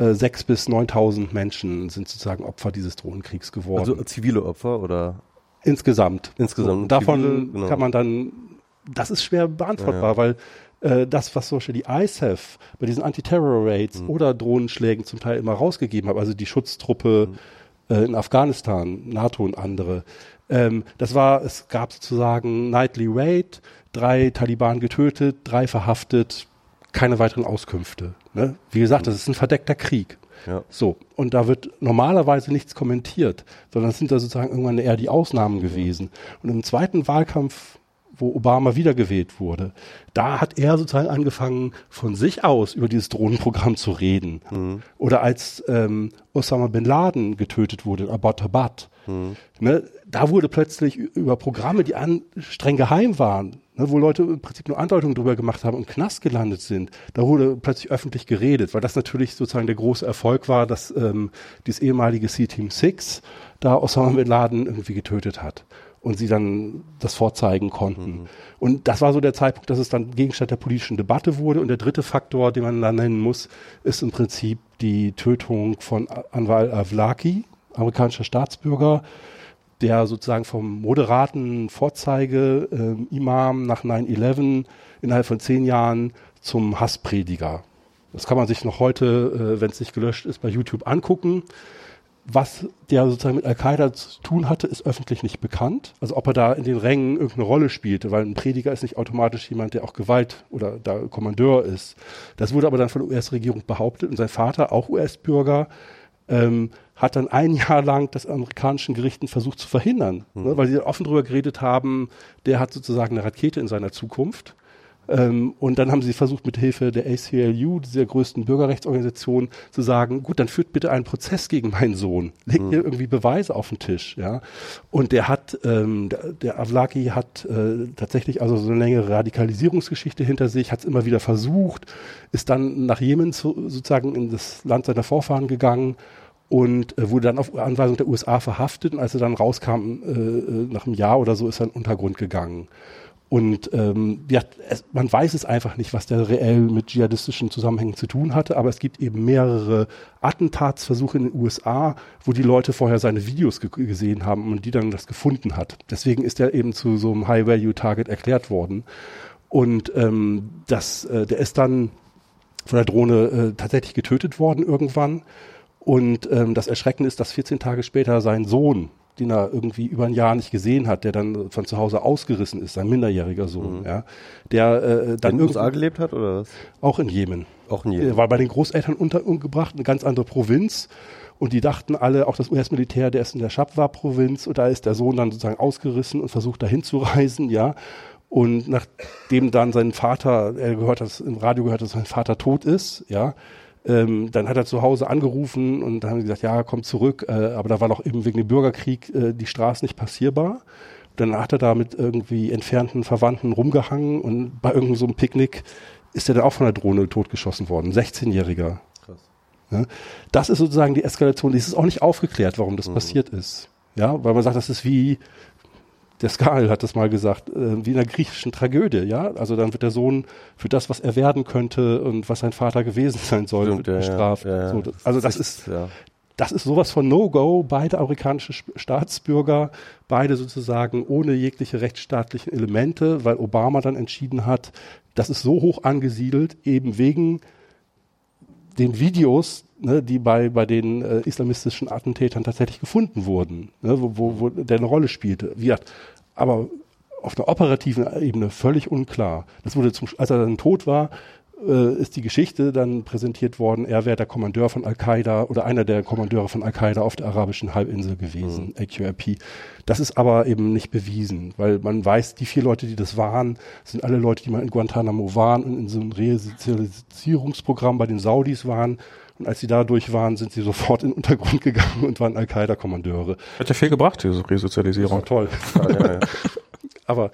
sechs bis 9.000 Menschen sind sozusagen Opfer dieses Drohnenkriegs geworden. Also zivile Opfer oder? Insgesamt. Insgesamt. Und davon zivile, genau. kann man dann, das ist schwer beantwortbar, ja, ja. weil äh, das, was zum Beispiel die ISAF bei diesen Anti-Terror-Raids mhm. oder Drohnenschlägen zum Teil immer rausgegeben hat, also die Schutztruppe mhm. äh, in Afghanistan, NATO und andere, ähm, das war, es gab sozusagen Nightly Raid, drei Taliban getötet, drei verhaftet, keine weiteren Auskünfte. Ne? Wie gesagt, das ist ein verdeckter Krieg. Ja. So, und da wird normalerweise nichts kommentiert, sondern es sind da sozusagen irgendwann eher die Ausnahmen gewesen. Und im zweiten Wahlkampf, wo Obama wiedergewählt wurde, da hat er sozusagen angefangen, von sich aus über dieses Drohnenprogramm zu reden. Mhm. Oder als ähm, Osama bin Laden getötet wurde in Abbottabad, mhm. ne, da wurde plötzlich über Programme, die an, streng geheim waren, ne, wo Leute im Prinzip nur Andeutungen drüber gemacht haben und Knast gelandet sind, da wurde plötzlich öffentlich geredet, weil das natürlich sozusagen der große Erfolg war, dass ähm, dieses ehemalige C-Team 6 da Osama Bin Laden irgendwie getötet hat und sie dann das vorzeigen konnten. Mhm. Und das war so der Zeitpunkt, dass es dann Gegenstand der politischen Debatte wurde. Und der dritte Faktor, den man da nennen muss, ist im Prinzip die Tötung von Anwar al-Awlaki, amerikanischer Staatsbürger, der sozusagen vom moderaten Vorzeige-Imam äh, nach 9-11 innerhalb von zehn Jahren zum Hassprediger. Das kann man sich noch heute, äh, wenn es nicht gelöscht ist, bei YouTube angucken. Was der sozusagen mit Al-Qaida zu tun hatte, ist öffentlich nicht bekannt. Also ob er da in den Rängen irgendeine Rolle spielte, weil ein Prediger ist nicht automatisch jemand, der auch Gewalt oder da Kommandeur ist. Das wurde aber dann von der US-Regierung behauptet und sein Vater, auch US-Bürger, ähm, hat dann ein Jahr lang das amerikanischen Gerichten versucht zu verhindern, mhm. ne, weil sie offen darüber geredet haben, der hat sozusagen eine Rakete in seiner Zukunft. Ähm, und dann haben sie versucht, mit Hilfe der ACLU, dieser größten Bürgerrechtsorganisation, zu sagen, gut, dann führt bitte einen Prozess gegen meinen Sohn. Legt mhm. ihr irgendwie Beweise auf den Tisch, ja. Und der hat, ähm, der, der Avlaki hat äh, tatsächlich also so eine längere Radikalisierungsgeschichte hinter sich, hat es immer wieder versucht, ist dann nach Jemen zu, sozusagen in das Land seiner Vorfahren gegangen und äh, wurde dann auf Anweisung der USA verhaftet und als er dann rauskam, äh, äh, nach einem Jahr oder so, ist er in den Untergrund gegangen. Und ähm, ja, es, man weiß es einfach nicht, was der reell mit dschihadistischen Zusammenhängen zu tun hatte, aber es gibt eben mehrere Attentatsversuche in den USA, wo die Leute vorher seine Videos ge gesehen haben und die dann das gefunden hat. Deswegen ist er eben zu so einem High-Value-Target erklärt worden. Und ähm, das, äh, der ist dann von der Drohne äh, tatsächlich getötet worden irgendwann. Und ähm, das Erschreckende ist, dass 14 Tage später sein Sohn, den er irgendwie über ein Jahr nicht gesehen hat, der dann von zu Hause ausgerissen ist, sein minderjähriger Sohn, mhm. ja, der äh, dann in den USA gelebt hat oder was? Auch in Jemen. Auch in Jemen. Er war bei den Großeltern untergebracht, eine ganz andere Provinz. Und die dachten alle, auch das US-Militär, der ist in der Shabwa-Provinz und da ist der Sohn dann sozusagen ausgerissen und versucht dahin zu reisen, ja. Und nachdem dann sein Vater, er gehört, dass im Radio gehört, dass sein Vater tot ist, ja, ähm, dann hat er zu Hause angerufen und dann haben sie gesagt, ja, komm zurück, äh, aber da war noch eben wegen dem Bürgerkrieg äh, die Straße nicht passierbar. Dann hat er da mit irgendwie entfernten Verwandten rumgehangen und bei irgendeinem so einem Picknick ist er dann auch von der Drohne totgeschossen worden, 16-Jähriger. Ja, das ist sozusagen die Eskalation. Es ist auch nicht aufgeklärt, warum das mhm. passiert ist. Ja, weil man sagt, das ist wie, der Skal hat das mal gesagt, äh, wie in einer griechischen Tragödie, ja. Also dann wird der Sohn für das, was er werden könnte und was sein Vater gewesen sein soll, Stimmt, bestraft. Ja, ja, ja. So, also das ist, das ist sowas von No-Go. Beide amerikanische Staatsbürger, beide sozusagen ohne jegliche rechtsstaatlichen Elemente, weil Obama dann entschieden hat, das ist so hoch angesiedelt, eben wegen den Videos, ne, die bei, bei den äh, islamistischen Attentätern tatsächlich gefunden wurden, ne, wo, wo, wo der eine Rolle spielte. Wie gesagt, aber auf der operativen Ebene völlig unklar. Das wurde zum, als er dann tot war, äh, ist die Geschichte dann präsentiert worden, er wäre der Kommandeur von Al-Qaida oder einer der Kommandeure von Al-Qaida auf der arabischen Halbinsel gewesen, mhm. AQRP. Das ist aber eben nicht bewiesen, weil man weiß, die vier Leute, die das waren, sind alle Leute, die mal in Guantanamo waren und in so einem Resozialisierungsprogramm bei den Saudis waren und als sie da durch waren, sind sie sofort in den Untergrund gegangen und waren Al-Qaida-Kommandeure. Hat ja viel gebracht, diese Resozialisierung. toll. Ja, ja, ja. Aber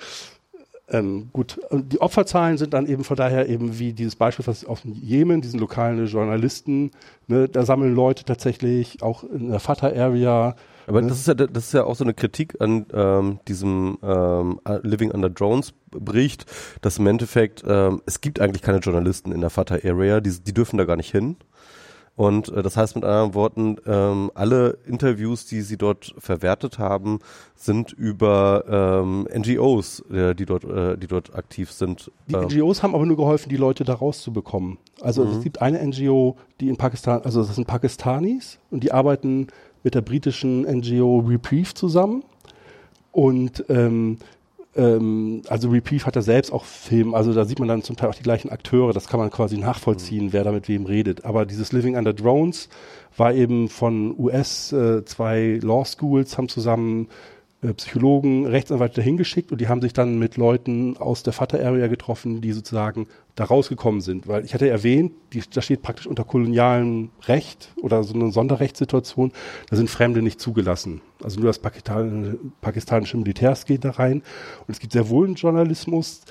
Ähm, gut, die Opferzahlen sind dann eben von daher eben wie dieses Beispiel was aus dem Jemen, diesen lokalen Journalisten, ne, da sammeln Leute tatsächlich auch in der Fatah-Area. Aber ne? das ist ja das ist ja auch so eine Kritik an ähm, diesem ähm, Living Under Drones Bericht, dass im Endeffekt ähm, es gibt eigentlich keine Journalisten in der Fatah-Area, die, die dürfen da gar nicht hin. Und äh, das heißt mit anderen Worten, ähm, alle Interviews, die sie dort verwertet haben, sind über ähm, NGOs, äh, die dort, äh, die dort aktiv sind. Die Ähm, NGOs haben aber nur geholfen, die Leute da rauszubekommen. Also Mhm. es gibt eine NGO, die in Pakistan, also das sind Pakistanis und die arbeiten mit der britischen NGO Reprieve zusammen. Und ähm, ähm, also Reprieve hat da selbst auch Film, also da sieht man dann zum Teil auch die gleichen Akteure, das kann man quasi nachvollziehen, wer da mit wem redet. Aber dieses Living Under Drones war eben von US, äh, zwei Law Schools haben zusammen äh, Psychologen, Rechtsanwälte dahin geschickt und die haben sich dann mit Leuten aus der Fatah-Area getroffen, die sozusagen da rausgekommen sind. Weil ich hatte erwähnt, die, da steht praktisch unter kolonialem Recht oder so eine Sonderrechtssituation, da sind Fremde nicht zugelassen. Also nur das Pakistan, pakistanische Militärs geht da rein. Und es gibt sehr wohl einen Journalismus,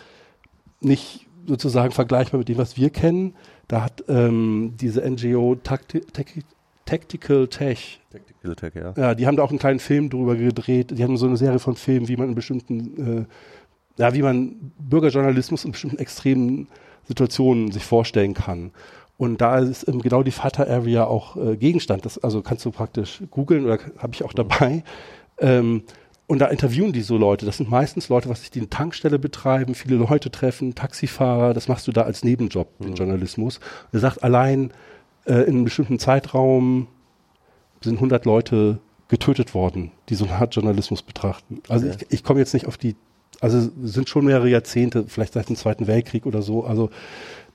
nicht sozusagen vergleichbar mit dem, was wir kennen. Da hat ähm, diese NGO Tacti Tacti Tactical Tech, Tactical Tech, ja. ja, die haben da auch einen kleinen Film drüber gedreht. Die haben so eine Serie von Filmen, wie man in bestimmten, äh, ja, wie man Bürgerjournalismus in bestimmten extremen Situationen sich vorstellen kann. Und da ist genau die Fata Area auch äh, Gegenstand. Das, also kannst du praktisch googeln oder habe ich auch dabei. Ähm, und da interviewen die so Leute. Das sind meistens Leute, was sich die eine Tankstelle betreiben, viele Leute treffen, Taxifahrer. Das machst du da als Nebenjob, den Journalismus. Und er sagt, allein äh, in einem bestimmten Zeitraum sind 100 Leute getötet worden, die so eine Art Journalismus betrachten. Also Okay. ich, ich komme jetzt nicht auf die, also es sind schon mehrere Jahrzehnte, vielleicht seit dem Zweiten Weltkrieg oder so. Also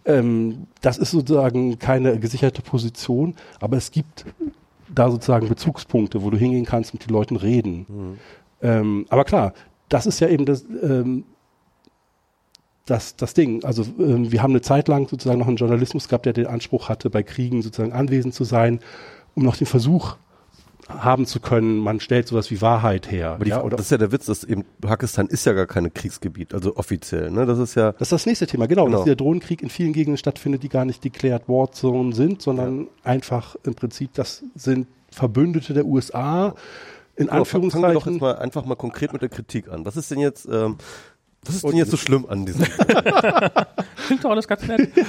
ähm, das ist sozusagen keine gesicherte Position, aber es gibt da sozusagen Bezugspunkte, wo du hingehen kannst, mit den Leuten reden. Ähm, aber klar, das ist ja eben das, ähm, das, das Ding. Also ähm, wir haben eine Zeit lang sozusagen noch einen Journalismus gehabt, der den Anspruch hatte, bei Kriegen sozusagen anwesend zu sein, um noch den Versuch haben zu können, man stellt sowas wie Wahrheit her. Aber die, ja, oder das ist ja der Witz, dass eben Pakistan ist ja gar kein Kriegsgebiet, also offiziell. Ne? Das ist ja Das ist das nächste Thema, genau, Genau. dass der Drohnenkrieg in vielen Gegenden stattfindet, die gar nicht declared war Zone sind, sondern einfach im Prinzip, das sind Verbündete der USA, in Genau, fangen wir doch Anführungszeichen. jetzt mal einfach mal konkret mit der Kritik an. Was ist denn jetzt, ähm, was ist denn jetzt so schlimm an diesem? Klingt doch alles ganz nett.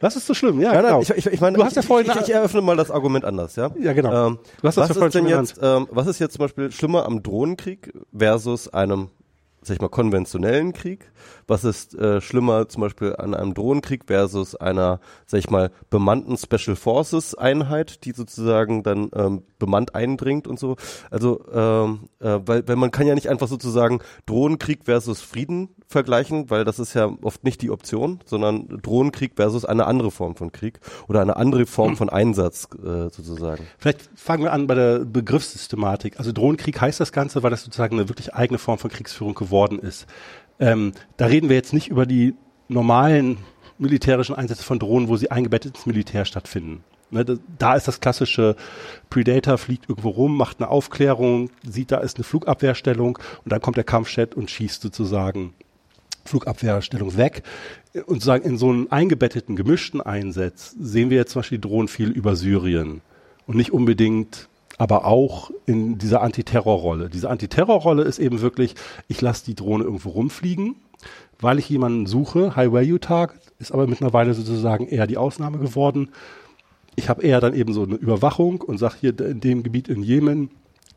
Das ist so schlimm, ja, Ja, genau. ich, ich, ich meine, Du hast ja vorhin- ich, ich eröffne mal das Argument anders, ja? Ja, genau. Ähm, Du hast das was ja ist denn jetzt, ähm, was ist jetzt zum Beispiel schlimmer am Drohnenkrieg versus einem, sag ich mal, konventionellen Krieg? Was ist äh, schlimmer zum Beispiel an einem Drohnenkrieg versus einer, sag ich mal, bemannten Special Forces Einheit, die sozusagen dann ähm, bemannt eindringt und so? Also, ähm, äh, weil, weil man kann ja nicht einfach sozusagen Drohnenkrieg versus Frieden vergleichen, weil das ist ja oft nicht die Option, sondern Drohnenkrieg versus eine andere Form von Krieg oder eine andere Form von Einsatz äh, sozusagen. Vielleicht fangen wir an bei der Begriffssystematik. Also Drohnenkrieg heißt das Ganze, weil das sozusagen eine wirklich eigene Form von Kriegsführung geworden ist. Ähm, da reden wir jetzt nicht über die normalen militärischen Einsätze von Drohnen, wo sie eingebettet ins Militär stattfinden. Ne, da, ist das klassische Predator fliegt irgendwo rum, macht eine Aufklärung, sieht, da ist eine Flugabwehrstellung und dann kommt der Kampfjet und schießt sozusagen Flugabwehrstellung weg. Und sozusagen in so einem eingebetteten, gemischten Einsatz sehen wir jetzt zum Beispiel Drohnen viel über Syrien. Und nicht unbedingt, aber auch in dieser Antiterrorrolle. Diese Antiterrorrolle ist eben wirklich, ich lasse die Drohne irgendwo rumfliegen, weil ich jemanden suche, High-Value-Target, ist aber mittlerweile sozusagen eher die Ausnahme geworden. Ich habe eher dann eben so eine Überwachung und sage hier in dem Gebiet in Jemen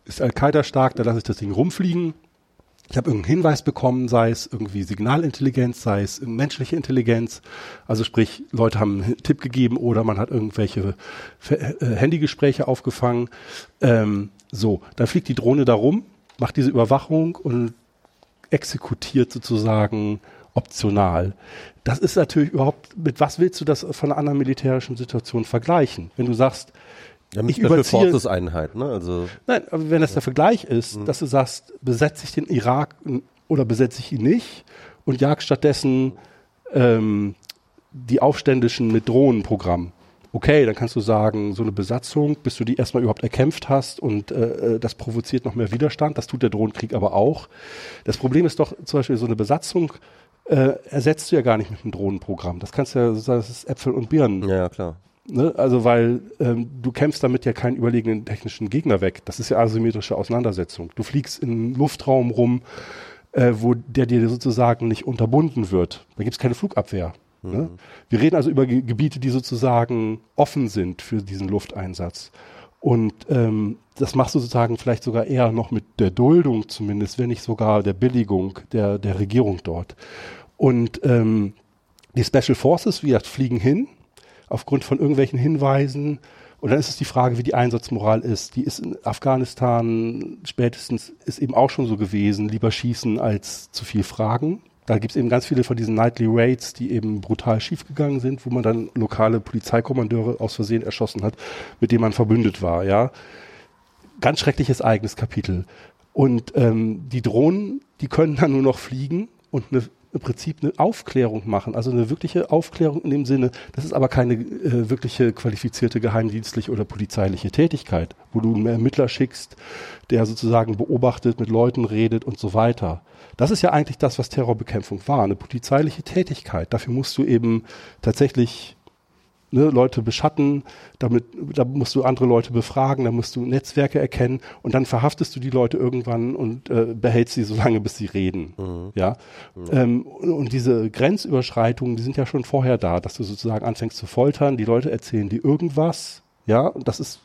ist Al-Qaida stark, da lasse ich das Ding rumfliegen. Ich habe irgendeinen Hinweis bekommen, sei es irgendwie Signalintelligenz, sei es menschliche Intelligenz. Also sprich, Leute haben einen Tipp gegeben oder man hat irgendwelche Ver- äh, Handygespräche aufgefangen. Ähm, so, dann fliegt die Drohne da rum, macht diese Überwachung und exekutiert sozusagen optional. Das ist natürlich überhaupt, mit was willst du das von einer anderen militärischen Situation vergleichen? Wenn du sagst, Ja, Ich überziehe- Forces Einheit, ne? Also Nein, aber wenn das der Vergleich ist, dass du sagst, besetze ich den Irak oder besetze ich ihn nicht und jag stattdessen ähm, die Aufständischen mit Drohnenprogramm. Okay, dann kannst du sagen, so eine Besatzung, bis du die erstmal überhaupt erkämpft hast und äh, äh, das provoziert noch mehr Widerstand. Das tut der Drohnenkrieg aber auch. Das Problem ist doch zum Beispiel so eine Besatzung äh, ersetzt du ja gar nicht mit einem Drohnenprogramm. Das kannst du ja, das ist Äpfel und Birnen. Ja klar. Ne? Also weil ähm, du kämpfst damit ja keinen überlegenen technischen Gegner weg. Das ist ja asymmetrische Auseinandersetzung. Du fliegst in Luftraum rum, äh, wo der dir sozusagen nicht unterbunden wird. Da gibt es keine Flugabwehr. Ne? Mhm. Wir reden also über Ge Gebiete, die sozusagen offen sind für diesen Lufteinsatz. Und ähm, das machst du sozusagen vielleicht sogar eher noch mit der Duldung zumindest, wenn nicht sogar der Billigung der, der Regierung dort. Und ähm, die Special Forces, wie gesagt, fliegen hin, aufgrund von irgendwelchen Hinweisen. Und dann ist es die Frage, wie die Einsatzmoral ist. Die ist in Afghanistan spätestens, ist eben auch schon so gewesen, lieber schießen als zu viel fragen. Da gibt es eben ganz viele von diesen Nightly Raids, die eben brutal schiefgegangen sind, wo man dann lokale Polizeikommandeure aus Versehen erschossen hat, mit denen man verbündet war, ja. Ganz schreckliches eigenes Kapitel. Und ähm, die Drohnen, die können dann nur noch fliegen und eine im Prinzip eine Aufklärung machen, also eine wirkliche Aufklärung in dem Sinne, das ist aber keine äh, wirkliche qualifizierte geheimdienstliche oder polizeiliche Tätigkeit, wo du einen Ermittler schickst, der sozusagen beobachtet, mit Leuten redet und so weiter. Das ist ja eigentlich das, was Terrorbekämpfung war, eine polizeiliche Tätigkeit. Dafür musst du eben tatsächlich ne, Leute beschatten, damit, da musst du andere Leute befragen, da musst du Netzwerke erkennen und dann verhaftest du die Leute irgendwann und äh, behältst sie so lange, bis sie reden. Mhm. Ja. Mhm. Ähm, und diese Grenzüberschreitungen, die sind ja schon vorher da, dass du sozusagen anfängst zu foltern, die Leute erzählen dir irgendwas, ja, und das ist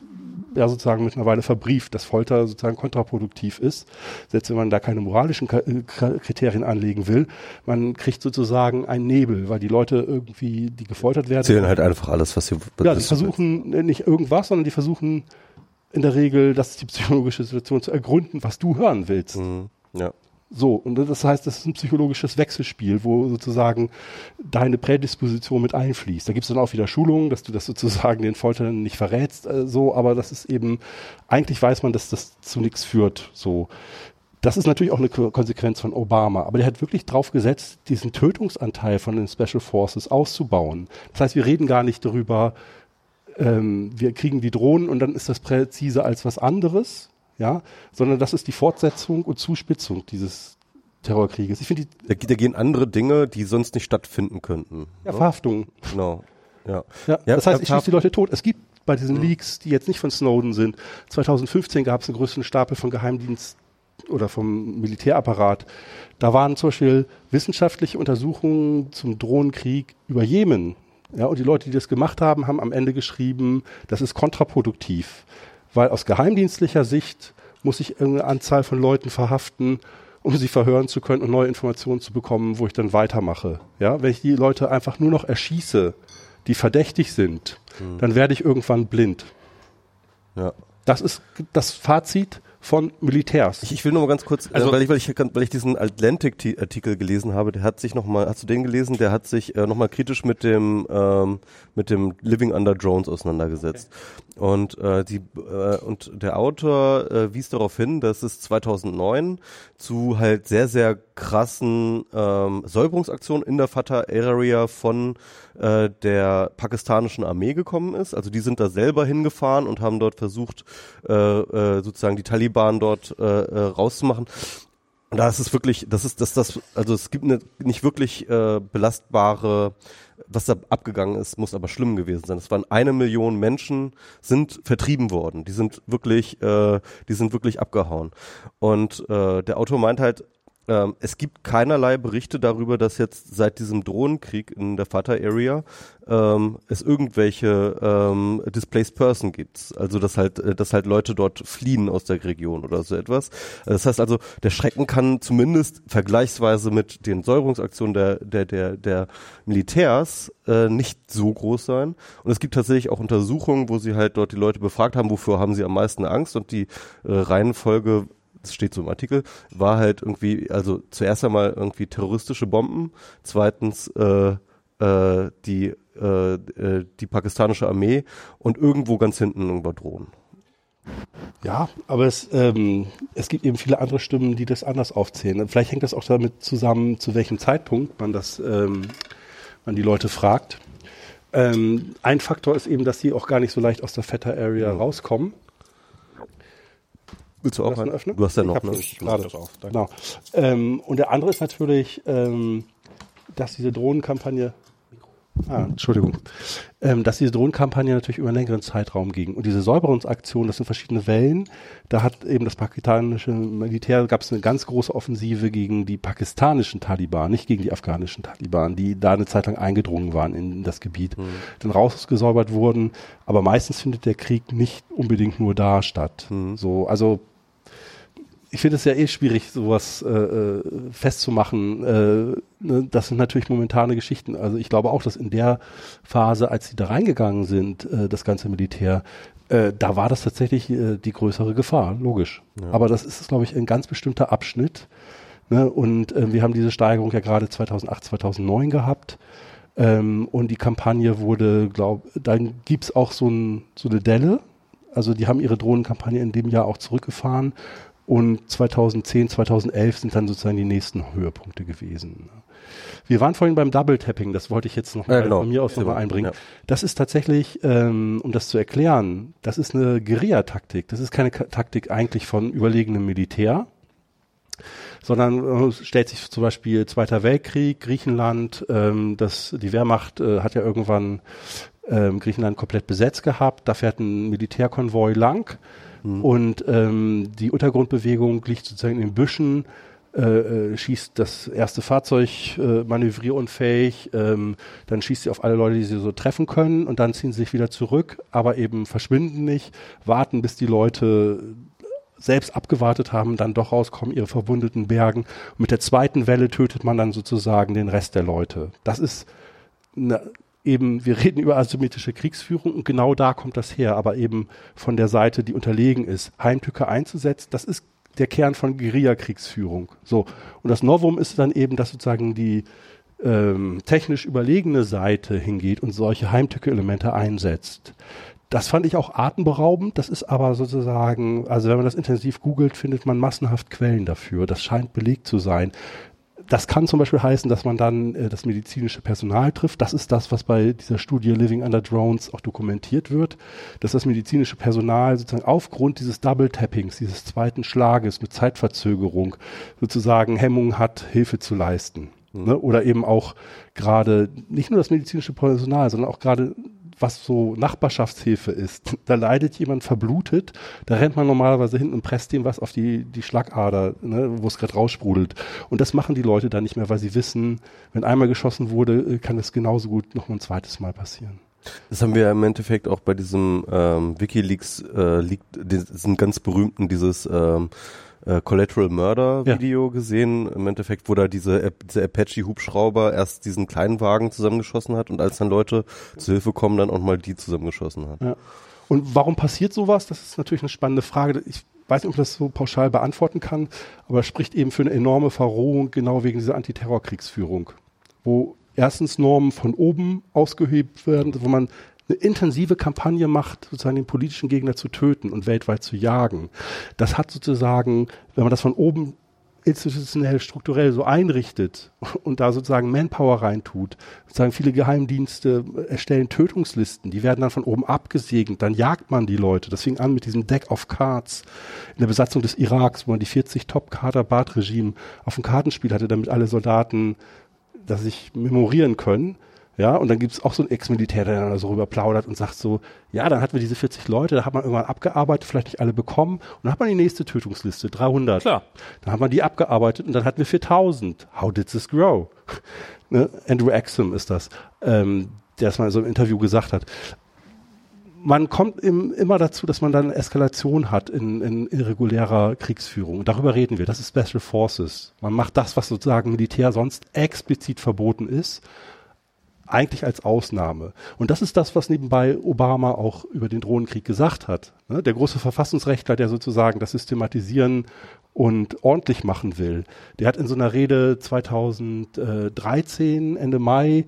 ja sozusagen mittlerweile verbrieft, dass Folter sozusagen kontraproduktiv ist, selbst wenn man da keine moralischen äh, Kriterien anlegen will. Man kriegt sozusagen einen Nebel, weil die Leute irgendwie, die gefoltert werden. Zählen halt einfach alles, was sie. Ja, die versuchen willst. nicht irgendwas, sondern die versuchen in der Regel, das ist die psychologische Situation zu ergründen, was du hören willst. Mhm. Ja. So, und das heißt, das ist ein psychologisches Wechselspiel, wo sozusagen deine Prädisposition mit einfließt. Da gibt es dann auch wieder Schulungen, dass du das sozusagen den Foltern nicht verrätst, äh, so, aber das ist eben, eigentlich weiß man, dass das zu nichts führt, so. Das ist natürlich auch eine Konsequenz von Obama, aber der hat wirklich drauf gesetzt, diesen Tötungsanteil von den Special Forces auszubauen. Das heißt, wir reden gar nicht darüber, ähm, wir kriegen die Drohnen und dann ist das präziser als was anderes, ja, sondern das ist die Fortsetzung und Zuspitzung dieses Terrorkrieges. Ich finde, da, da, gehen andere Dinge, die sonst nicht stattfinden könnten. Ja, ne? Verhaftungen. Genau. Ja. ja, ja das heißt, ich schieße die Leute tot. Es gibt bei diesen mhm. Leaks, die jetzt nicht von Snowden sind, 2015 gab es einen größeren Stapel von Geheimdienst oder vom Militärapparat. Da waren zum Beispiel wissenschaftliche Untersuchungen zum Drohnenkrieg über Jemen. Ja, und die Leute, die das gemacht haben, haben am Ende geschrieben, das ist kontraproduktiv weil aus geheimdienstlicher Sicht muss ich eine Anzahl von Leuten verhaften, um sie verhören zu können und neue Informationen zu bekommen, wo ich dann weitermache. Ja, wenn ich die Leute einfach nur noch erschieße, die verdächtig sind, mhm. dann werde ich irgendwann blind. Ja. Das ist das Fazit von Militärs. Ich, ich will nur mal ganz kurz, also, weil, ich, weil, ich, weil ich diesen Atlantic-Artikel gelesen habe, der hat sich nochmal, hast du den gelesen? Der hat sich äh, nochmal kritisch mit dem, ähm, mit dem Living Under Drones auseinandergesetzt. Okay. Und, äh, die, äh, und der Autor äh, wies darauf hin, dass es 2009 zu halt sehr, sehr krassen ähm, Säuberungsaktionen in der Fatah-Area von äh, der pakistanischen Armee gekommen ist. Also die sind da selber hingefahren und haben dort versucht, äh, äh, sozusagen die Taliban dort äh, äh, rauszumachen. Da ist es wirklich, das ist das, das, also es gibt eine nicht wirklich äh, belastbare, was da abgegangen ist, muss aber schlimm gewesen sein. Es waren eine Million Menschen sind vertrieben worden. Die sind wirklich, äh, die sind wirklich abgehauen. Und äh, der Autor meint halt, ähm, es gibt keinerlei Berichte darüber, dass jetzt seit diesem Drohnenkrieg in der Fatah-Area ähm, es irgendwelche ähm, Displaced Person gibt. Also dass halt, äh, dass halt Leute dort fliehen aus der Region oder so etwas. Das heißt also, der Schrecken kann zumindest vergleichsweise mit den Säuberungsaktionen der, der, der, der Militärs äh, nicht so groß sein. Und es gibt tatsächlich auch Untersuchungen, wo sie halt dort die Leute befragt haben, wofür haben sie am meisten Angst und die äh, Reihenfolge das steht so im Artikel, war halt irgendwie, also zuerst einmal irgendwie terroristische Bomben, zweitens äh, äh, die, äh, äh, die pakistanische Armee und irgendwo ganz hinten irgendwo Drohnen. Ja, aber es, ähm, es gibt eben viele andere Stimmen, die das anders aufzählen. Vielleicht hängt das auch damit zusammen, zu welchem Zeitpunkt man das, ähm, man die Leute fragt. Ähm, ein Faktor ist eben, dass die auch gar nicht so leicht aus der Feta Area mhm. rauskommen. Willst du auch einen öffnen? Du hast ja noch, ne? Ich gerade drauf. Genau. Ähm, und der andere ist natürlich, ähm, dass diese Drohnenkampagne Ah, Entschuldigung. Ähm, dass diese Drohnenkampagne natürlich über einen längeren Zeitraum ging. Und diese Säuberungsaktion, das sind verschiedene Wellen. Da hat eben das pakistanische Militär, gab es eine ganz große Offensive gegen die pakistanischen Taliban, nicht gegen die afghanischen Taliban, die da eine Zeit lang eingedrungen waren in das Gebiet, mhm. dann rausgesäubert wurden. Aber meistens findet der Krieg nicht unbedingt nur da statt. Mhm. So, also ich finde es ja eh schwierig, sowas äh, äh, festzumachen. Äh, ne? Das sind natürlich momentane Geschichten. Also ich glaube auch, dass in der Phase, als sie da reingegangen sind, äh, das ganze Militär, äh, da war das tatsächlich äh, die größere Gefahr, logisch. Ja. Aber das ist, glaube ich, ein ganz bestimmter Abschnitt. Ne? Und äh, wir haben diese Steigerung ja gerade 2008, 2009 gehabt. Ähm, und die Kampagne wurde, glaube dann gibt's auch so, ein, so eine Delle. Also die haben ihre Drohnenkampagne in dem Jahr auch zurückgefahren und 2010, 2011 sind dann sozusagen die nächsten Höhepunkte gewesen. Wir waren vorhin beim Double Tapping, das wollte ich jetzt noch mal genau. von mir aus nochmal einbringen. Ja. Das ist tatsächlich, ähm, um das zu erklären, das ist eine Guerilla-Taktik. Das ist keine Taktik eigentlich von überlegenem Militär, sondern äh, stellt sich zum Beispiel Zweiter Weltkrieg, Griechenland, ähm, das, die Wehrmacht äh, hat ja irgendwann ähm, Griechenland komplett besetzt gehabt, da fährt ein Militärkonvoi lang Mhm. Und ähm, die Untergrundbewegung liegt sozusagen in den Büschen, äh, äh, schießt das erste Fahrzeug äh, manövrierunfähig, ähm, dann schießt sie auf alle Leute, die sie so treffen können und dann ziehen sie sich wieder zurück, aber eben verschwinden nicht, warten, bis die Leute selbst abgewartet haben, dann doch rauskommen, ihre verwundeten Bergen. Und mit der zweiten Welle tötet man dann sozusagen den Rest der Leute. Das ist eine eben, wir reden über asymmetrische Kriegsführung und genau da kommt das her, aber eben von der Seite, die unterlegen ist. Heimtücke einzusetzen, das ist der Kern von Guerillakriegsführung. So. Und das Novum ist dann eben, dass sozusagen die ähm, technisch überlegene Seite hingeht und solche Heimtücke-Elemente einsetzt. Das fand ich auch atemberaubend. Das ist aber sozusagen, also wenn man das intensiv googelt, findet man massenhaft Quellen dafür. Das scheint belegt zu sein das kann zum Beispiel heißen, dass man dann äh, das medizinische Personal trifft. Das ist das, was bei dieser Studie Living Under Drones auch dokumentiert wird, dass das medizinische Personal sozusagen aufgrund dieses Double Tappings, dieses zweiten Schlages mit Zeitverzögerung sozusagen Hemmung hat, Hilfe zu leisten. Mhm. Ne? Oder eben auch gerade nicht nur das medizinische Personal, sondern auch gerade was so Nachbarschaftshilfe ist. Da leidet jemand verblutet, da rennt man normalerweise hin und presst ihm was auf die, die Schlagader, ne, wo es gerade raussprudelt. Und das machen die Leute dann nicht mehr, weil sie wissen, wenn einmal geschossen wurde, äh, kann es genauso gut noch ein zweites Mal passieren. Das haben wir im Endeffekt auch bei diesem ähm, WikiLeaks, äh, liegt, diesen ganz berühmten, dieses ähm, äh, Collateral Murder Video ja. gesehen, im Endeffekt, wo da diese, diese Apache-Hubschrauber erst diesen kleinen Wagen zusammengeschossen hat und als dann Leute zu Hilfe kommen, dann auch mal die zusammengeschossen hat. Ja. Und warum passiert sowas? Das ist natürlich eine spannende Frage. Ich weiß nicht, ob ich das so pauschal beantworten kann, aber es spricht eben für eine enorme Verrohung, genau wegen dieser Antiterrorkriegsführung, wo erstens Normen von oben ausgehebt werden, wo man eine intensive Kampagne macht, sozusagen den politischen Gegner zu töten und weltweit zu jagen. Das hat sozusagen, wenn man das von oben institutionell, strukturell so einrichtet und da sozusagen Manpower reintut, sozusagen viele Geheimdienste erstellen Tötungslisten, die werden dann von oben abgesegnet, dann jagt man die Leute. Das fing an mit diesem Deck of Cards in der Besatzung des Iraks, wo man die 40 Top-Kader-Bad-Regime auf dem Kartenspiel hatte, damit alle Soldaten das sich memorieren können. Ja, und dann gibt's auch so einen Ex-Militär, der dann so rüber plaudert und sagt so, ja, dann hatten wir diese 40 Leute, da hat man irgendwann abgearbeitet, vielleicht nicht alle bekommen, und dann hat man die nächste Tötungsliste, 300. Klar. Dann hat man die abgearbeitet und dann hatten wir 4000. How did this grow? ne? Andrew Axum ist das, ähm, der das mal in so einem Interview gesagt hat. Man kommt im, immer dazu, dass man dann Eskalation hat in, in irregulärer Kriegsführung. Und darüber reden wir. Das ist Special Forces. Man macht das, was sozusagen Militär sonst explizit verboten ist eigentlich als Ausnahme. Und das ist das, was nebenbei Obama auch über den Drohnenkrieg gesagt hat. Ne? Der große Verfassungsrechtler, der sozusagen das systematisieren und ordentlich machen will, der hat in so einer Rede 2013, Ende Mai,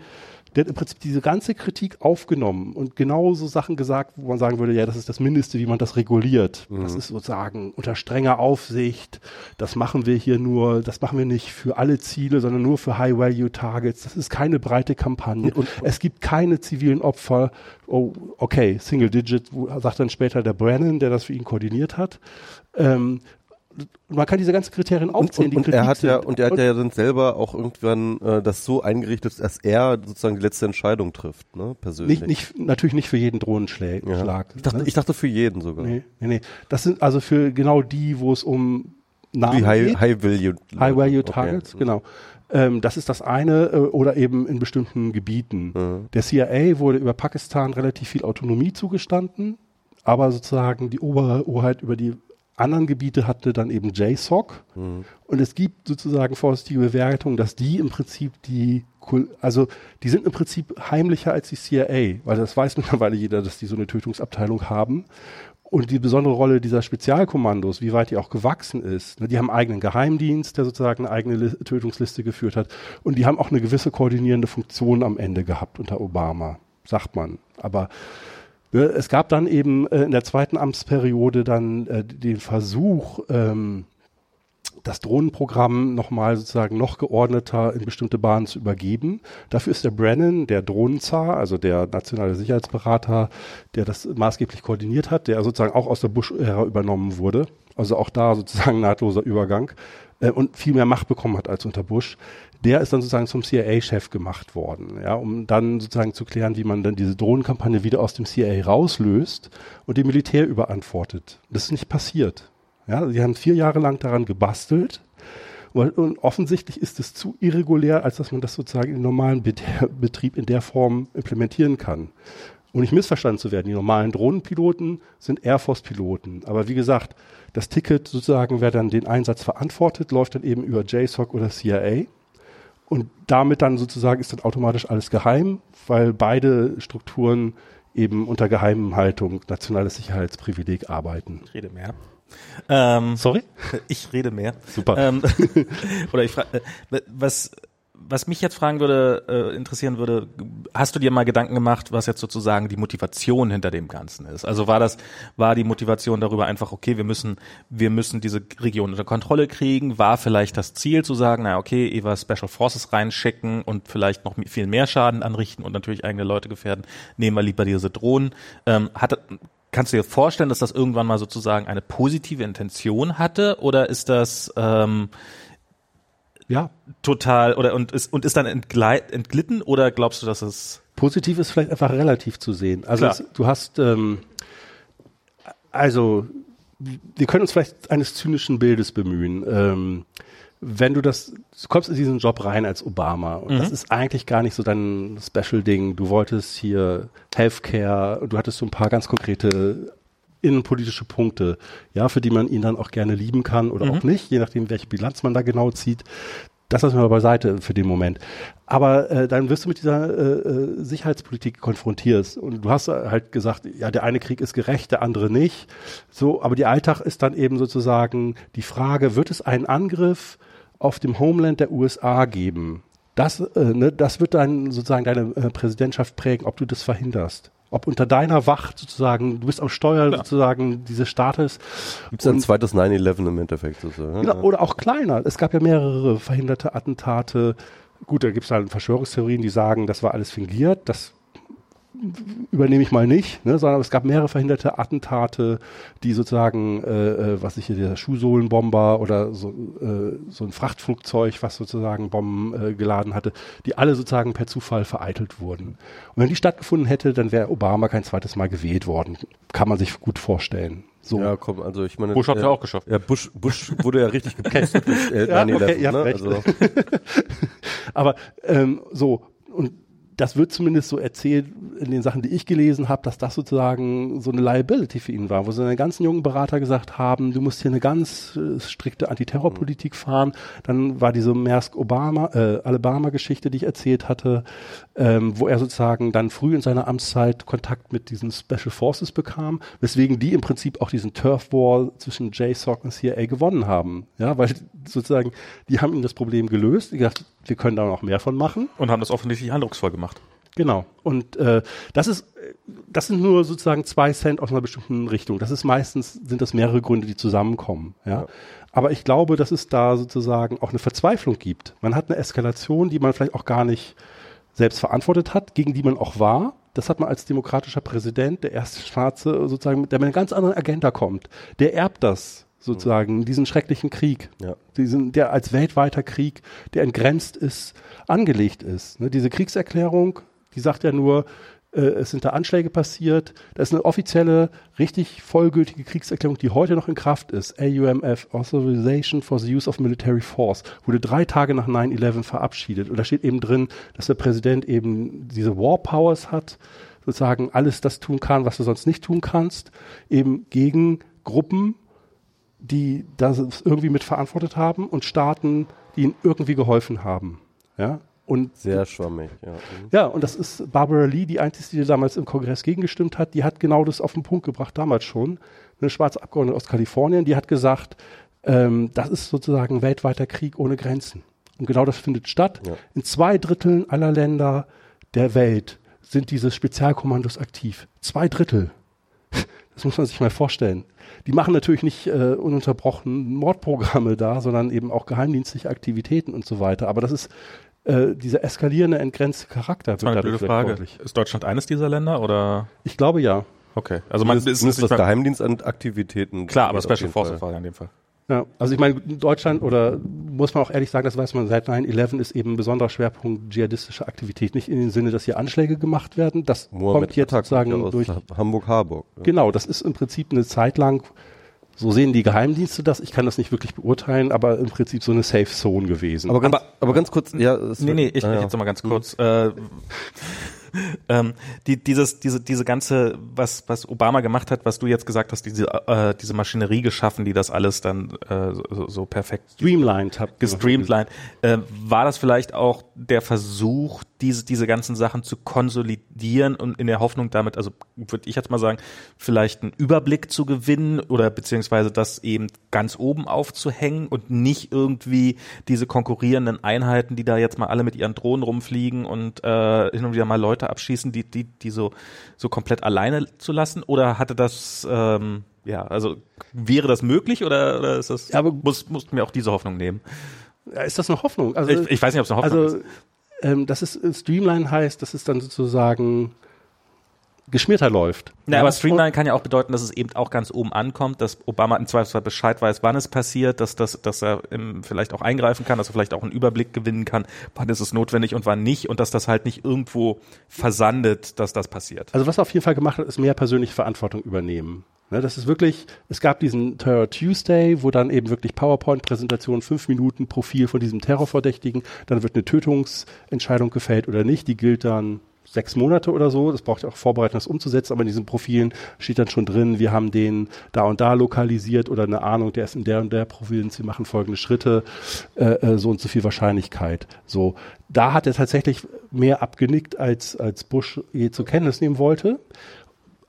der hat im Prinzip diese ganze Kritik aufgenommen und genauso Sachen gesagt, wo man sagen würde, ja, das ist das Mindeste, wie man das reguliert. Mhm. Das ist sozusagen unter strenger Aufsicht. Das machen wir hier nur, das machen wir nicht für alle Ziele, sondern nur für High-Value-Targets. Das ist keine breite Kampagne. Und, es gibt keine zivilen Opfer. Oh, okay, Single Digit, sagt dann später der Brennan, der das für ihn koordiniert hat. Ähm, man kann diese ganzen Kriterien aufzählen. Und, und, und er hat ja und er hat ja dann selber auch irgendwann äh, das so eingerichtet, dass er sozusagen die letzte Entscheidung trifft, ne, persönlich. Nicht, nicht natürlich nicht für jeden Drohnenschlag. Ja. Ich, dachte, ne? ich dachte für jeden sogar. Nee, nee, nee. Das sind also für genau die, wo es um Namen Wie High, geht. High Value. High Value Targets, okay. genau. Ähm, das ist das eine äh, oder eben in bestimmten Gebieten. Mhm. Der CIA wurde über Pakistan relativ viel Autonomie zugestanden, aber sozusagen die Oberhoheit über die anderen Gebiete hatte dann eben JSOC. Mhm. Und es gibt sozusagen vorsichtige Bewertungen, dass die im Prinzip die, also die sind im Prinzip heimlicher als die CIA, weil das weiß mittlerweile jeder, dass die so eine Tötungsabteilung haben. Und die besondere Rolle dieser Spezialkommandos, wie weit die auch gewachsen ist, ne, die haben einen eigenen Geheimdienst, der sozusagen eine eigene Li Tötungsliste geführt hat. Und die haben auch eine gewisse koordinierende Funktion am Ende gehabt unter Obama, sagt man. Aber es gab dann eben äh, in der zweiten Amtsperiode dann äh, den Versuch, ähm, das Drohnenprogramm nochmal sozusagen noch geordneter in bestimmte Bahnen zu übergeben. Dafür ist der Brennan, der Drohnenzar, also der nationale Sicherheitsberater, der das maßgeblich koordiniert hat, der sozusagen auch aus der Bush-Ära übernommen wurde. Also auch da sozusagen nahtloser Übergang äh, und viel mehr Macht bekommen hat als unter Bush der ist dann sozusagen zum CIA-Chef gemacht worden, ja, um dann sozusagen zu klären, wie man dann diese Drohnenkampagne wieder aus dem CIA rauslöst und dem Militär überantwortet. Das ist nicht passiert. Ja, sie haben vier Jahre lang daran gebastelt und offensichtlich ist es zu irregulär, als dass man das sozusagen im normalen Betrieb in der Form implementieren kann. Um nicht missverstanden zu werden, die normalen Drohnenpiloten sind Air Force-Piloten. Aber wie gesagt, das Ticket sozusagen, wer dann den Einsatz verantwortet, läuft dann eben über JSOC oder CIA. Und damit dann sozusagen ist dann automatisch alles geheim, weil beide Strukturen eben unter Geheimhaltung nationales Sicherheitsprivileg arbeiten. Ich rede mehr. Ähm, Sorry? Ich rede mehr. Super. Ähm, oder ich frage, äh, was was mich jetzt fragen würde, äh, interessieren würde, hast du dir mal Gedanken gemacht, was jetzt sozusagen die Motivation hinter dem Ganzen ist? Also war das, war die Motivation darüber einfach, okay, wir müssen, wir müssen diese Region unter Kontrolle kriegen? War vielleicht das Ziel zu sagen, na okay, Eva Special Forces reinschicken und vielleicht noch viel mehr Schaden anrichten und natürlich eigene Leute gefährden? Nehmen wir lieber diese Drohnen. Ähm, hat, kannst du dir vorstellen, dass das irgendwann mal sozusagen eine positive Intention hatte? Oder ist das, ähm, ja. total oder und ist und ist dann entgleit, entglitten oder glaubst du, dass es positiv ist vielleicht einfach relativ zu sehen. Also es, du hast ähm, also wir können uns vielleicht eines zynischen Bildes bemühen. Ähm, wenn du das, du kommst in diesen Job rein als Obama und mhm. das ist eigentlich gar nicht so dein Special-Ding. Du wolltest hier Healthcare, du hattest so ein paar ganz konkrete innenpolitische Punkte, ja, für die man ihn dann auch gerne lieben kann oder mhm. auch nicht, je nachdem, welche Bilanz man da genau zieht. Das lassen wir mal beiseite für den Moment. Aber äh, dann wirst du mit dieser äh, äh Sicherheitspolitik konfrontiert und du hast halt gesagt, ja, der eine Krieg ist gerecht, der andere nicht. So, aber die Alltag ist dann eben sozusagen die Frage, wird es einen Angriff auf dem Homeland der USA geben? Das, äh, ne, das wird dann sozusagen deine äh, Präsidentschaft prägen, ob du das verhinderst ob unter deiner Wacht sozusagen, du bist am Steuer ja. sozusagen dieses Staates. Gibt es ein zweites 9-11 im Endeffekt sozusagen? Genau, oder auch kleiner. Es gab ja mehrere verhinderte Attentate. Gut, da gibt es halt Verschwörungstheorien, die sagen, das war alles fingiert. Das übernehme ich mal nicht, ne, sondern es gab mehrere verhinderte Attentate, die sozusagen, äh, äh, was ich hier, der Schuhsohlenbomber oder so, äh, so ein Frachtflugzeug, was sozusagen Bomben äh, geladen hatte, die alle sozusagen per Zufall vereitelt wurden. Und wenn die stattgefunden hätte, dann wäre Obama kein zweites Mal gewählt worden. Kann man sich gut vorstellen. So. Ja, komm, also ich meine. Bush hat ja, ja auch geschafft. Ja, Bush, Bush wurde ja richtig gepestet. äh, ja, okay, ne? also. Aber ähm, so, und das wird zumindest so erzählt in den Sachen, die ich gelesen habe, dass das sozusagen so eine Liability für ihn war, wo seine ganzen jungen Berater gesagt haben, du musst hier eine ganz äh, strikte Antiterrorpolitik fahren. Dann war diese Maersk-Obama, äh, Alabama-Geschichte, die ich erzählt hatte, ähm, wo er sozusagen dann früh in seiner Amtszeit Kontakt mit diesen Special Forces bekam, weswegen die im Prinzip auch diesen Turf War zwischen JSOC und CIA gewonnen haben. Ja, weil sozusagen, die haben ihm das Problem gelöst, die gesagt, wir können da noch mehr von machen. Und haben das offensichtlich eindrucksvoll gemacht. Genau. Und äh, das ist, das sind nur sozusagen zwei Cent aus einer bestimmten Richtung. Das ist meistens sind das mehrere Gründe, die zusammenkommen. Ja. ja. Aber ich glaube, dass es da sozusagen auch eine Verzweiflung gibt. Man hat eine Eskalation, die man vielleicht auch gar nicht selbst verantwortet hat, gegen die man auch war. Das hat man als demokratischer Präsident, der erste Schwarze sozusagen, der mit einer ganz anderen Agenda kommt. Der erbt das sozusagen, diesen schrecklichen Krieg, ja. diesen, der als weltweiter Krieg, der entgrenzt ist, angelegt ist. Ne, diese Kriegserklärung, die sagt ja nur, äh, es sind da Anschläge passiert. Das ist eine offizielle, richtig vollgültige Kriegserklärung, die heute noch in Kraft ist. AUMF, Authorization for the Use of Military Force, wurde drei Tage nach 9-11 verabschiedet. Und da steht eben drin, dass der Präsident eben diese War Powers hat, sozusagen alles das tun kann, was du sonst nicht tun kannst, eben gegen Gruppen, die das irgendwie mitverantwortet haben und Staaten, die ihnen irgendwie geholfen haben. Ja, und Sehr schwammig, ja. Mhm. Ja, und das ist Barbara Lee, die einzige, die damals im Kongress gegengestimmt hat, die hat genau das auf den Punkt gebracht, damals schon. Eine schwarze Abgeordnete aus Kalifornien, die hat gesagt, ähm, das ist sozusagen weltweiter Krieg ohne Grenzen. Und genau das findet statt. Ja. In zwei Dritteln aller Länder der Welt sind diese Spezialkommandos aktiv. Zwei Drittel. Das muss man sich mal vorstellen. Die machen natürlich nicht äh, ununterbrochen Mordprogramme da, sondern eben auch geheimdienstliche Aktivitäten und so weiter. Aber das ist äh, dieser eskalierende, entgrenzte Charakter das wird eine blöde Frage. Ist Deutschland eines dieser Länder oder? Ich glaube ja. Okay, also man ist, ist, ist das Geheimdienstaktivitäten. Klar, aber Special Forces war ja in dem Fall. Ja, also ich meine, Deutschland oder muss man auch ehrlich sagen, das weiß man seit 9-11 ist eben ein besonderer Schwerpunkt dschihadistischer Aktivität. Nicht in dem Sinne, dass hier Anschläge gemacht werden. Das Mohammed kommt jetzt sozusagen durch Hamburg-Harburg. Ja. Genau, das ist im Prinzip eine Zeit lang so sehen die Geheimdienste das. Ich kann das nicht wirklich beurteilen, aber im Prinzip so eine Safe Zone gewesen. Aber ganz, aber, aber ganz kurz, ja. Nee, nee, ich, ah, ja. ich jetzt noch mal ganz kurz. Mhm. Äh, ähm, die, dieses, diese, diese ganze, was, was Obama gemacht hat, was du jetzt gesagt hast, diese, äh, diese Maschinerie geschaffen, die das alles dann äh, so, so perfekt streamlined hat. Gestreamlined. Äh, war das vielleicht auch der Versuch, diese, diese ganzen Sachen zu konsolidieren und in der Hoffnung damit, also würde ich jetzt mal sagen, vielleicht einen Überblick zu gewinnen oder beziehungsweise das eben ganz oben aufzuhängen und nicht irgendwie diese konkurrierenden Einheiten, die da jetzt mal alle mit ihren Drohnen rumfliegen und äh, hin und wieder mal Leute abschießen, die, die, die so, so komplett alleine zu lassen? Oder hatte das, ähm, ja, also wäre das möglich oder, oder ist das, ja, aber muss, mussten wir auch diese Hoffnung nehmen? Ist das eine Hoffnung? Also, ich, ich weiß nicht, ob es eine Hoffnung also, ist. Ähm, das ist Streamline heißt, das ist dann sozusagen geschmierter läuft. Na, ja, aber Streamline kann ja auch bedeuten, dass es eben auch ganz oben ankommt, dass Obama im Zweifelsfall Bescheid weiß, wann es passiert, dass, dass, dass er im, vielleicht auch eingreifen kann, dass er vielleicht auch einen Überblick gewinnen kann, wann ist es notwendig und wann nicht und dass das halt nicht irgendwo versandet, dass das passiert. Also was er auf jeden Fall gemacht hat, ist mehr persönliche Verantwortung übernehmen. Ne, das ist wirklich, es gab diesen Terror Tuesday, wo dann eben wirklich PowerPoint-Präsentation, fünf Minuten Profil von diesem Terrorverdächtigen, dann wird eine Tötungsentscheidung gefällt oder nicht, die gilt dann sechs Monate oder so. Das braucht ja auch Vorbereitung, das umzusetzen, aber in diesen Profilen steht dann schon drin, wir haben den da und da lokalisiert oder eine Ahnung, der ist in der und der Provinz, sie machen folgende Schritte, äh, äh, so und so viel Wahrscheinlichkeit. So, da hat er tatsächlich mehr abgenickt, als, als Bush je zur Kenntnis nehmen wollte.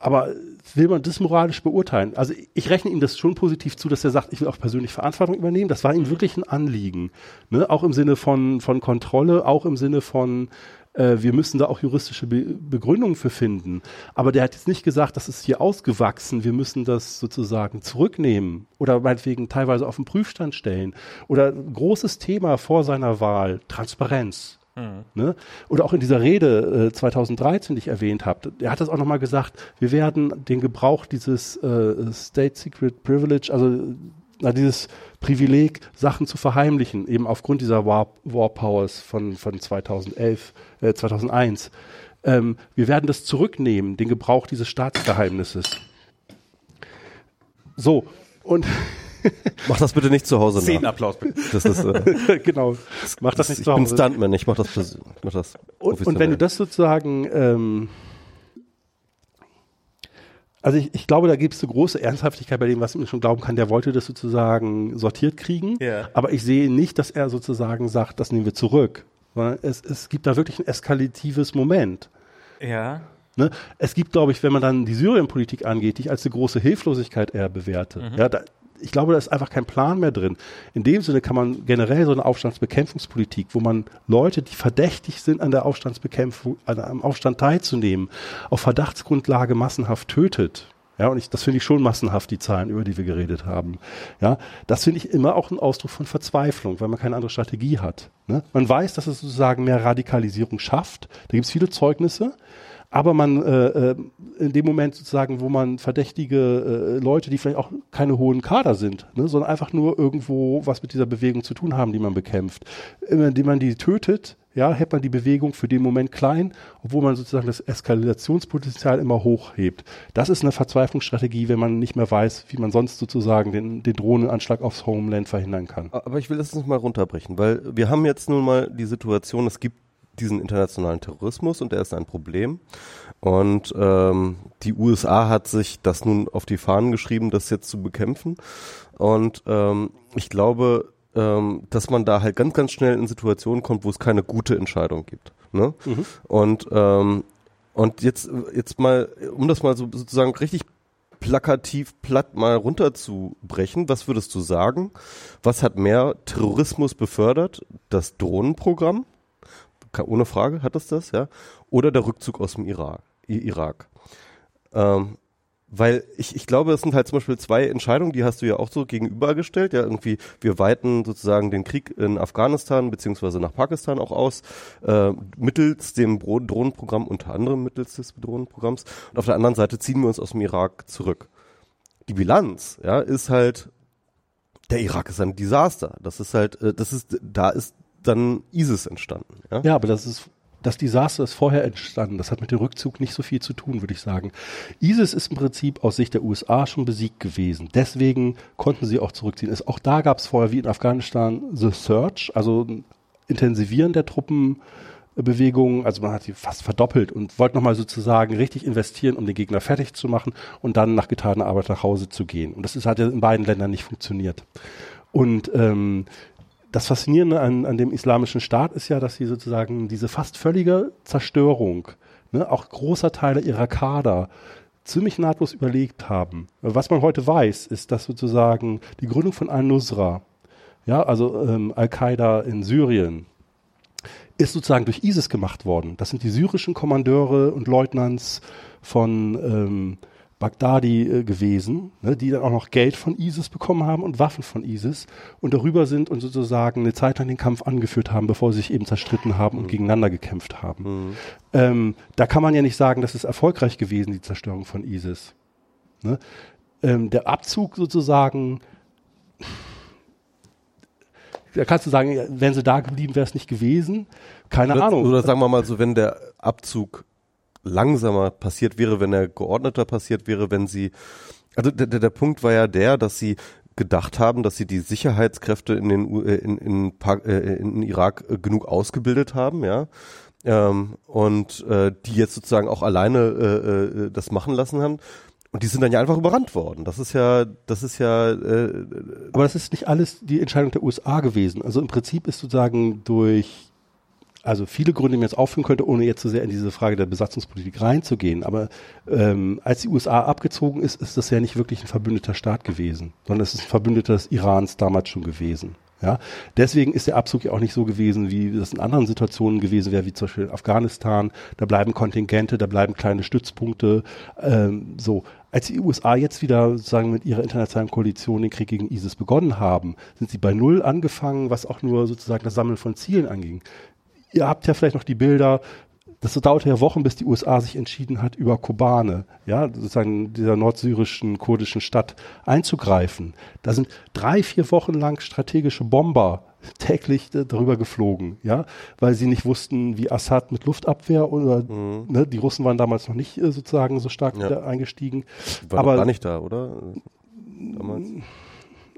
Aber will man das moralisch beurteilen? Also ich rechne ihm das schon positiv zu, dass er sagt, ich will auch persönlich Verantwortung übernehmen. Das war ihm wirklich ein Anliegen. Ne? Auch im Sinne von, von Kontrolle, auch im Sinne von äh, wir müssen da auch juristische Be Begründungen für finden. Aber der hat jetzt nicht gesagt, das ist hier ausgewachsen, wir müssen das sozusagen zurücknehmen oder meinetwegen teilweise auf den Prüfstand stellen. Oder großes Thema vor seiner Wahl, Transparenz. Mhm. Ne? Oder auch in dieser Rede äh, 2013, die ich erwähnt habe, er hat das auch nochmal gesagt, wir werden den Gebrauch dieses äh, State Secret Privilege, also na, dieses Privileg, Sachen zu verheimlichen, eben aufgrund dieser War, War Powers von, von 2011, äh, 2001. Ähm, wir werden das zurücknehmen, den Gebrauch dieses Staatsgeheimnisses. So, und Mach das bitte nicht zu Hause Zehn Applaus bitte. Das ist, äh, genau. Mach das, das nicht zu Hause. Ich bin Stuntman, ich mach das, mach das und, und wenn du das sozusagen ähm, also ich, ich glaube, da gibt es eine große Ernsthaftigkeit bei dem, was man schon glauben kann. Der wollte das sozusagen sortiert kriegen, ja. aber ich sehe nicht, dass er sozusagen sagt, das nehmen wir zurück. Es, es gibt da wirklich ein eskalatives Moment. Ja. Ne? Es gibt, glaube ich, wenn man dann die Syrienpolitik angeht, die ich als eine große Hilflosigkeit eher bewerte. Mhm. Ja, da, ich glaube, da ist einfach kein Plan mehr drin. In dem Sinne kann man generell so eine Aufstandsbekämpfungspolitik, wo man Leute, die verdächtig sind, an der Aufstandsbekämpfung, an einem Aufstand teilzunehmen, auf Verdachtsgrundlage massenhaft tötet. Ja, und ich, das finde ich schon massenhaft, die Zahlen, über die wir geredet haben. Ja, das finde ich immer auch ein Ausdruck von Verzweiflung, weil man keine andere Strategie hat. Ne? Man weiß, dass es sozusagen mehr Radikalisierung schafft. Da gibt es viele Zeugnisse. Aber man äh, äh, in dem Moment sozusagen, wo man verdächtige äh, Leute, die vielleicht auch keine hohen Kader sind, ne, sondern einfach nur irgendwo was mit dieser Bewegung zu tun haben, die man bekämpft, indem man die tötet, ja, hält man die Bewegung für den Moment klein, obwohl man sozusagen das Eskalationspotenzial immer hochhebt. Das ist eine Verzweiflungsstrategie, wenn man nicht mehr weiß, wie man sonst sozusagen den, den Drohnenanschlag aufs Homeland verhindern kann. Aber ich will das noch mal runterbrechen, weil wir haben jetzt nun mal die Situation, es gibt diesen internationalen Terrorismus und der ist ein Problem. Und ähm, die USA hat sich das nun auf die Fahnen geschrieben, das jetzt zu bekämpfen. Und ähm, ich glaube, ähm, dass man da halt ganz, ganz schnell in Situationen kommt, wo es keine gute Entscheidung gibt. Ne? Mhm. Und ähm, und jetzt jetzt mal, um das mal so sozusagen richtig plakativ platt mal runterzubrechen, was würdest du sagen? Was hat mehr Terrorismus befördert? Das Drohnenprogramm ohne Frage hat es das, ja. Oder der Rückzug aus dem Irak. Irak. Ähm, weil ich, ich glaube, es sind halt zum Beispiel zwei Entscheidungen, die hast du ja auch so gegenübergestellt. Ja, irgendwie, wir weiten sozusagen den Krieg in Afghanistan beziehungsweise nach Pakistan auch aus, äh, mittels dem Drohnenprogramm, unter anderem mittels des Drohnenprogramms. Und auf der anderen Seite ziehen wir uns aus dem Irak zurück. Die Bilanz, ja, ist halt, der Irak ist ein Desaster. Das ist halt, äh, das ist, da ist dann ISIS entstanden. Ja, ja aber das ist das Desaster ist vorher entstanden. Das hat mit dem Rückzug nicht so viel zu tun, würde ich sagen. ISIS ist im Prinzip aus Sicht der USA schon besiegt gewesen. Deswegen konnten sie auch zurückziehen. auch da gab es vorher wie in Afghanistan The Search, also ein Intensivieren der Truppenbewegungen. Also man hat sie fast verdoppelt und wollte nochmal sozusagen richtig investieren, um den Gegner fertig zu machen und dann nach getaner Arbeit nach Hause zu gehen. Und das ist, hat ja in beiden Ländern nicht funktioniert. Und ähm, das Faszinierende an, an dem islamischen Staat ist ja, dass sie sozusagen diese fast völlige Zerstörung, ne, auch großer Teile ihrer Kader, ziemlich nahtlos überlegt haben. Was man heute weiß, ist, dass sozusagen die Gründung von Al-Nusra, ja, also ähm, Al-Qaida in Syrien, ist sozusagen durch ISIS gemacht worden. Das sind die syrischen Kommandeure und Leutnants von ähm, Bagdadi äh, gewesen, ne, die dann auch noch Geld von ISIS bekommen haben und Waffen von ISIS und darüber sind und sozusagen eine Zeit lang den Kampf angeführt haben, bevor sie sich eben zerstritten haben und mhm. gegeneinander gekämpft haben. Mhm. Ähm, da kann man ja nicht sagen, das ist erfolgreich gewesen, die Zerstörung von ISIS. Ne? Ähm, der Abzug sozusagen, da kannst du sagen, wenn sie da geblieben, wäre es nicht gewesen. Keine oder, Ahnung. Oder sagen wir mal so, wenn der Abzug langsamer passiert wäre, wenn er geordneter passiert wäre, wenn sie, also der, der, Punkt war ja der, dass sie gedacht haben, dass sie die Sicherheitskräfte in den äh, in, in, äh, in Irak äh, genug ausgebildet haben, ja, ähm, und äh, die jetzt sozusagen auch alleine äh, das machen lassen haben. Und die sind dann ja einfach überrannt worden. Das ist ja, das ist ja. Äh, Aber das ist nicht alles die Entscheidung der USA gewesen. Also im Prinzip ist sozusagen durch also viele Gründe, die man jetzt aufführen könnte, ohne jetzt zu so sehr in diese Frage der Besatzungspolitik reinzugehen. Aber ähm, als die USA abgezogen ist, ist das ja nicht wirklich ein verbündeter Staat gewesen, sondern es ist ein Verbündeter des Irans damals schon gewesen. Ja, deswegen ist der Abzug ja auch nicht so gewesen, wie das in anderen Situationen gewesen wäre, wie zum Beispiel in Afghanistan. Da bleiben Kontingente, da bleiben kleine Stützpunkte. Ähm, so, als die USA jetzt wieder sozusagen mit ihrer internationalen Koalition den Krieg gegen ISIS begonnen haben, sind sie bei Null angefangen, was auch nur sozusagen das Sammeln von Zielen anging ihr habt ja vielleicht noch die Bilder, das dauerte ja Wochen, bis die USA sich entschieden hat, über Kobane, ja, sozusagen dieser nordsyrischen kurdischen Stadt einzugreifen. Da sind drei, vier Wochen lang strategische Bomber täglich darüber geflogen, ja, weil sie nicht wussten, wie Assad mit Luftabwehr oder mhm. ne, die Russen waren damals noch nicht äh, sozusagen so stark ja. eingestiegen. War aber gar nicht da, oder? Damals?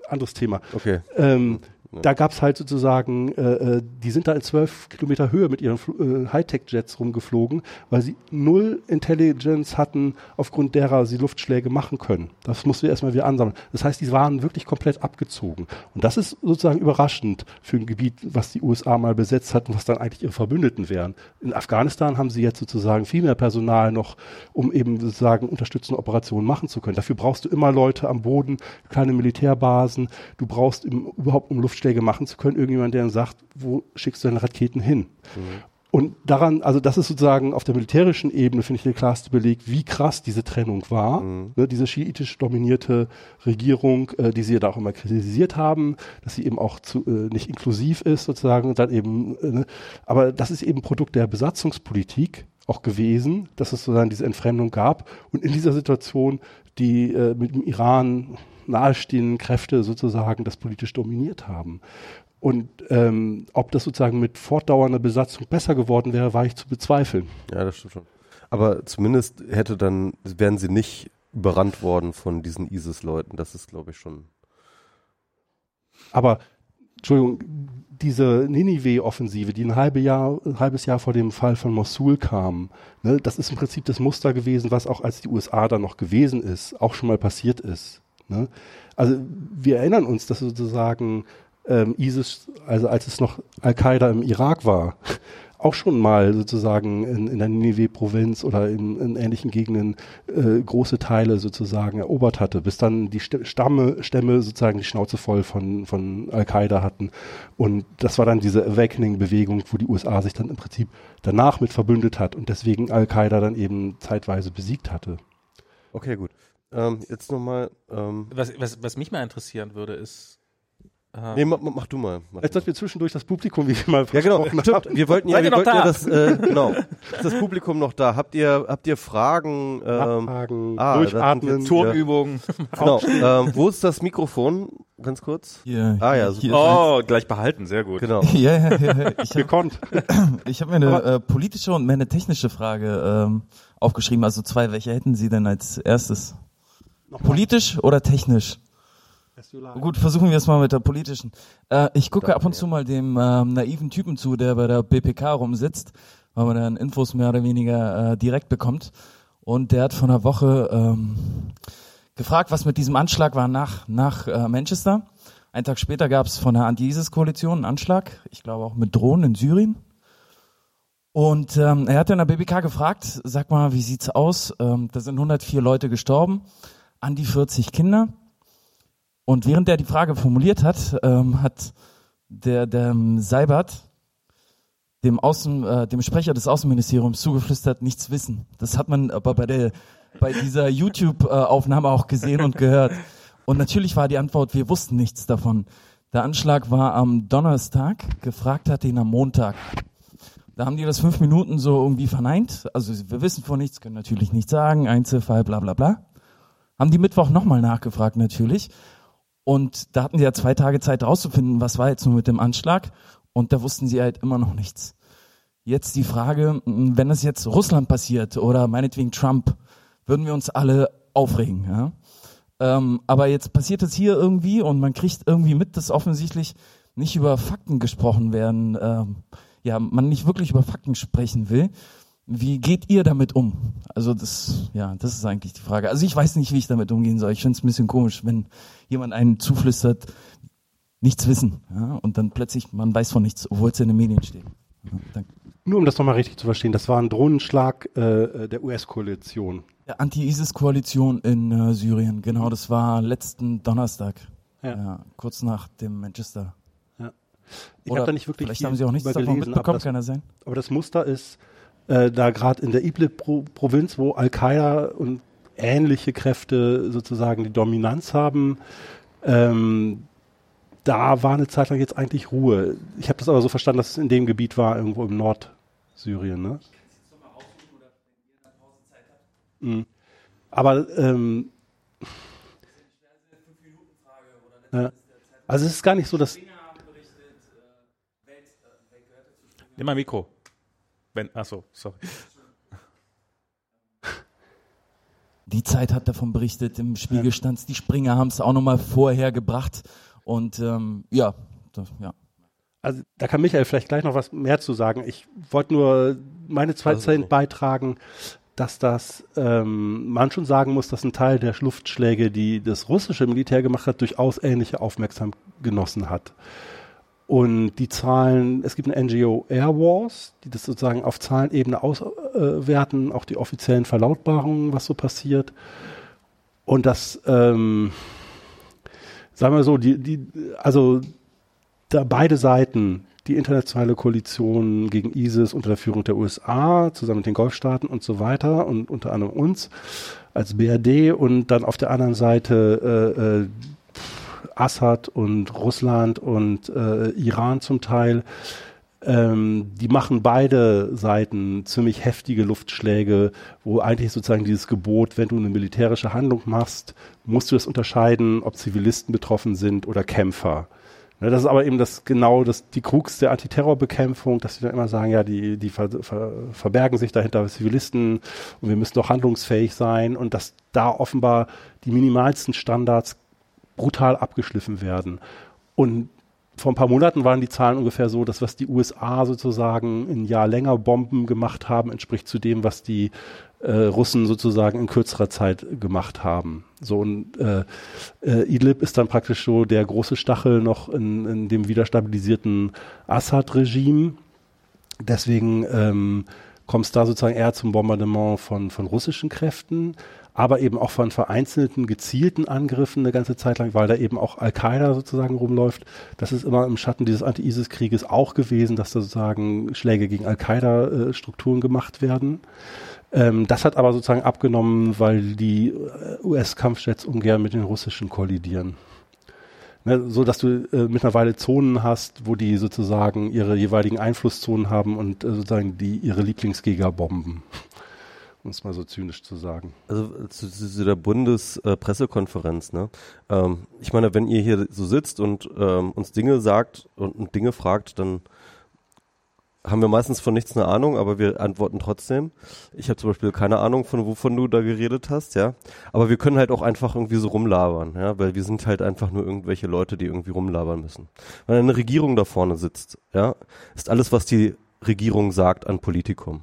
Anderes Thema. Okay. Ähm, ja. da gab es halt sozusagen, äh, äh, die sind da in zwölf Kilometer Höhe mit ihren äh, Hightech-Jets rumgeflogen, weil sie null Intelligence hatten, aufgrund derer sie Luftschläge machen können. Das mussten wir erstmal wieder ansammeln. Das heißt, die waren wirklich komplett abgezogen. Und das ist sozusagen überraschend für ein Gebiet, was die USA mal besetzt hat und was dann eigentlich ihre Verbündeten wären. In Afghanistan haben sie jetzt sozusagen viel mehr Personal noch, um eben sozusagen unterstützende Operationen machen zu können. Dafür brauchst du immer Leute am Boden, kleine Militärbasen. Du brauchst im, überhaupt, um Luftschläge machen zu können, irgendjemand, der dann sagt, wo schickst du deine Raketen hin? Mhm. Und daran, also das ist sozusagen auf der militärischen Ebene, finde ich, der klarste Beleg, wie krass diese Trennung war. Mhm. Ne, diese schiitisch dominierte Regierung, äh, die sie ja da auch immer kritisiert haben, dass sie eben auch zu, äh, nicht inklusiv ist sozusagen. Und dann eben, äh, ne, aber das ist eben Produkt der Besatzungspolitik auch gewesen, dass es sozusagen diese Entfremdung gab. Und in dieser Situation die äh, mit dem Iran nahestehenden Kräfte sozusagen das politisch dominiert haben. Und ähm, ob das sozusagen mit fortdauernder Besatzung besser geworden wäre, war ich zu bezweifeln. Ja, das stimmt schon. Aber zumindest hätte dann, wären sie nicht überrannt worden von diesen ISIS-Leuten. Das ist, glaube ich, schon. Aber, Entschuldigung, diese Ninive-Offensive, die ein, halbe Jahr, ein halbes Jahr vor dem Fall von Mosul kam, ne, das ist im Prinzip das Muster gewesen, was auch als die USA da noch gewesen ist, auch schon mal passiert ist. Ne? Also wir erinnern uns, dass sozusagen ähm, ISIS, also als es noch Al-Qaida im Irak war, auch schon mal sozusagen in, in der Nineveh-Provinz oder in, in, ähnlichen Gegenden äh, große Teile sozusagen erobert hatte, bis dann die Stamme, Stämme sozusagen die Schnauze voll von, von Al-Qaida hatten. Und das war dann diese Awakening-Bewegung, wo die USA sich dann im Prinzip danach mit verbündet hat und deswegen Al-Qaida dann eben zeitweise besiegt hatte. Okay, gut. Ähm, jetzt nochmal. Ähm was, was, was mich mal interessieren würde, ist, Aha. Nee, mach, mach, du mal. Mach Jetzt, dass wir zwischendurch das Publikum wie mal Ja, genau. Stimmt. Wir wollten ja, wir wollten ja das, äh, genau. Ist das Publikum noch da? Habt ihr, habt ihr Fragen? Ähm, Fragen, ah, durchatmen, Turnübungen. Genau. ähm, wo ist das Mikrofon? Ganz kurz. Hier. Ah ja, super. Oh, gleich behalten, sehr gut. Genau. ja, ja, ja, Ich Gekonnt. ich habe mir eine äh, politische und mehr eine technische Frage ähm, aufgeschrieben. Also zwei, welche hätten Sie denn als erstes? Nochmal. Politisch oder technisch? Gut, versuchen wir es mal mit der politischen. Äh, ich gucke ab und zu mal dem ähm, naiven Typen zu, der bei der BPK rumsitzt, weil man dann Infos mehr oder weniger äh, direkt bekommt. Und der hat vor einer Woche ähm, gefragt, was mit diesem Anschlag war nach, nach äh, Manchester. Einen Tag später gab es von der Anti-ISIS-Koalition einen Anschlag, ich glaube auch mit Drohnen in Syrien. Und ähm, er hat in der BBK gefragt, sag mal, wie sieht's aus? Ähm, da sind 104 Leute gestorben, an die 40 Kinder. Und während er die Frage formuliert hat, ähm, hat der, der Seibert dem, Außen, äh, dem Sprecher des Außenministeriums zugeflüstert, nichts wissen. Das hat man aber bei, der, bei dieser YouTube-Aufnahme auch gesehen und gehört. Und natürlich war die Antwort, wir wussten nichts davon. Der Anschlag war am Donnerstag, gefragt hat ihn am Montag. Da haben die das fünf Minuten so irgendwie verneint. Also wir wissen von nichts, können natürlich nichts sagen, Einzelfall, bla bla bla. Haben die Mittwoch nochmal nachgefragt natürlich. Und da hatten sie ja zwei Tage Zeit rauszufinden, was war jetzt nur mit dem Anschlag. Und da wussten sie halt immer noch nichts. Jetzt die Frage, wenn es jetzt Russland passiert oder meinetwegen Trump, würden wir uns alle aufregen. Ja? Ähm, aber jetzt passiert es hier irgendwie und man kriegt irgendwie mit, dass offensichtlich nicht über Fakten gesprochen werden, ähm, ja, man nicht wirklich über Fakten sprechen will. Wie geht ihr damit um? Also das, ja, das ist eigentlich die Frage. Also ich weiß nicht, wie ich damit umgehen soll. Ich finde es ein bisschen komisch, wenn jemand einen zuflüstert, nichts wissen, ja, und dann plötzlich man weiß von nichts, obwohl es in den Medien steht. Ja, danke. Nur um das nochmal richtig zu verstehen, das war ein Drohnenschlag äh, der US-Koalition. Der Anti-ISIS-Koalition in äh, Syrien, genau, das war letzten Donnerstag, ja. ja kurz nach dem Manchester. Ja. Ich habe da nicht wirklich Vielleicht haben Sie auch nichts davon mitbekommen, kann er sein. Aber das Muster ist, äh, da gerade in der Idlib-Provinz, wo Al-Qaida und ähnliche Kräfte sozusagen die Dominanz haben, ähm, da war eine Zeit lang jetzt eigentlich Ruhe. Ich habe das aber so verstanden, dass es in dem Gebiet war, irgendwo im Nordsyrien. Ne? Mhm. Aber ähm, also es ist gar nicht so, dass Nimm mal Mikro. Wenn, achso, sorry. Die Zeit hat davon berichtet, im Spiegel stand Die Springer haben es auch nochmal vorher gebracht. Und ähm, ja, das, ja. Also da kann Michael vielleicht gleich noch was mehr zu sagen. Ich wollte nur meine zwei also, Cent beitragen, dass das, ähm, man schon sagen muss, dass ein Teil der Luftschläge, die das russische Militär gemacht hat, durchaus ähnliche Aufmerksamkeit genossen hat. Und die Zahlen, es gibt eine NGO Air Wars, die das sozusagen auf Zahlenebene auswerten, äh, auch die offiziellen Verlautbarungen, was so passiert. Und das, ähm, sagen wir so, die, die, also da beide Seiten, die internationale Koalition gegen ISIS unter der Führung der USA, zusammen mit den Golfstaaten und so weiter und unter anderem uns als BRD und dann auf der anderen Seite äh, äh, Assad und Russland und äh, Iran zum Teil, ähm, die machen beide Seiten ziemlich heftige Luftschläge, wo eigentlich sozusagen dieses Gebot, wenn du eine militärische Handlung machst, musst du das unterscheiden, ob Zivilisten betroffen sind oder Kämpfer. Ne, das ist aber eben das genau das die Krux der Antiterrorbekämpfung, dass sie dann immer sagen, ja, die die ver, ver, verbergen sich dahinter Zivilisten und wir müssen doch handlungsfähig sein und dass da offenbar die minimalsten Standards brutal abgeschliffen werden. Und vor ein paar Monaten waren die Zahlen ungefähr so, dass was die USA sozusagen ein Jahr länger Bomben gemacht haben, entspricht zu dem, was die äh, Russen sozusagen in kürzerer Zeit gemacht haben. So und äh, äh, Idlib ist dann praktisch so der große Stachel noch in, in dem wieder stabilisierten Assad-Regime. Deswegen ähm, kommt es da sozusagen eher zum Bombardement von, von russischen Kräften aber eben auch von vereinzelten, gezielten Angriffen eine ganze Zeit lang, weil da eben auch Al-Qaida sozusagen rumläuft. Das ist immer im Schatten dieses Anti-ISIS-Krieges auch gewesen, dass da sozusagen Schläge gegen Al-Qaida-Strukturen gemacht werden. Ähm, das hat aber sozusagen abgenommen, weil die äh, US-Kampfjets ungern mit den russischen kollidieren. Ne, so dass du äh, mittlerweile Zonen hast, wo die sozusagen ihre jeweiligen Einflusszonen haben und äh, sozusagen die ihre Lieblingsgegner bomben um es mal so zynisch zu sagen. Also zu, zu der Bundespressekonferenz, äh, ne? Ähm, ich meine, wenn ihr hier so sitzt und ähm, uns Dinge sagt und, und, Dinge fragt, dann haben wir meistens von nichts eine Ahnung, aber wir antworten trotzdem. Ich habe zum Beispiel keine Ahnung von wovon du da geredet hast, ja. Aber wir können halt auch einfach irgendwie so rumlabern, ja, weil wir sind halt einfach nur irgendwelche Leute, die irgendwie rumlabern müssen. Wenn eine Regierung da vorne sitzt, ja, ist alles, was die Regierung sagt, an Politikum.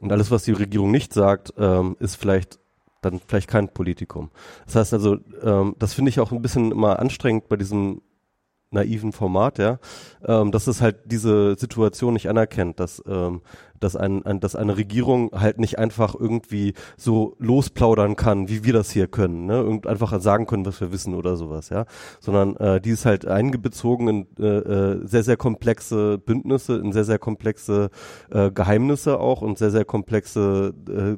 Und alles, was die Regierung nicht sagt, ähm, ist vielleicht dann vielleicht kein Politikum. Das heißt also, ähm, das finde ich auch ein bisschen immer anstrengend bei diesem naiven Format, ja, ähm, dass es halt diese Situation nicht anerkennt, dass ähm, dass, ein, ein, dass eine Regierung halt nicht einfach irgendwie so losplaudern kann, wie wir das hier können, ne? Und einfach sagen können, was wir wissen oder sowas, ja. Sondern äh, die ist halt eingebezogen in äh, äh, sehr, sehr komplexe Bündnisse, in sehr, sehr komplexe äh, Geheimnisse auch und sehr, sehr komplexe äh,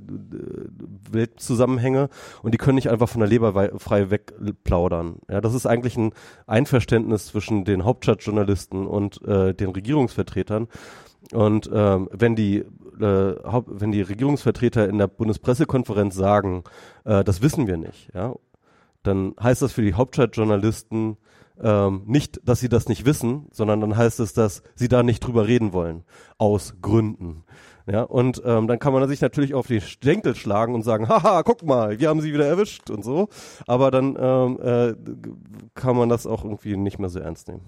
Weltzusammenhänge und die können nicht einfach von der Leber frei wegplaudern. Ja, das ist eigentlich ein Einverständnis zwischen den Hauptstadtjournalisten und äh, den Regierungsvertretern. Und ähm, wenn die äh, wenn die Regierungsvertreter in der Bundespressekonferenz sagen, äh, das wissen wir nicht, ja, dann heißt das für die Hauptstadtjournalisten ähm, nicht, dass sie das nicht wissen, sondern dann heißt es, dass sie da nicht drüber reden wollen aus Gründen. Ja, und ähm, dann kann man sich natürlich auf die Stenkel schlagen und sagen, haha, guck mal, wir haben sie wieder erwischt und so. Aber dann ähm, äh, kann man das auch irgendwie nicht mehr so ernst nehmen.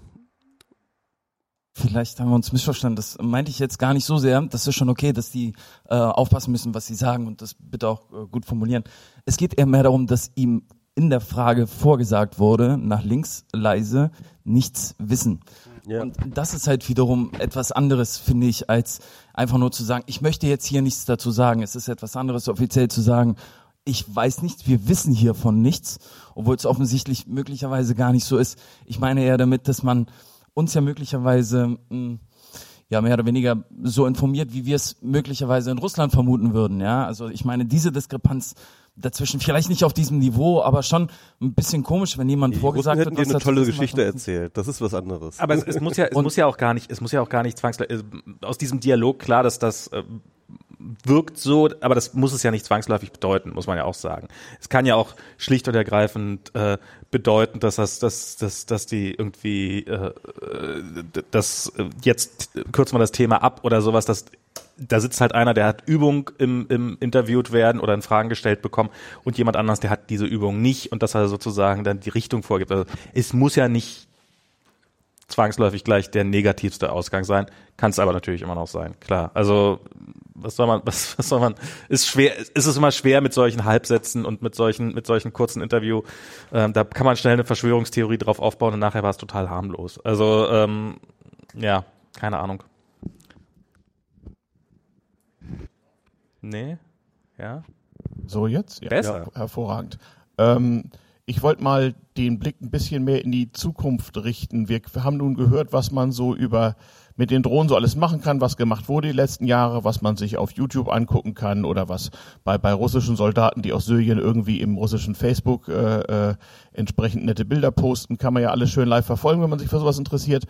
Vielleicht haben wir uns missverstanden. Das meinte ich jetzt gar nicht so sehr. Das ist schon okay, dass die äh, aufpassen müssen, was sie sagen und das bitte auch äh, gut formulieren. Es geht eher mehr darum, dass ihm in der Frage vorgesagt wurde, nach links leise, nichts wissen. Ja. Und das ist halt wiederum etwas anderes, finde ich, als einfach nur zu sagen, ich möchte jetzt hier nichts dazu sagen. Es ist etwas anderes, offiziell zu sagen, ich weiß nichts, wir wissen hiervon nichts, obwohl es offensichtlich möglicherweise gar nicht so ist. Ich meine eher damit, dass man uns ja möglicherweise mh, hm, ja mehr oder weniger so informiert, wie wir es möglicherweise in Russland vermuten würden. Ja, also ich meine diese Diskrepanz dazwischen vielleicht nicht auf diesem Niveau, aber schon ein bisschen komisch, wenn jemand die vorgesagt Russen hätten dir eine tolle Geschichte erzählt. Das ist was anderes. Aber es, es muss ja, es muss ja auch gar nicht, es muss ja auch gar nicht zwangsläufig äh, aus diesem Dialog klar, dass das äh, wirkt so, aber das muss es ja nicht zwangsläufig bedeuten, muss man ja auch sagen. Es kann ja auch schlicht und ergreifend äh, bedeuten, dass das, dass, dass, dass die irgendwie, äh, äh das jetzt kürzen wir das Thema ab oder sowas, dass da sitzt halt einer, der hat Übung im, im interviewt werden oder in Fragen gestellt bekommen und jemand anders, der hat diese Übung nicht und dass er sozusagen dann die Richtung vorgibt. Also es muss ja nicht zwangsläufig gleich der negativste Ausgang sein. Kann es aber natürlich immer noch sein, klar. Also was soll man, was, was soll man, ist schwer, ist es immer schwer mit solchen Halbsätzen und mit solchen, mit solchen kurzen Interview. Ähm, da kann man schnell eine Verschwörungstheorie drauf aufbauen und nachher war es total harmlos. Also ähm, ja, keine Ahnung. Nee, ja. So jetzt? Ja. Besser. Ja, hervorragend. Ähm, ich wollte mal den Blick ein bisschen mehr in die Zukunft richten. Wir haben nun gehört, was man so über mit den Drohnen so alles machen kann, was gemacht wurde die letzten Jahre, was man sich auf YouTube angucken kann oder was bei, bei russischen Soldaten, die aus Syrien irgendwie im russischen Facebook äh, äh, entsprechend nette Bilder posten, kann man ja alles schön live verfolgen, wenn man sich für sowas interessiert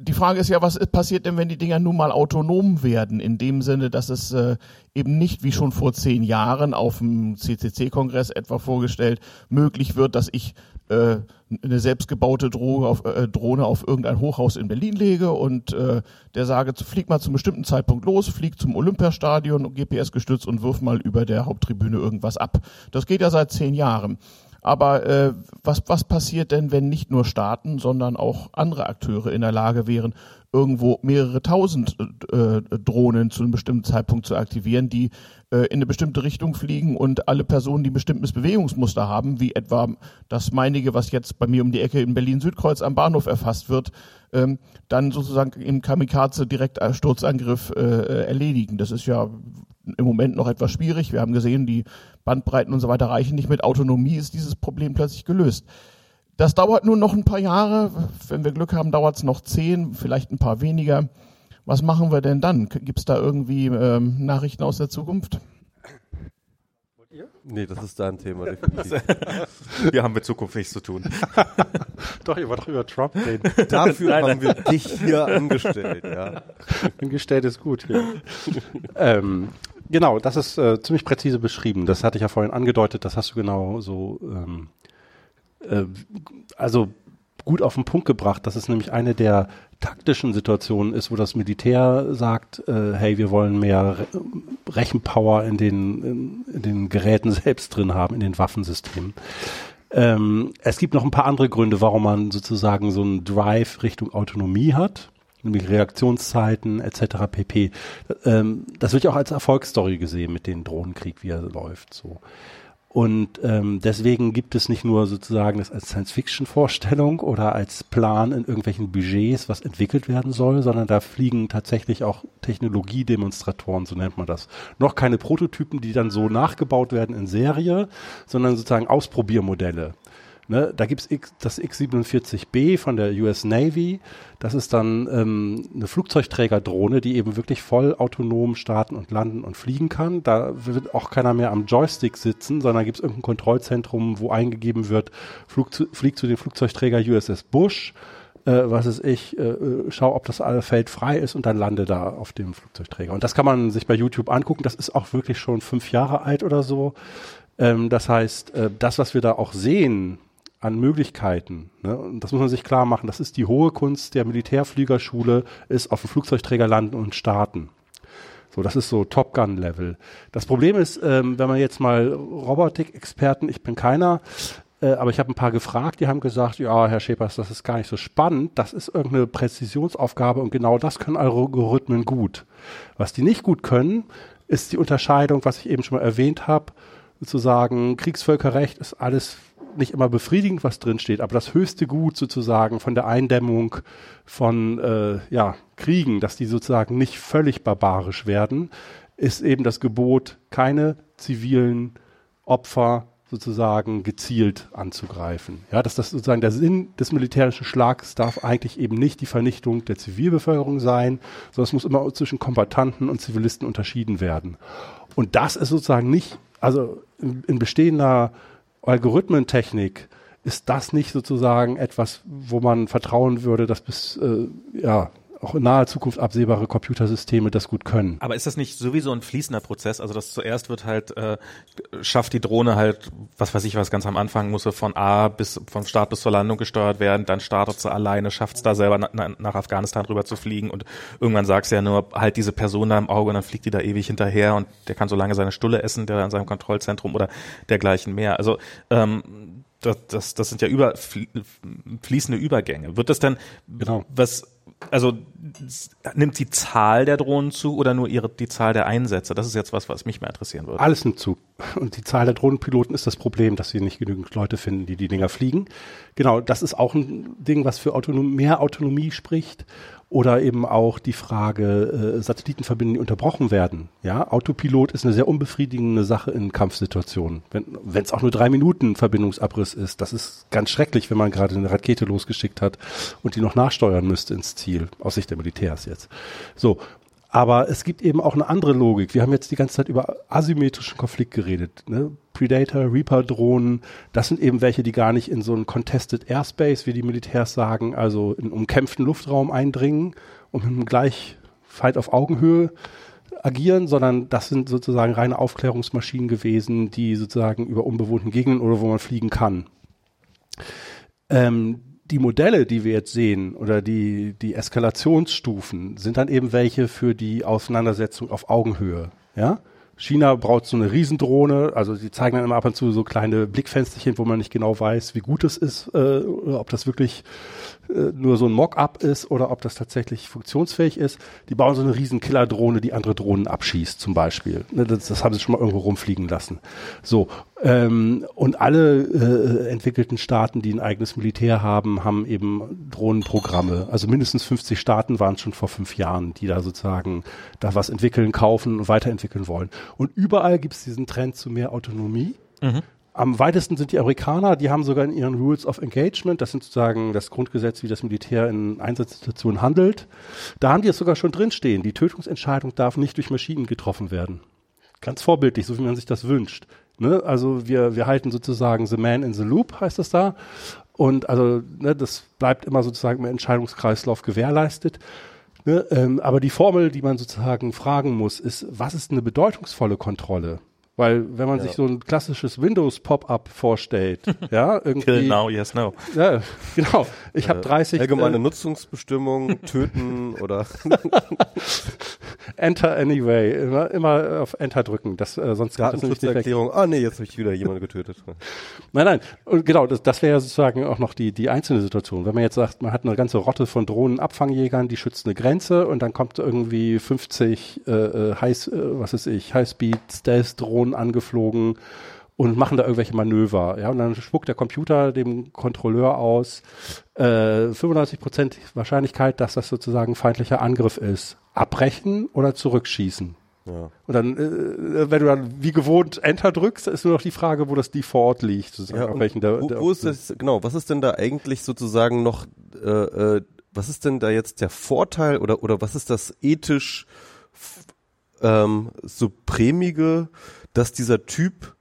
die Frage ist ja, was passiert denn, wenn die Dinger nun mal autonom werden? In dem Sinne, dass es äh, eben nicht wie schon vor zehn Jahren auf dem CCC-Kongress etwa vorgestellt möglich wird, dass ich äh, eine selbstgebaute Drohne auf, äh, Drohne auf irgendein Hochhaus in Berlin lege und äh, der sage, flieg mal zum bestimmten Zeitpunkt los, flieg zum Olympiastadion, GPS gestützt und wirf mal über der Haupttribüne irgendwas ab. Das geht ja seit zehn Jahren. Aber äh, was, was passiert denn, wenn nicht nur Staaten, sondern auch andere Akteure in der Lage wären, irgendwo mehrere tausend äh, Drohnen zu einem bestimmten Zeitpunkt zu aktivieren, die äh, in eine bestimmte Richtung fliegen und alle Personen, die ein bestimmtes Bewegungsmuster haben, wie etwa das meinige, was jetzt bei mir um die Ecke in Berlin-Südkreuz am Bahnhof erfasst wird, ähm, dann sozusagen im Kamikaze-Direktsturzangriff äh, erledigen. Das ist ja im Moment noch etwas schwierig. Wir haben gesehen, die Bandbreiten und so weiter reichen nicht. Mit Autonomie ist dieses Problem plötzlich gelöst. Das dauert nun noch ein paar Jahre. Wenn wir Glück haben, dauert es noch zehn, vielleicht ein paar weniger. Was machen wir denn dann? Gibt es da irgendwie ähm, Nachrichten aus der Zukunft? Nee, das ist dein Thema. wir haben mit Zukunft nichts zu tun. doch, ihr wollt doch über Trump reden. Dafür nein, haben nein. wir dich hier angestellt. Ja. Angestellt ist gut. Ja. ähm, genau, das ist äh, ziemlich präzise beschrieben. Das hatte ich ja vorhin angedeutet. Das hast du genau so ähm, äh, also gut auf den Punkt gebracht. Das ist nämlich eine der taktischen Situationen ist, wo das Militär sagt, äh, hey, wir wollen mehr Re Rechenpower in den, in, den Geräten selbst drin haben, in den Waffensystemen. Ähm, es gibt noch ein paar andere Gründe, warum man sozusagen so einen Drive Richtung Autonomie hat, nämlich Reaktionszeiten etc. pp. Ähm, das wird ja auch als Erfolgsstory gesehen mit dem Drohnenkrieg, wie er läuft. So. Und ähm, deswegen gibt es nicht nur sozusagen das als Science-Fiction-Vorstellung oder als Plan in irgendwelchen Budgets, was entwickelt werden soll, sondern da fliegen tatsächlich auch Technologiedemonstratoren, so nennt man das. Noch keine Prototypen, die dann so nachgebaut werden in Serie, sondern sozusagen Ausprobiermodelle. Ne, da gibt's X, das X-47B von der US Navy. Das ist dann ähm, eine Flugzeugträgerdrohne, die eben wirklich voll autonom starten und landen und fliegen kann. Da wird auch keiner mehr am Joystick sitzen, sondern gibt's irgendein Kontrollzentrum, wo eingegeben wird, Flug zu, fliegt zu dem Flugzeugträger USS Bush. Äh, was ist ich, äh, schau, ob das Feld frei ist und dann lande da auf dem Flugzeugträger. Und das kann man sich bei YouTube angucken. Das ist auch wirklich schon fünf Jahre alt oder so. Ähm, das heißt, äh, das, was wir da auch sehen, an Möglichkeiten. Ne? Und das muss man sich klar machen. Das ist die hohe Kunst der Militärfliegerschule, ist auf dem Flugzeugträger landen und starten. So, das ist so Top Gun Level. Das Problem ist, ähm, wenn man jetzt mal Robotik-Experten, ich bin keiner, äh, aber ich habe ein paar gefragt, die haben gesagt, ja, Herr Schepers, das ist gar nicht so spannend, das ist irgendeine Präzisionsaufgabe und genau das können Algorithmen gut. Was die nicht gut können, ist die Unterscheidung, was ich eben schon mal erwähnt habe, zu sagen, Kriegsvölkerrecht ist alles nicht immer befriedigend, was drin steht, aber das höchste Gut sozusagen von der Eindämmung von äh, ja, Kriegen, dass die sozusagen nicht völlig barbarisch werden, ist eben das Gebot, keine zivilen Opfer sozusagen gezielt anzugreifen. Ja, dass das sozusagen der Sinn des militärischen Schlags darf eigentlich eben nicht die Vernichtung der Zivilbevölkerung sein, sondern es muss immer zwischen Kombatanten und Zivilisten unterschieden werden. Und das ist sozusagen nicht, also in, in bestehender Algorithmentechnik, ist das nicht sozusagen etwas, wo man vertrauen würde, dass bis äh, ja auch in naher Zukunft absehbare Computersysteme das gut können. Aber ist das nicht sowieso ein fließender Prozess? Also das zuerst wird halt, äh, schafft die Drohne halt, was weiß ich was, ganz am Anfang muss sie von A bis, vom Start bis zur Landung gesteuert werden, dann startet sie alleine, schafft es da selber na, nach Afghanistan rüber zu fliegen und irgendwann sagst du ja nur, halt diese Person da im Auge und dann fliegt die da ewig hinterher und der kann so lange seine Stulle essen, der in seinem Kontrollzentrum oder dergleichen mehr. Also ähm, das, das, das sind ja über, fließende Übergänge. Wird das dann, genau. was, also nimmt die Zahl der Drohnen zu oder nur ihre, die Zahl der Einsätze? Das ist jetzt was, was mich mehr interessieren würde. Alles nimmt zu. Und die Zahl der Drohnenpiloten ist das Problem, dass wir nicht genügend Leute finden, die die Dinger fliegen. Genau, das ist auch ein Ding, was für Autonom mehr Autonomie spricht. Oder eben auch die Frage, äh, Satellitenverbindungen, die unterbrochen werden. Ja, Autopilot ist eine sehr unbefriedigende Sache in Kampfsituationen. Wenn es auch nur drei Minuten Verbindungsabriss ist, das ist ganz schrecklich, wenn man gerade eine Rakete losgeschickt hat und die noch nachsteuern müsste ins Ziel, aus Sicht der Militärs jetzt. So, aber es gibt eben auch eine andere Logik. Wir haben jetzt die ganze Zeit über asymmetrischen Konflikt geredet. Ne? Predator, Reaper-Drohnen, das sind eben welche, die gar nicht in so einen Contested Airspace, wie die Militärs sagen, also in umkämpften Luftraum eindringen und mit einem Gleichfight auf Augenhöhe agieren, sondern das sind sozusagen reine Aufklärungsmaschinen gewesen, die sozusagen über unbewohnten Gegenden oder wo man fliegen kann. Ähm, die Modelle, die wir jetzt sehen oder die, die Eskalationsstufen sind dann eben welche für die Auseinandersetzung auf Augenhöhe. Ja? China braucht so eine Riesendrohne, also sie zeigen dann immer ab und zu so kleine Blickfensterchen, wo man nicht genau weiß, wie gut es ist, äh, ob das wirklich äh, nur so ein Mock-up ist oder ob das tatsächlich funktionsfähig ist. Die bauen so eine riesen Killerdrohne, die andere Drohnen abschießt, zum Beispiel. Ne, das, das, haben sie schon mal irgendwo rumfliegen lassen. So. Ähm, und alle äh, entwickelten Staaten, die ein eigenes Militär haben, haben eben Drohnenprogramme. Also mindestens 50 Staaten waren schon vor fünf Jahren, die da sozusagen da was entwickeln, kaufen und weiterentwickeln wollen. Und überall gibt es diesen Trend zu mehr Autonomie. Mhm. Am weitesten sind die Amerikaner, die haben sogar in ihren Rules of Engagement, das sind sozusagen das Grundgesetz, wie das Militär in Einsatzsituationen handelt, da haben die es sogar schon drinstehen. Die Tötungsentscheidung darf nicht durch Maschinen getroffen werden. Ganz vorbildlich, so wie man sich das wünscht. Ne? Also wir, wir halten sozusagen the man in the loop, heißt das da. Und also ne, das bleibt immer sozusagen im Entscheidungskreislauf gewährleistet. Ne? Ähm, aber die Formel, die man sozusagen fragen muss, ist, was ist eine bedeutungsvolle Kontrolle? Weil wenn man ja. sich so ein klassisches Windows-Pop-up vorstellt, ja, irgendwie. Kill now, yes, no. Ja, genau. Ich äh, habe 30. Allgemeine äh, Nutzungsbestimmungen, töten oder Enter anyway. Immer, immer auf Enter drücken. Das, äh, sonst Datenschutzerklärung. Ah nee, jetzt habe ich wieder jemanden getötet. nein, nein. Und genau, das, das wäre ja sozusagen auch noch die, die einzelne Situation. Wenn man jetzt sagt, man hat eine ganze Rotte von Drohnenabfangjägern, die schützt eine Grenze und dann kommt irgendwie 50 äh, äh, High, äh, was ist ich, Highspeed Stealth Drohnen angeflogen und machen da irgendwelche Manöver. Ja, und dann spuckt der Computer dem Kontrolleur aus äh, 95% Wahrscheinlichkeit, dass das sozusagen feindlicher Angriff ist. Abbrechen oder zurückschießen. Ja. Und dann, äh, wenn du dann wie gewohnt Enter drückst, ist nur noch die Frage, wo das Default liegt. Sozusagen, ja, welchen der, wo, der, wo ist das, genau, was ist denn da eigentlich sozusagen noch, äh, äh, was ist denn da jetzt der Vorteil oder, oder was ist das ethisch ähm, supremige, dass dieser Typ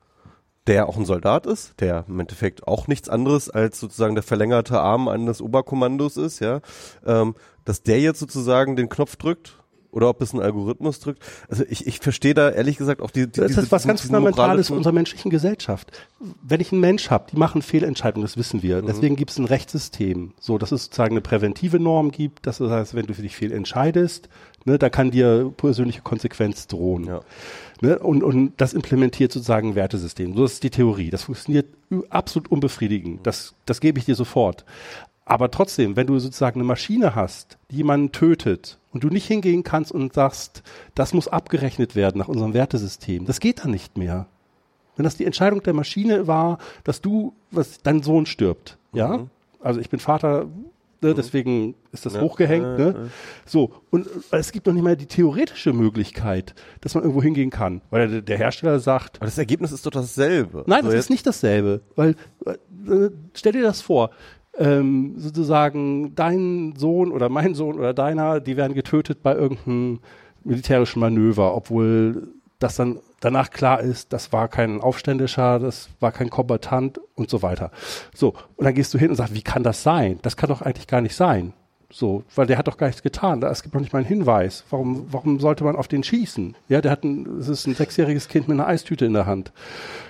der auch ein Soldat ist, der im Endeffekt auch nichts anderes als sozusagen der verlängerte Arm eines Oberkommandos ist, ja, ähm, dass der jetzt sozusagen den Knopf drückt oder ob es ein Algorithmus drückt. Also ich, ich verstehe da ehrlich gesagt auch die, die Das ist was ganz Fundamentales unserer menschlichen Gesellschaft. Wenn ich einen Mensch habe, die machen Fehlentscheidungen, das wissen wir. Mhm. Deswegen gibt es ein Rechtssystem, so dass es sozusagen eine präventive Norm gibt. Das heißt, wenn du für dich fehlentscheidest, ne, da kann dir persönliche Konsequenz drohen. Ja. Ne? Und, und das implementiert sozusagen ein Wertesystem. So ist die Theorie. Das funktioniert absolut unbefriedigend. Das, das gebe ich dir sofort. Aber trotzdem, wenn du sozusagen eine Maschine hast, die jemanden tötet und du nicht hingehen kannst und sagst, das muss abgerechnet werden nach unserem Wertesystem, das geht dann nicht mehr. Wenn das die Entscheidung der Maschine war, dass du, was dein Sohn stirbt, ja, mhm. also ich bin Vater Ne, mhm. deswegen ist das ja, hochgehängt. Ne? So, und äh, es gibt noch nicht mal die theoretische Möglichkeit, dass man irgendwo hingehen kann, weil der, der Hersteller sagt. Aber das Ergebnis ist doch dasselbe. Nein, also das ist nicht dasselbe, weil äh, stell dir das vor. Ähm, sozusagen dein Sohn oder mein Sohn oder deiner, die werden getötet bei irgendeinem militärischen Manöver, obwohl das dann danach klar ist, das war kein Aufständischer, das war kein Kombatant und so weiter. So, und dann gehst du hin und sagst, wie kann das sein? Das kann doch eigentlich gar nicht sein. So, weil der hat doch gar nichts getan. Es gibt noch nicht mal einen Hinweis. Warum, warum sollte man auf den schießen? Ja, der hat ein, es ist ein sechsjähriges Kind mit einer Eistüte in der Hand.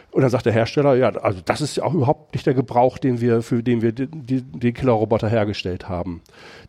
Und dann sagt der Hersteller, ja, also das ist ja auch überhaupt nicht der Gebrauch, den wir, für den wir die, die, den Killerroboter hergestellt haben.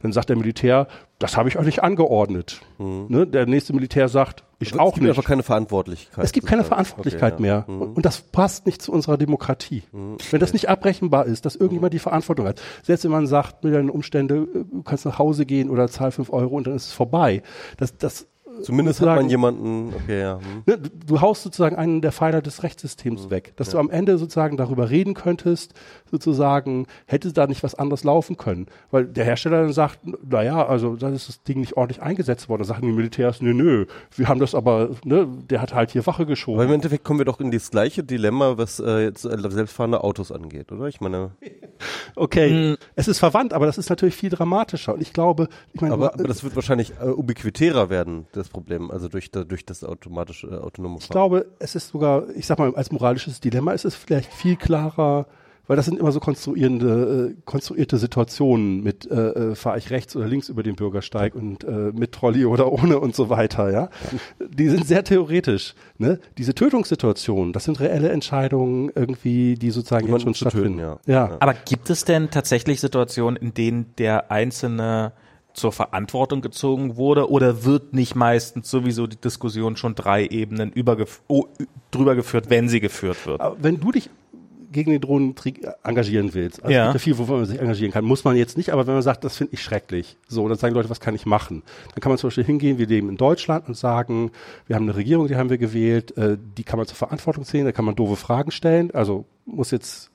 Dann sagt der Militär, das habe ich euch nicht angeordnet. Mhm. Ne? Der nächste Militär sagt, Ich es auch gibt nicht. einfach keine Verantwortlichkeit. Es gibt keine. Verantwortlichkeit Okay, ja. mehr. Mhm. Und, das passt nicht zu unserer Demokratie. Wenn das nicht abrechenbar ist, dass irgendjemand die Verantwortung hat. Selbst wenn man sagt, mit deinen Umständen, äh, du kannst nach Hause gehen oder zahl fünf Euro und dann ist es vorbei. Das, das, Zumindest hat man jemanden, okay, ja. hm. Ne, du, du haust sozusagen einen der Pfeiler des Rechtssystems weg, dass du am Ende sozusagen darüber reden könntest, sozusagen, hätte da nicht was anderes laufen können. Weil der Hersteller dann sagt, naja, also da ist das Ding nicht ordentlich eingesetzt worden. Da sagen die Militärs, nö, nö, wir haben das aber, ne, der hat halt hier Wache geschoben. Weil im Endeffekt kommen wir doch in das gleiche Dilemma, was äh, jetzt äh, selbstfahrende Autos angeht, oder? Ich meine, Okay, es ist verwandt, aber das ist natürlich viel dramatischer. Und ich glaube, ich meine, aber, aber das wird wahrscheinlich äh, ubiquitärer werden, das Problem, also durch, durch das automatische, äh, autonome ich Fahren. glaube, es ist sogar, ich sag mal, als moralisches Dilemma ist es vielleicht viel klarer, weil das sind immer so konstruierende, äh, konstruierte Situationen mit äh, äh, fahre ich rechts oder links über den Bürgersteig und äh, mit Trolley oder ohne und so weiter, ja. Die sind sehr theoretisch. Ne? Diese Tötungssituationen, das sind reelle Entscheidungen irgendwie, die sozusagen Jemanden jetzt schon zu töten, stattfinden. ja. ja. Aber gibt es denn tatsächlich Situationen, in denen der Einzelne zur Verantwortung gezogen wurde oder wird nicht meistens sowieso die Diskussion schon drei Ebenen übergef oh, drüber geführt, wenn sie geführt wird? Aber wenn du dich gegen den Drohnenkrieg engagieren willst, also Ja. es gibt ja viel, wofür man sich engagieren kann, muss man jetzt nicht, aber wenn man sagt, das finde ich schrecklich, so, dann sagen Leute, was kann ich machen? Dann kann man zum Beispiel hingehen, wir leben in Deutschland und sagen, wir haben eine Regierung, die haben wir gewählt, äh, die kann man zur Verantwortung ziehen, da kann man doofe Fragen stellen, also muss jetzt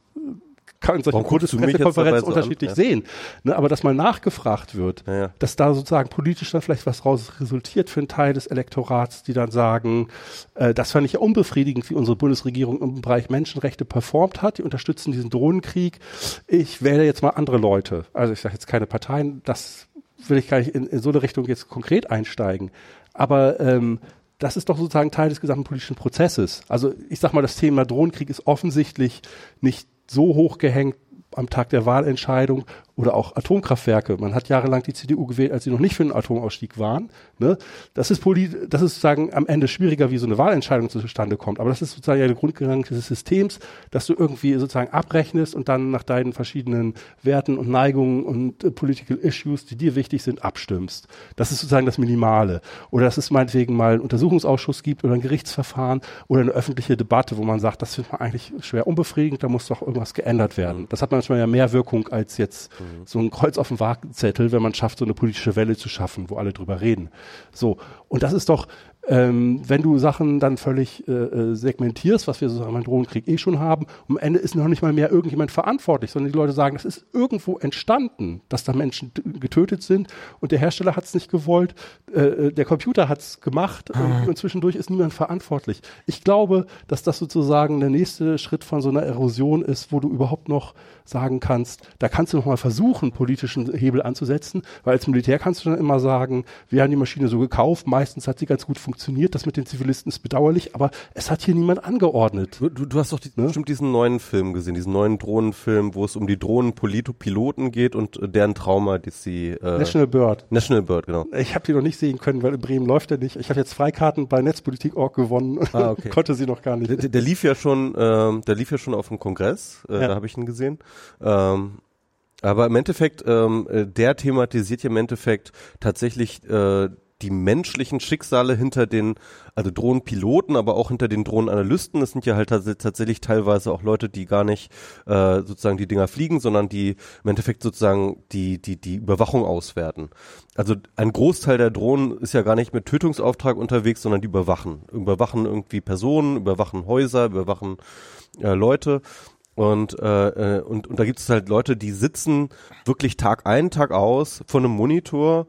kann in solchen Pressekonferenzen so an? unterschiedlich Ja. sehen. Ne, aber dass mal nachgefragt wird, Ja, ja. dass da sozusagen politisch dann vielleicht was raus resultiert für einen Teil des Elektorats, die dann sagen, äh, das fand ich ja unbefriedigend, wie unsere Bundesregierung im Bereich Menschenrechte performt hat. Die unterstützen diesen Drohnenkrieg. Ich wähle jetzt mal andere Leute. Also ich sage jetzt keine Parteien, das will ich gar nicht in, in so eine Richtung jetzt konkret einsteigen. Aber ähm, das ist doch sozusagen Teil des gesamten politischen Prozesses. Also ich sag mal, das Thema Drohnenkrieg ist offensichtlich nicht so hoch gehängt am Tag der Wahlentscheidung oder auch Atomkraftwerke. Man hat jahrelang die CDU gewählt, als sie noch nicht für einen Atomausstieg waren. Ne? Das ist polit das ist sozusagen am Ende schwieriger, wie so eine Wahlentscheidung zustande kommt. Aber das ist sozusagen ja der Grundgedanke des Systems, dass du irgendwie sozusagen abrechnest und dann nach deinen verschiedenen Werten und Neigungen und äh, Political Issues, die dir wichtig sind, abstimmst. Das ist sozusagen das Minimale. Oder dass es meinetwegen mal einen Untersuchungsausschuss gibt oder ein Gerichtsverfahren oder eine öffentliche Debatte, wo man sagt, das findet man eigentlich schwer unbefriedigend, da muss doch irgendwas geändert werden. Das hat manchmal ja mehr Wirkung als jetzt so ein Kreuz auf dem Wagenzettel, wenn man schafft, so eine politische Welle zu schaffen, wo alle drüber reden. So. Und das ist doch, ähm, wenn du Sachen dann völlig äh, äh, segmentierst, was wir sozusagen beim Drohnenkrieg eh schon haben, am Ende ist noch nicht mal mehr irgendjemand verantwortlich, sondern die Leute sagen, das ist irgendwo entstanden, dass da Menschen getötet sind und der Hersteller hat es nicht gewollt, äh, äh, der Computer hat es gemacht und, und zwischendurch ist niemand verantwortlich. Ich glaube, dass das sozusagen der nächste Schritt von so einer Erosion ist, wo du überhaupt noch sagen kannst, da kannst du noch mal versuchen, politischen Hebel anzusetzen, weil als Militär kannst du dann immer sagen, wir haben die Maschine so gekauft, meistens hat sie ganz gut funktioniert, das mit den Zivilisten ist bedauerlich, aber es hat hier niemand angeordnet. Du, du, hast doch die, Ne? bestimmt diesen neuen Film gesehen, diesen neuen Drohnenfilm, wo es um die Drohnenpiloten geht und äh, deren Trauma, die sie äh, National Bird. National Bird, genau. Ich habe die noch nicht sehen können, weil in Bremen läuft er nicht. Ich habe jetzt Freikarten bei Netzpolitik.org gewonnen Ah, okay. konnte sie noch gar nicht. Der, der, lief ja schon, ähm, der lief ja schon auf dem Kongress, äh, Ja. da habe ich ihn gesehen. Ähm, aber im Endeffekt, ähm, äh, der thematisiert ja im Endeffekt tatsächlich äh, die menschlichen Schicksale hinter den, also Drohnenpiloten, aber auch hinter den Drohnenanalysten. Das sind ja halt tats tatsächlich teilweise auch Leute, die gar nicht äh, sozusagen die Dinger fliegen, sondern die im Endeffekt sozusagen die, die, die Überwachung auswerten. Also ein Großteil der Drohnen ist ja gar nicht mit Tötungsauftrag unterwegs, sondern die überwachen. Überwachen irgendwie Personen, überwachen Häuser, überwachen äh, Leute. Und, äh, äh, und, und da gibt es halt Leute, die sitzen wirklich Tag ein, Tag aus vor einem Monitor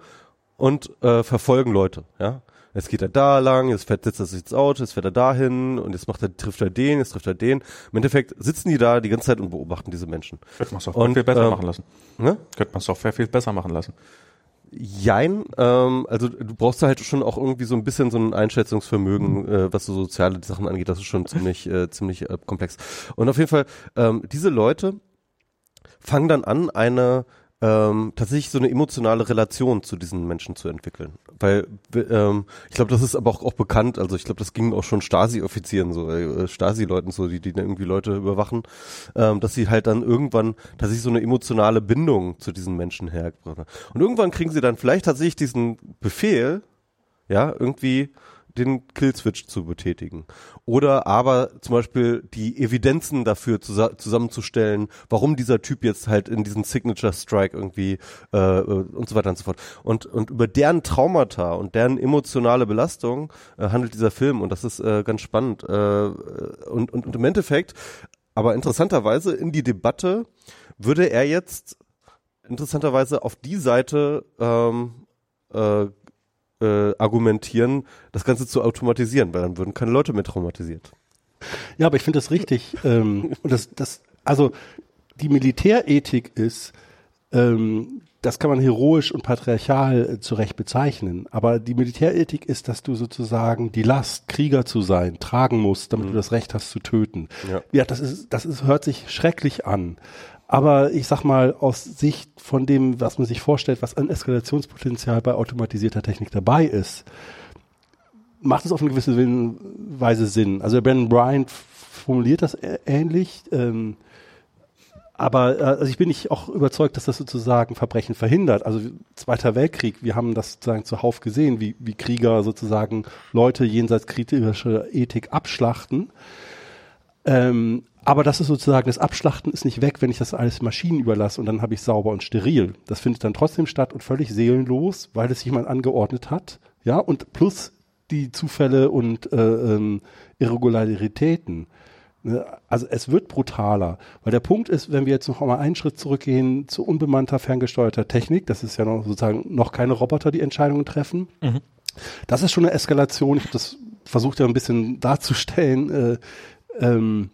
und äh, verfolgen Leute, ja. Jetzt geht er da lang, jetzt fährt, setzt er sich ins Auto, jetzt fährt er dahin und jetzt macht er, trifft er den, jetzt trifft er den. Im Endeffekt sitzen die da die ganze Zeit und beobachten diese Menschen. Könnte man Software Und, viel besser ähm, machen lassen. Ne? Könnte man Software viel besser machen lassen. Jein, ähm, also du brauchst da halt schon auch irgendwie so ein bisschen so ein Einschätzungsvermögen, äh, was so soziale Sachen angeht. Das ist schon ziemlich, äh, ziemlich äh, komplex. Und auf jeden Fall, ähm, diese Leute fangen dann an, eine ähm, tatsächlich so eine emotionale Relation zu diesen Menschen zu entwickeln. Weil ähm, ich glaube, das ist aber auch, auch bekannt, also ich glaube, das ging auch schon Stasi-Offizieren, so äh, Stasi-Leuten so, die, die irgendwie Leute überwachen, ähm, dass sie halt dann irgendwann tatsächlich so eine emotionale Bindung zu diesen Menschen hergebracht. Und irgendwann kriegen sie dann vielleicht tatsächlich diesen Befehl, ja, irgendwie den Killswitch zu betätigen. Oder aber zum Beispiel die Evidenzen dafür zus zusammenzustellen, warum dieser Typ jetzt halt in diesen Signature Strike irgendwie äh, äh, und so weiter und so fort. Und, und über deren Traumata und deren emotionale Belastung äh, handelt dieser Film und das ist äh, ganz spannend. Äh, und, und, und im Endeffekt, aber interessanterweise in die Debatte würde er jetzt interessanterweise auf die Seite ähm, äh, äh, argumentieren, das Ganze zu automatisieren, weil dann würden keine Leute mehr traumatisiert. Ja, aber ich finde das richtig. ähm, und das, das, also die Militärethik ist, ähm, das kann man heroisch und patriarchal äh, zurecht bezeichnen. Aber die Militärethik ist, dass du sozusagen die Last, Krieger zu sein, tragen musst, damit mhm. du das Recht hast zu töten. Ja. ja, das ist, das ist, hört sich schrecklich an. Aber ich sag mal, aus Sicht von dem, was man sich vorstellt, was an Eskalationspotenzial bei automatisierter Technik dabei ist, macht es auf eine gewisse Weise Sinn. Also Ben Bryant formuliert das ähnlich. Ähm, aber äh, also ich bin nicht auch überzeugt, dass das sozusagen Verbrechen verhindert. Also Zweiter Weltkrieg, wir haben das sozusagen zuhauf gesehen, wie, wie Krieger sozusagen Leute jenseits kritischer Ethik abschlachten. Ähm, aber das ist sozusagen, das Abschlachten ist nicht weg, wenn ich das alles Maschinen überlasse und dann habe ich sauber und steril. Das findet dann trotzdem statt und völlig seelenlos, weil es jemand angeordnet hat. Ja, und plus die Zufälle und äh, ähm, Irregularitäten. Ne? Also es wird brutaler, weil der Punkt ist, wenn wir jetzt noch einmal einen Schritt zurückgehen zu unbemannter, ferngesteuerter Technik, das ist ja noch sozusagen noch keine Roboter, die Entscheidungen treffen. Mhm. Das ist schon eine Eskalation. Ich habe das versucht ja ein bisschen darzustellen. Äh, ähm,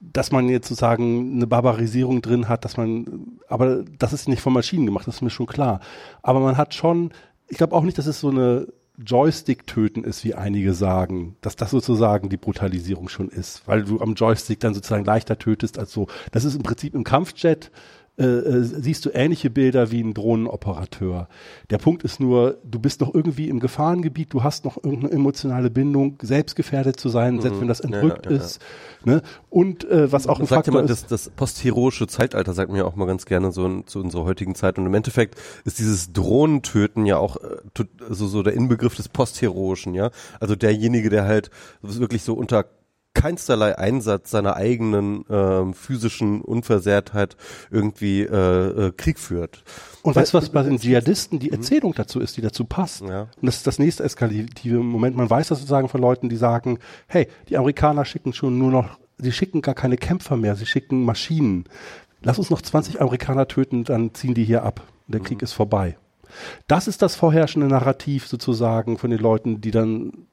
dass man jetzt sozusagen eine Barbarisierung drin hat, dass man, aber das ist nicht von Maschinen gemacht, das ist mir schon klar. Aber man hat schon, ich glaube auch nicht, dass es so eine Joystick-Töten ist, wie einige sagen, dass das sozusagen die Brutalisierung schon ist, weil du am Joystick dann sozusagen leichter tötest als so. Das ist im Prinzip im Kampfjet äh, äh, siehst du ähnliche Bilder wie ein Drohnenoperateur. Der Punkt ist nur, du bist noch irgendwie im Gefahrengebiet, du hast noch irgendeine emotionale Bindung, selbst gefährdet zu sein, selbst mhm. wenn das entrückt ja, ja, ja. ist. Ne? Und äh, was auch ein sagt Faktor ja mal, ist, das, das postheroische Zeitalter sagt mir ja auch mal ganz gerne so in, zu unserer heutigen Zeit. Und im Endeffekt ist dieses Drohnentöten ja auch äh, so, so der Inbegriff des postheroischen, ja. Also derjenige, der halt wirklich so unter keinsterlei Einsatz seiner eigenen äh, physischen Unversehrtheit irgendwie äh, äh, Krieg führt. Und weißt du, was bei den Dschihadisten die mhm. Erzählung dazu ist, die dazu passt? Ja. Und das ist das nächste eskalative Moment. Man weiß das sozusagen von Leuten, die sagen, hey, die Amerikaner schicken schon nur noch, sie schicken gar keine Kämpfer mehr, sie schicken Maschinen. Lass uns noch 20 Amerikaner töten, dann ziehen die hier ab. Der Krieg mhm. ist vorbei. Das ist das vorherrschende Narrativ sozusagen von den Leuten, die dann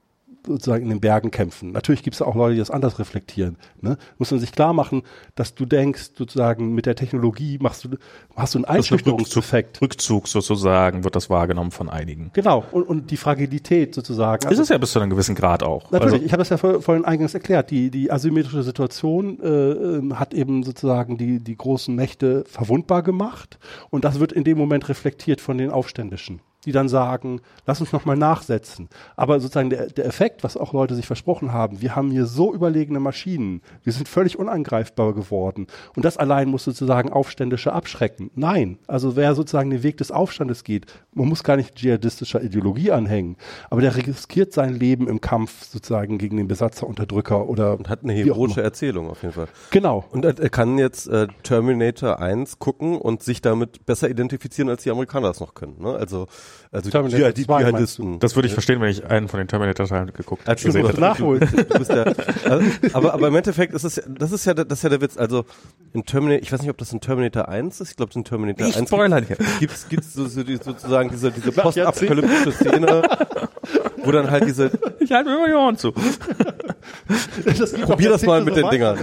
sozusagen in den Bergen kämpfen. Natürlich gibt es auch Leute, die das anders reflektieren. Ne? Muss man sich klar machen, dass du denkst, sozusagen mit der Technologie machst du, hast du einen Einschüchterungseffekt. Rückzug sozusagen wird das wahrgenommen von einigen. Genau. Und, und die Fragilität sozusagen. Also, ist es ja bis zu einem gewissen Grad auch. Natürlich. Also, ich habe das ja vor, vorhin eingangs erklärt. Die, die asymmetrische Situation äh, ähm, hat eben sozusagen die, die großen Mächte verwundbar gemacht. Und das wird in dem Moment reflektiert von den Aufständischen die dann sagen, lass uns nochmal nachsetzen. Aber sozusagen der, der Effekt, was auch Leute sich versprochen haben, wir haben hier so überlegene Maschinen, wir sind völlig unangreifbar geworden. Und das allein muss sozusagen Aufständische abschrecken. Nein, also wer sozusagen den Weg des Aufstandes geht, man muss gar nicht dschihadistischer Ideologie anhängen, aber der riskiert sein Leben im Kampf sozusagen gegen den Besatzer, Unterdrücker oder. Und hat eine heroische Erzählung auf jeden Fall. Genau. Und er, kann jetzt äh, Terminator 1 gucken und sich damit besser identifizieren, als die Amerikaner das noch können. Ne? Also also Terminator die, die Dschihadisten. Das würde ich verstehen, wenn ich einen von den Terminator-Teilen geguckt hätte. gesehen hätte. Nachholen. ja, also, aber, aber im Endeffekt ist es, das ist ja, das ist ja der Witz. Also in Terminator, ich weiß nicht, ob das in Terminator 1 ist. Ich glaube, in Terminator ich 1 Spoiler gibt es gibt's so, so, sozusagen diese, diese postapokalyptische Szene, wo dann halt diese. Ich halte mir immer die Ohren zu. Das Probier das mal mit den Dingern.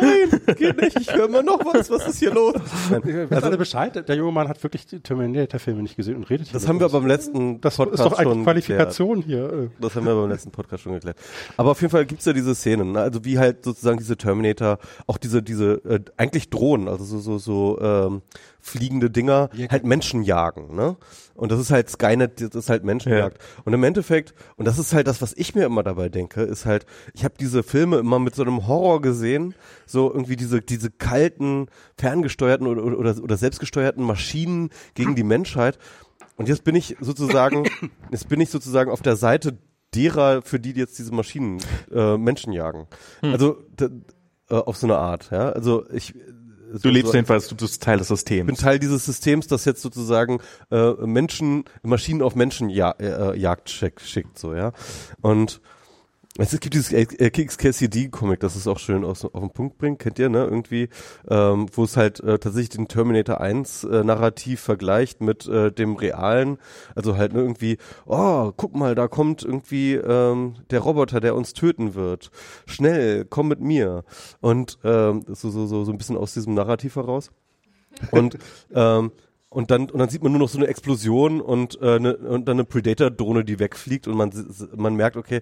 Nein, geht nicht. Ich höre immer noch was. Was ist hier los? Nein. Also, alle Bescheid. Der junge Mann hat wirklich die Terminator-Filme nicht gesehen und redet hier. Das haben wir beim letzten das Podcast ist doch eine Qualifikation geklärt. hier. Das haben wir beim letzten Podcast schon geklärt. Aber auf jeden Fall gibt's ja diese Szenen, ne? also wie halt sozusagen diese Terminator, auch diese diese äh, eigentlich Drohnen, also so so so ähm, fliegende Dinger halt Menschen jagen, ne? Und das ist halt Skynet, das ist halt Menschenjagd. Ja. Und im Endeffekt, und das ist halt das, was ich mir immer dabei denke, ist halt, ich habe diese Filme immer mit so einem Horror gesehen, so irgendwie diese diese kalten, ferngesteuerten oder, oder, oder selbstgesteuerten Maschinen gegen die Menschheit. und jetzt bin ich sozusagen, jetzt bin ich sozusagen auf der Seite derer, für die jetzt diese Maschinen äh, Menschen jagen. Hm. Also äh, auf so eine Art, ja. Also ich Du so, lebst so, jedenfalls, du bist Teil des ich bin Systems. Teil dieses Systems, das jetzt sozusagen äh, Menschen, Maschinen auf Menschen ja, äh, Jagd schick, schickt, so, ja. Und es gibt dieses äh, Kicks Cassidy Comic, das ist auch schön aus, auf den Punkt bringt, kennt ihr, ne? Irgendwie, ähm, wo es halt äh, tatsächlich den Terminator 1 äh, Narrativ vergleicht mit äh, dem realen, also halt ne, irgendwie, oh, guck mal, da kommt irgendwie ähm, der Roboter, der uns töten wird. Schnell, komm mit mir. Und ähm, so, so, so, so ein bisschen aus diesem Narrativ heraus. Und ähm, und dann und dann sieht man nur noch so eine Explosion und äh, ne, und dann eine Predator-Drohne, die wegfliegt und man man merkt, okay,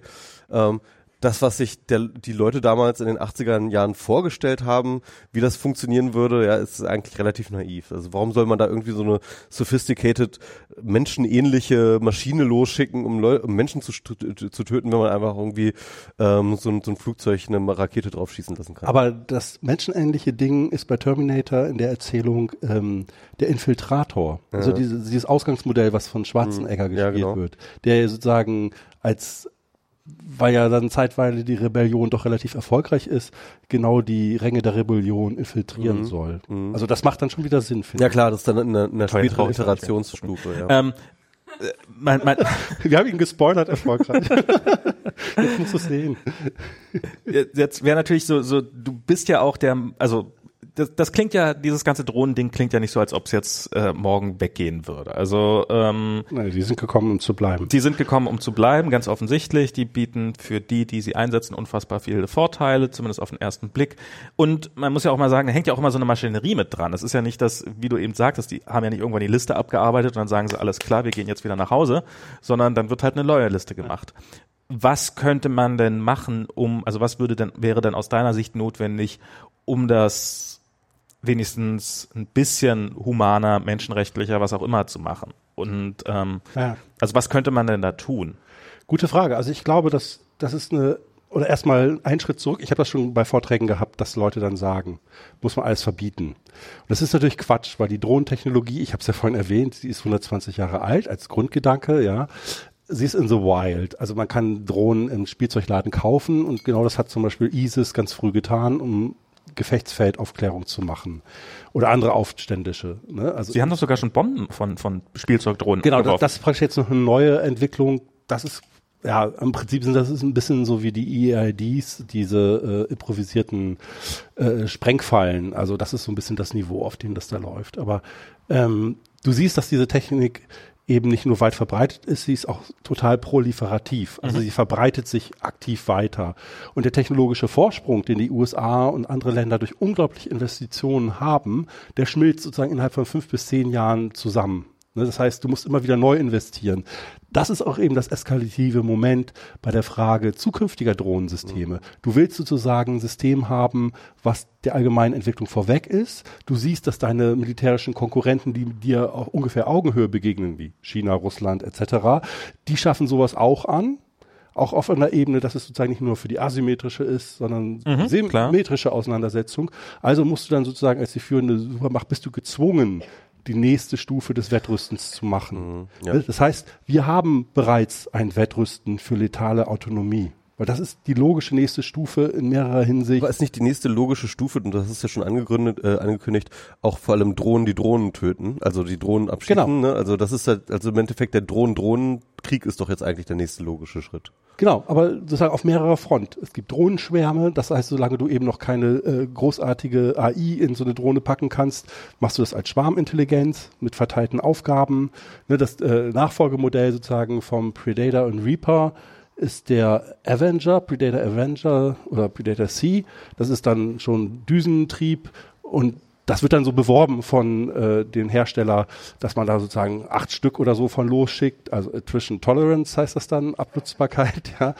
ähm, das, was sich der, die Leute damals in den 80er Jahren vorgestellt haben, wie das funktionieren würde, ja, ist eigentlich relativ naiv. Also warum soll man da irgendwie so eine sophisticated, menschenähnliche Maschine losschicken, um, Leu um Menschen zu, zu töten, wenn man einfach irgendwie ähm, so, ein, so ein Flugzeug eine Rakete draufschießen lassen kann? Aber das menschenähnliche Ding ist bei Terminator in der Erzählung ähm, der Infiltrator. Also diese, dieses Ausgangsmodell, was von Schwarzenegger Ja, gespielt genau. wird, der sozusagen als weil ja dann zeitweise die Rebellion doch relativ erfolgreich ist, genau die Ränge der Rebellion infiltrieren soll. Also das macht dann schon wieder Sinn, finde ja klar, das ist dann Toll, späteren traurig, Iterationsstufe. Ja. Ähm, äh, mein, mein, ich. Wir haben ihn gespoilert erfolgreich. Jetzt musst du es sehen. jetzt wäre natürlich so, so, du bist ja auch der, also das, das klingt ja, dieses ganze Drohnending klingt ja nicht so, als ob es jetzt äh, morgen weggehen würde. Also ähm, Nein, die sind gekommen, um zu bleiben. die sind gekommen, um zu bleiben, ganz offensichtlich. Die bieten für die, die sie einsetzen, unfassbar viele Vorteile, zumindest auf den ersten Blick. Und man muss ja auch mal sagen, da hängt ja auch immer so eine Maschinerie mit dran. Es ist ja nicht das, wie du eben sagtest, die haben ja nicht irgendwann die Liste abgearbeitet und dann sagen sie, alles klar, wir gehen jetzt wieder nach Hause, sondern dann wird halt eine neue Liste gemacht. Was könnte man denn machen, um, also was würde denn, wäre denn aus deiner Sicht notwendig, um das wenigstens ein bisschen humaner, menschenrechtlicher, was auch immer zu machen? Und ähm, Ja. also was könnte man denn da tun? Gute Frage. Also ich glaube, dass das ist eine oder erstmal einen Schritt zurück. Ich habe das schon bei Vorträgen gehabt, dass Leute dann sagen, muss man alles verbieten. Und das ist natürlich Quatsch, weil die Drohnentechnologie, ich habe es ja vorhin erwähnt, sie ist 120 Jahre alt als Grundgedanke, ja. Sie ist in the wild. Also man kann Drohnen im Spielzeugladen kaufen und genau das hat zum Beispiel ISIS ganz früh getan, um Gefechtsfeldaufklärung zu machen. Oder andere Aufständische. Ne? Also Sie haben doch sogar schon Bomben von, von Spielzeugdrohnen Genau, das, das ist praktisch jetzt noch eine neue Entwicklung. Das ist, ja, im Prinzip sind das ist ein bisschen so wie die EIDs, diese äh, improvisierten äh, Sprengfallen. Also das ist so ein bisschen das Niveau, auf dem das da läuft. Aber ähm, du siehst, dass diese Technik eben nicht nur weit verbreitet ist, sie ist auch total proliferativ. Also sie verbreitet sich aktiv weiter. Und der technologische Vorsprung, den die USA und andere Länder durch unglaubliche Investitionen haben, der schmilzt sozusagen innerhalb von fünf bis zehn Jahren zusammen. Ne, Das heißt, du musst immer wieder neu investieren. Das ist auch eben das eskalative Moment bei der Frage zukünftiger Drohnensysteme. Du willst sozusagen ein System haben, was der allgemeinen Entwicklung vorweg ist. Du siehst, dass deine militärischen Konkurrenten, die dir auf ungefähr Augenhöhe begegnen, wie China, Russland etc., die schaffen sowas auch an. Auch auf einer Ebene, dass es sozusagen nicht nur für die asymmetrische ist, sondern Mhm, klar. symmetrische Auseinandersetzung. Also musst du dann sozusagen als die führende Supermacht bist du gezwungen, die nächste Stufe des Wettrüstens zu machen. ja. Das heißt, wir haben bereits ein Wettrüsten für letale Autonomie. Weil das ist die logische nächste Stufe in mehrerer Hinsicht. Aber ist nicht die nächste logische Stufe, und das ist ja schon angegründet, äh, angekündigt, auch vor allem Drohnen, die Drohnen töten, also die Drohnen abschießen, Genau. ne? Also das ist halt, also im Endeffekt der Drohnen-Drohnen-Krieg ist doch jetzt eigentlich der nächste logische Schritt. Genau, aber sozusagen auf mehrerer Front. Es gibt Drohnenschwärme, das heißt, solange du eben noch keine äh, großartige AI in so eine Drohne packen kannst, machst du das als Schwarmintelligenz mit verteilten Aufgaben. Ne, das äh, Nachfolgemodell sozusagen vom Predator und Reaper ist der Avenger, Predator Avenger oder Predator C. Das ist dann schon Düsentrieb und das wird dann so beworben von äh, den Hersteller, dass man da sozusagen acht Stück oder so von losschickt. Also Attrition Tolerance heißt das dann, Abnutzbarkeit, ja.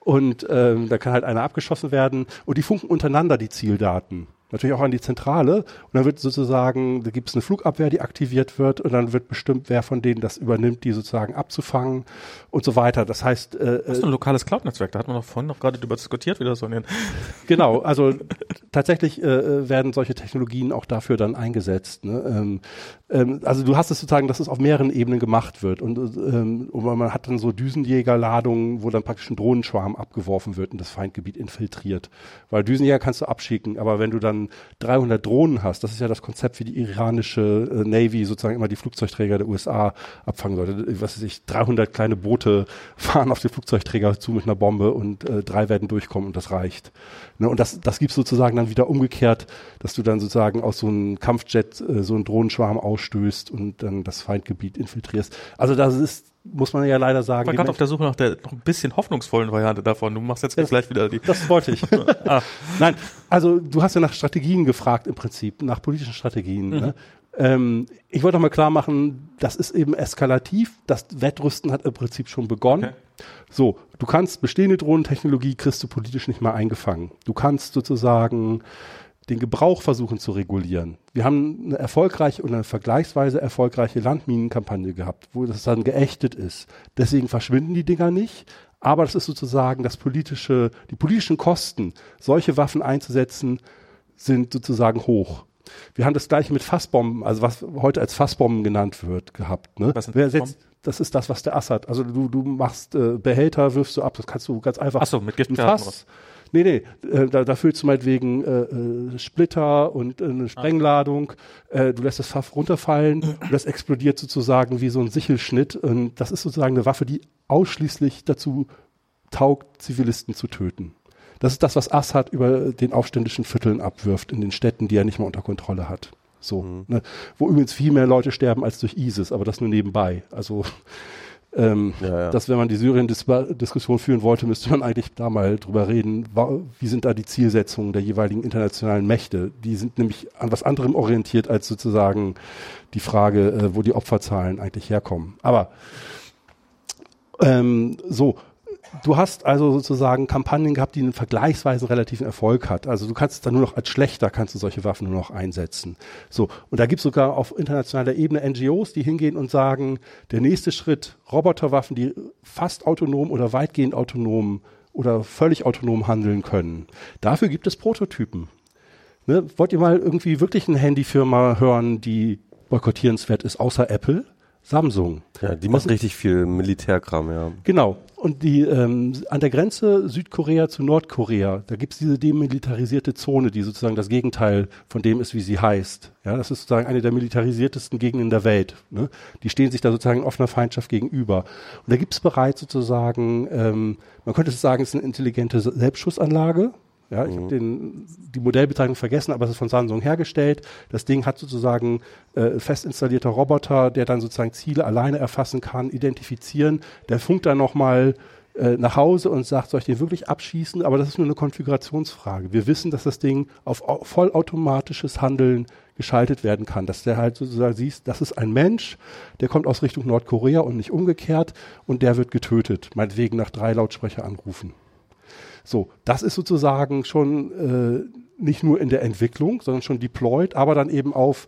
Und ähm, da kann halt einer abgeschossen werden und die funken untereinander die Zieldaten. Natürlich auch an die Zentrale. Und dann wird sozusagen, da gibt es eine Flugabwehr, die aktiviert wird und dann wird bestimmt, wer von denen das übernimmt, die sozusagen abzufangen und so weiter. Das heißt, äh, das ist ein lokales Cloud-Netzwerk. Da hat man doch vorhin noch gerade darüber diskutiert, wie das so Genau, also tatsächlich äh, werden solche Technologien auch dafür dann eingesetzt. Ne? Ähm, ähm, also du hast es sozusagen, dass es auf mehreren Ebenen gemacht wird und, ähm, und man hat dann so Düsenjägerladungen, wo dann praktisch ein Drohnenschwarm abgeworfen wird und das Feindgebiet infiltriert. Weil Düsenjäger kannst du abschicken, aber wenn du dann 300 Drohnen hast, das ist ja das Konzept, wie die iranische äh, Navy sozusagen immer die Flugzeugträger der USA abfangen sollte. Was weiß ich, 300 kleine Boote fahren auf den Flugzeugträger zu mit einer Bombe und äh, drei werden durchkommen und das reicht. Ne? Und das, das gibt's sozusagen dann wieder umgekehrt, dass du dann sozusagen aus so einem Kampfjet äh, so einen Drohnenschwarm ausstößt und dann das Feindgebiet infiltrierst. Also das ist muss man ja leider sagen. Ich war gerade auf der Suche nach der noch ein bisschen hoffnungsvollen Variante davon. Du machst jetzt das, gleich wieder die. Das wollte ich. ah. Nein, also du hast ja nach Strategien gefragt im Prinzip, nach politischen Strategien. Mhm. Ne? Ähm, ich wollte noch mal klar machen, das ist eben eskalativ. Das Wettrüsten hat im Prinzip schon begonnen. Okay. So, du kannst bestehende Drohnentechnologie kriegst du politisch nicht mehr eingefangen. Du kannst sozusagen den Gebrauch versuchen zu regulieren. Wir haben eine erfolgreiche und eine vergleichsweise erfolgreiche Landminenkampagne gehabt, wo das dann geächtet ist. Deswegen verschwinden die Dinger nicht. Aber das ist sozusagen das politische, die politischen Kosten, solche Waffen einzusetzen, sind sozusagen hoch. Wir haben das gleiche mit Fassbomben, also was heute als Fassbomben genannt wird, gehabt. Ne? Wer setzt, das ist das, was der Assad, also du, du machst äh, Behälter, wirfst du ab, das kannst du ganz einfach. Ach so, mit Giftkarten. Fass, Nee, nee, äh, da, da füllst du meinetwegen äh, äh, Splitter und äh, eine Sprengladung, äh, du lässt das Pfaff runterfallen und das explodiert sozusagen wie so ein Sichelschnitt. Und das ist sozusagen eine Waffe, die ausschließlich dazu taugt, Zivilisten zu töten. Das ist das, was Assad über den aufständischen Vierteln abwirft in den Städten, die er nicht mehr unter Kontrolle hat. So, mhm. ne? wo übrigens viel mehr Leute sterben als durch ISIS, aber das nur nebenbei. Also ähm, ja, ja. dass wenn man die Syrien-Diskussion führen wollte, müsste man eigentlich da mal drüber reden, wie sind da die Zielsetzungen der jeweiligen internationalen Mächte. Die sind nämlich an was anderem orientiert als sozusagen die Frage, äh, wo die Opferzahlen eigentlich herkommen. Aber ähm, so, du hast also sozusagen Kampagnen gehabt, die einen vergleichsweise relativen Erfolg hat. Also du kannst es dann nur noch als schlechter kannst du solche Waffen nur noch einsetzen. So und da gibt es sogar auf internationaler Ebene NGOs, die hingehen und sagen, der nächste Schritt Roboterwaffen, die fast autonom oder weitgehend autonom oder völlig autonom handeln können. Dafür gibt es Prototypen. Ne? Wollt ihr mal irgendwie wirklich eine Handyfirma hören, die boykottierenswert ist, außer Apple? Samsung. Ja, die macht richtig viel Militärkram, ja. Genau. Und die ähm, an der Grenze Südkorea zu Nordkorea, da gibt's diese demilitarisierte Zone, die sozusagen das Gegenteil von dem ist, wie sie heißt. Ja, das ist sozusagen eine der militarisiertesten Gegenden der Welt. Ne? Die stehen sich da sozusagen in offener Feindschaft gegenüber. Und da gibt's bereits sozusagen, ähm, man könnte sagen, es ist eine intelligente Selbstschussanlage, ja, ich mhm. habe die Modellbezeichnung vergessen, aber es ist von Samsung hergestellt. Das Ding hat sozusagen äh, fest installierter Roboter, der dann sozusagen Ziele alleine erfassen kann, identifizieren. Der funkt dann nochmal äh, nach Hause und sagt, soll ich den wirklich abschießen? Aber das ist nur eine Konfigurationsfrage. Wir wissen, dass das Ding auf vollautomatisches Handeln geschaltet werden kann, dass der halt sozusagen siehst, das ist ein Mensch, der kommt aus Richtung Nordkorea und nicht umgekehrt und der wird getötet, meinetwegen nach drei Lautsprecheranrufen. So, das ist sozusagen schon äh, nicht nur in der Entwicklung, sondern schon deployed, aber dann eben auf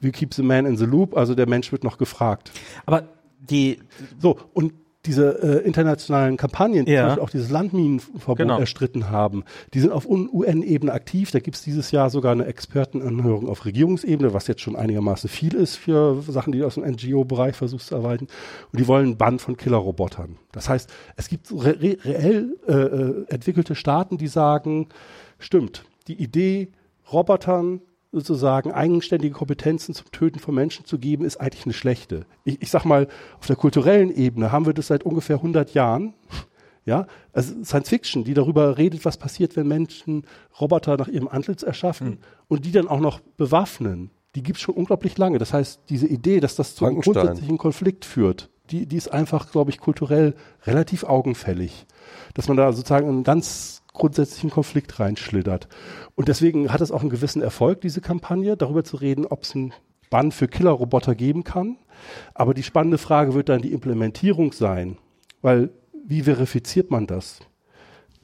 We keep the man in the loop, also der Mensch wird noch gefragt. Aber die so und diese äh, internationalen Kampagnen, die ja. auch dieses Landminenverbot genau. erstritten haben, die sind auf UN-Ebene aktiv. Da gibt es dieses Jahr sogar eine Expertenanhörung auf Regierungsebene, was jetzt schon einigermaßen viel ist für Sachen, die du aus dem NGO-Bereich versuchst zu erweitern. Und die wollen einen Bann von Killerrobotern. Das heißt, es gibt re reell äh, äh, entwickelte Staaten, die sagen, stimmt, die Idee, Robotern sozusagen eigenständige Kompetenzen zum Töten von Menschen zu geben, ist eigentlich eine schlechte. Ich, ich sag mal, auf der kulturellen Ebene haben wir das seit ungefähr 100 Jahren. Ja, also Science Fiction, die darüber redet, was passiert, wenn Menschen Roboter nach ihrem Antlitz erschaffen mhm. und die dann auch noch bewaffnen. Die gibt es schon unglaublich lange. Das heißt, diese Idee, dass das zu einem grundsätzlichen Konflikt führt, die, die ist einfach, glaube ich, kulturell relativ augenfällig. Dass man da sozusagen einen ganz grundsätzlichen Konflikt reinschlittert. Und deswegen hat es auch einen gewissen Erfolg, diese Kampagne, darüber zu reden, ob es einen Bann für Killerroboter geben kann. Aber die spannende Frage wird dann die Implementierung sein, weil wie verifiziert man das?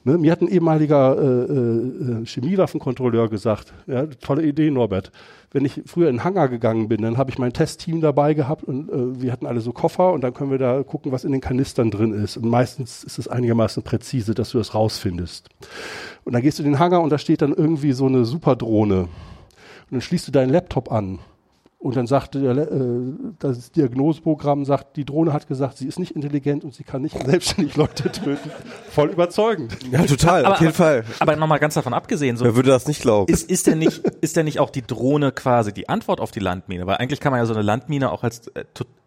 Ne, mir hat ein ehemaliger äh, äh, Chemiewaffenkontrolleur gesagt, ja, tolle Idee, Norbert. Wenn ich früher in den Hangar gegangen bin, dann habe ich mein Testteam dabei gehabt und äh, wir hatten alle so Koffer und dann können wir da gucken, was in den Kanistern drin ist. Und meistens ist es einigermaßen präzise, dass du das rausfindest. Und dann gehst du in den Hangar und da steht dann irgendwie so eine Superdrohne. Und dann schließt du deinen Laptop an und dann sagte der, äh, das Diagnoseprogramm sagt, die Drohne hat gesagt, sie ist nicht intelligent und sie kann nicht selbstständig Leute töten. Voll überzeugend. Ja, total, aber, auf jeden aber, Fall. Aber nochmal ganz davon abgesehen, so Wer würde das nicht glauben? ist, ist denn nicht, ist denn nicht auch die Drohne quasi die Antwort auf die Landmine? Weil eigentlich kann man ja so eine Landmine auch als äh,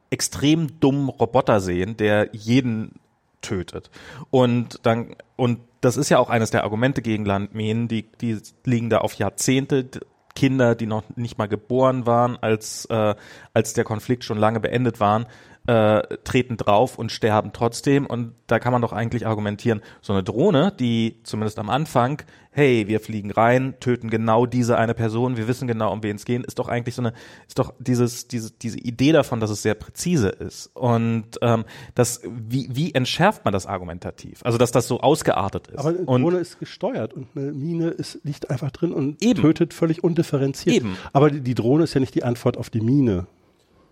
extrem dummen Roboter sehen, der jeden tötet. Und dann, und das ist ja auch eines der Argumente gegen Landminen, die, die liegen da auf Jahrzehnte. Kinder, die noch nicht mal geboren waren, als, äh, als der Konflikt schon lange beendet waren, äh, treten drauf und sterben trotzdem. Und da kann man doch eigentlich argumentieren, so eine Drohne, die zumindest am Anfang, hey, wir fliegen rein, töten genau diese eine Person, wir wissen genau, um wen es geht, ist doch eigentlich so eine, ist doch dieses, diese, diese Idee davon, dass es sehr präzise ist. Und ähm, das, wie, wie entschärft man das argumentativ? Also dass das so ausgeartet ist. Aber eine und Drohne ist gesteuert und eine Mine ist, liegt einfach drin und Eben. tötet völlig undifferenziert. Eben. Aber die, die Drohne ist ja nicht die Antwort auf die Mine.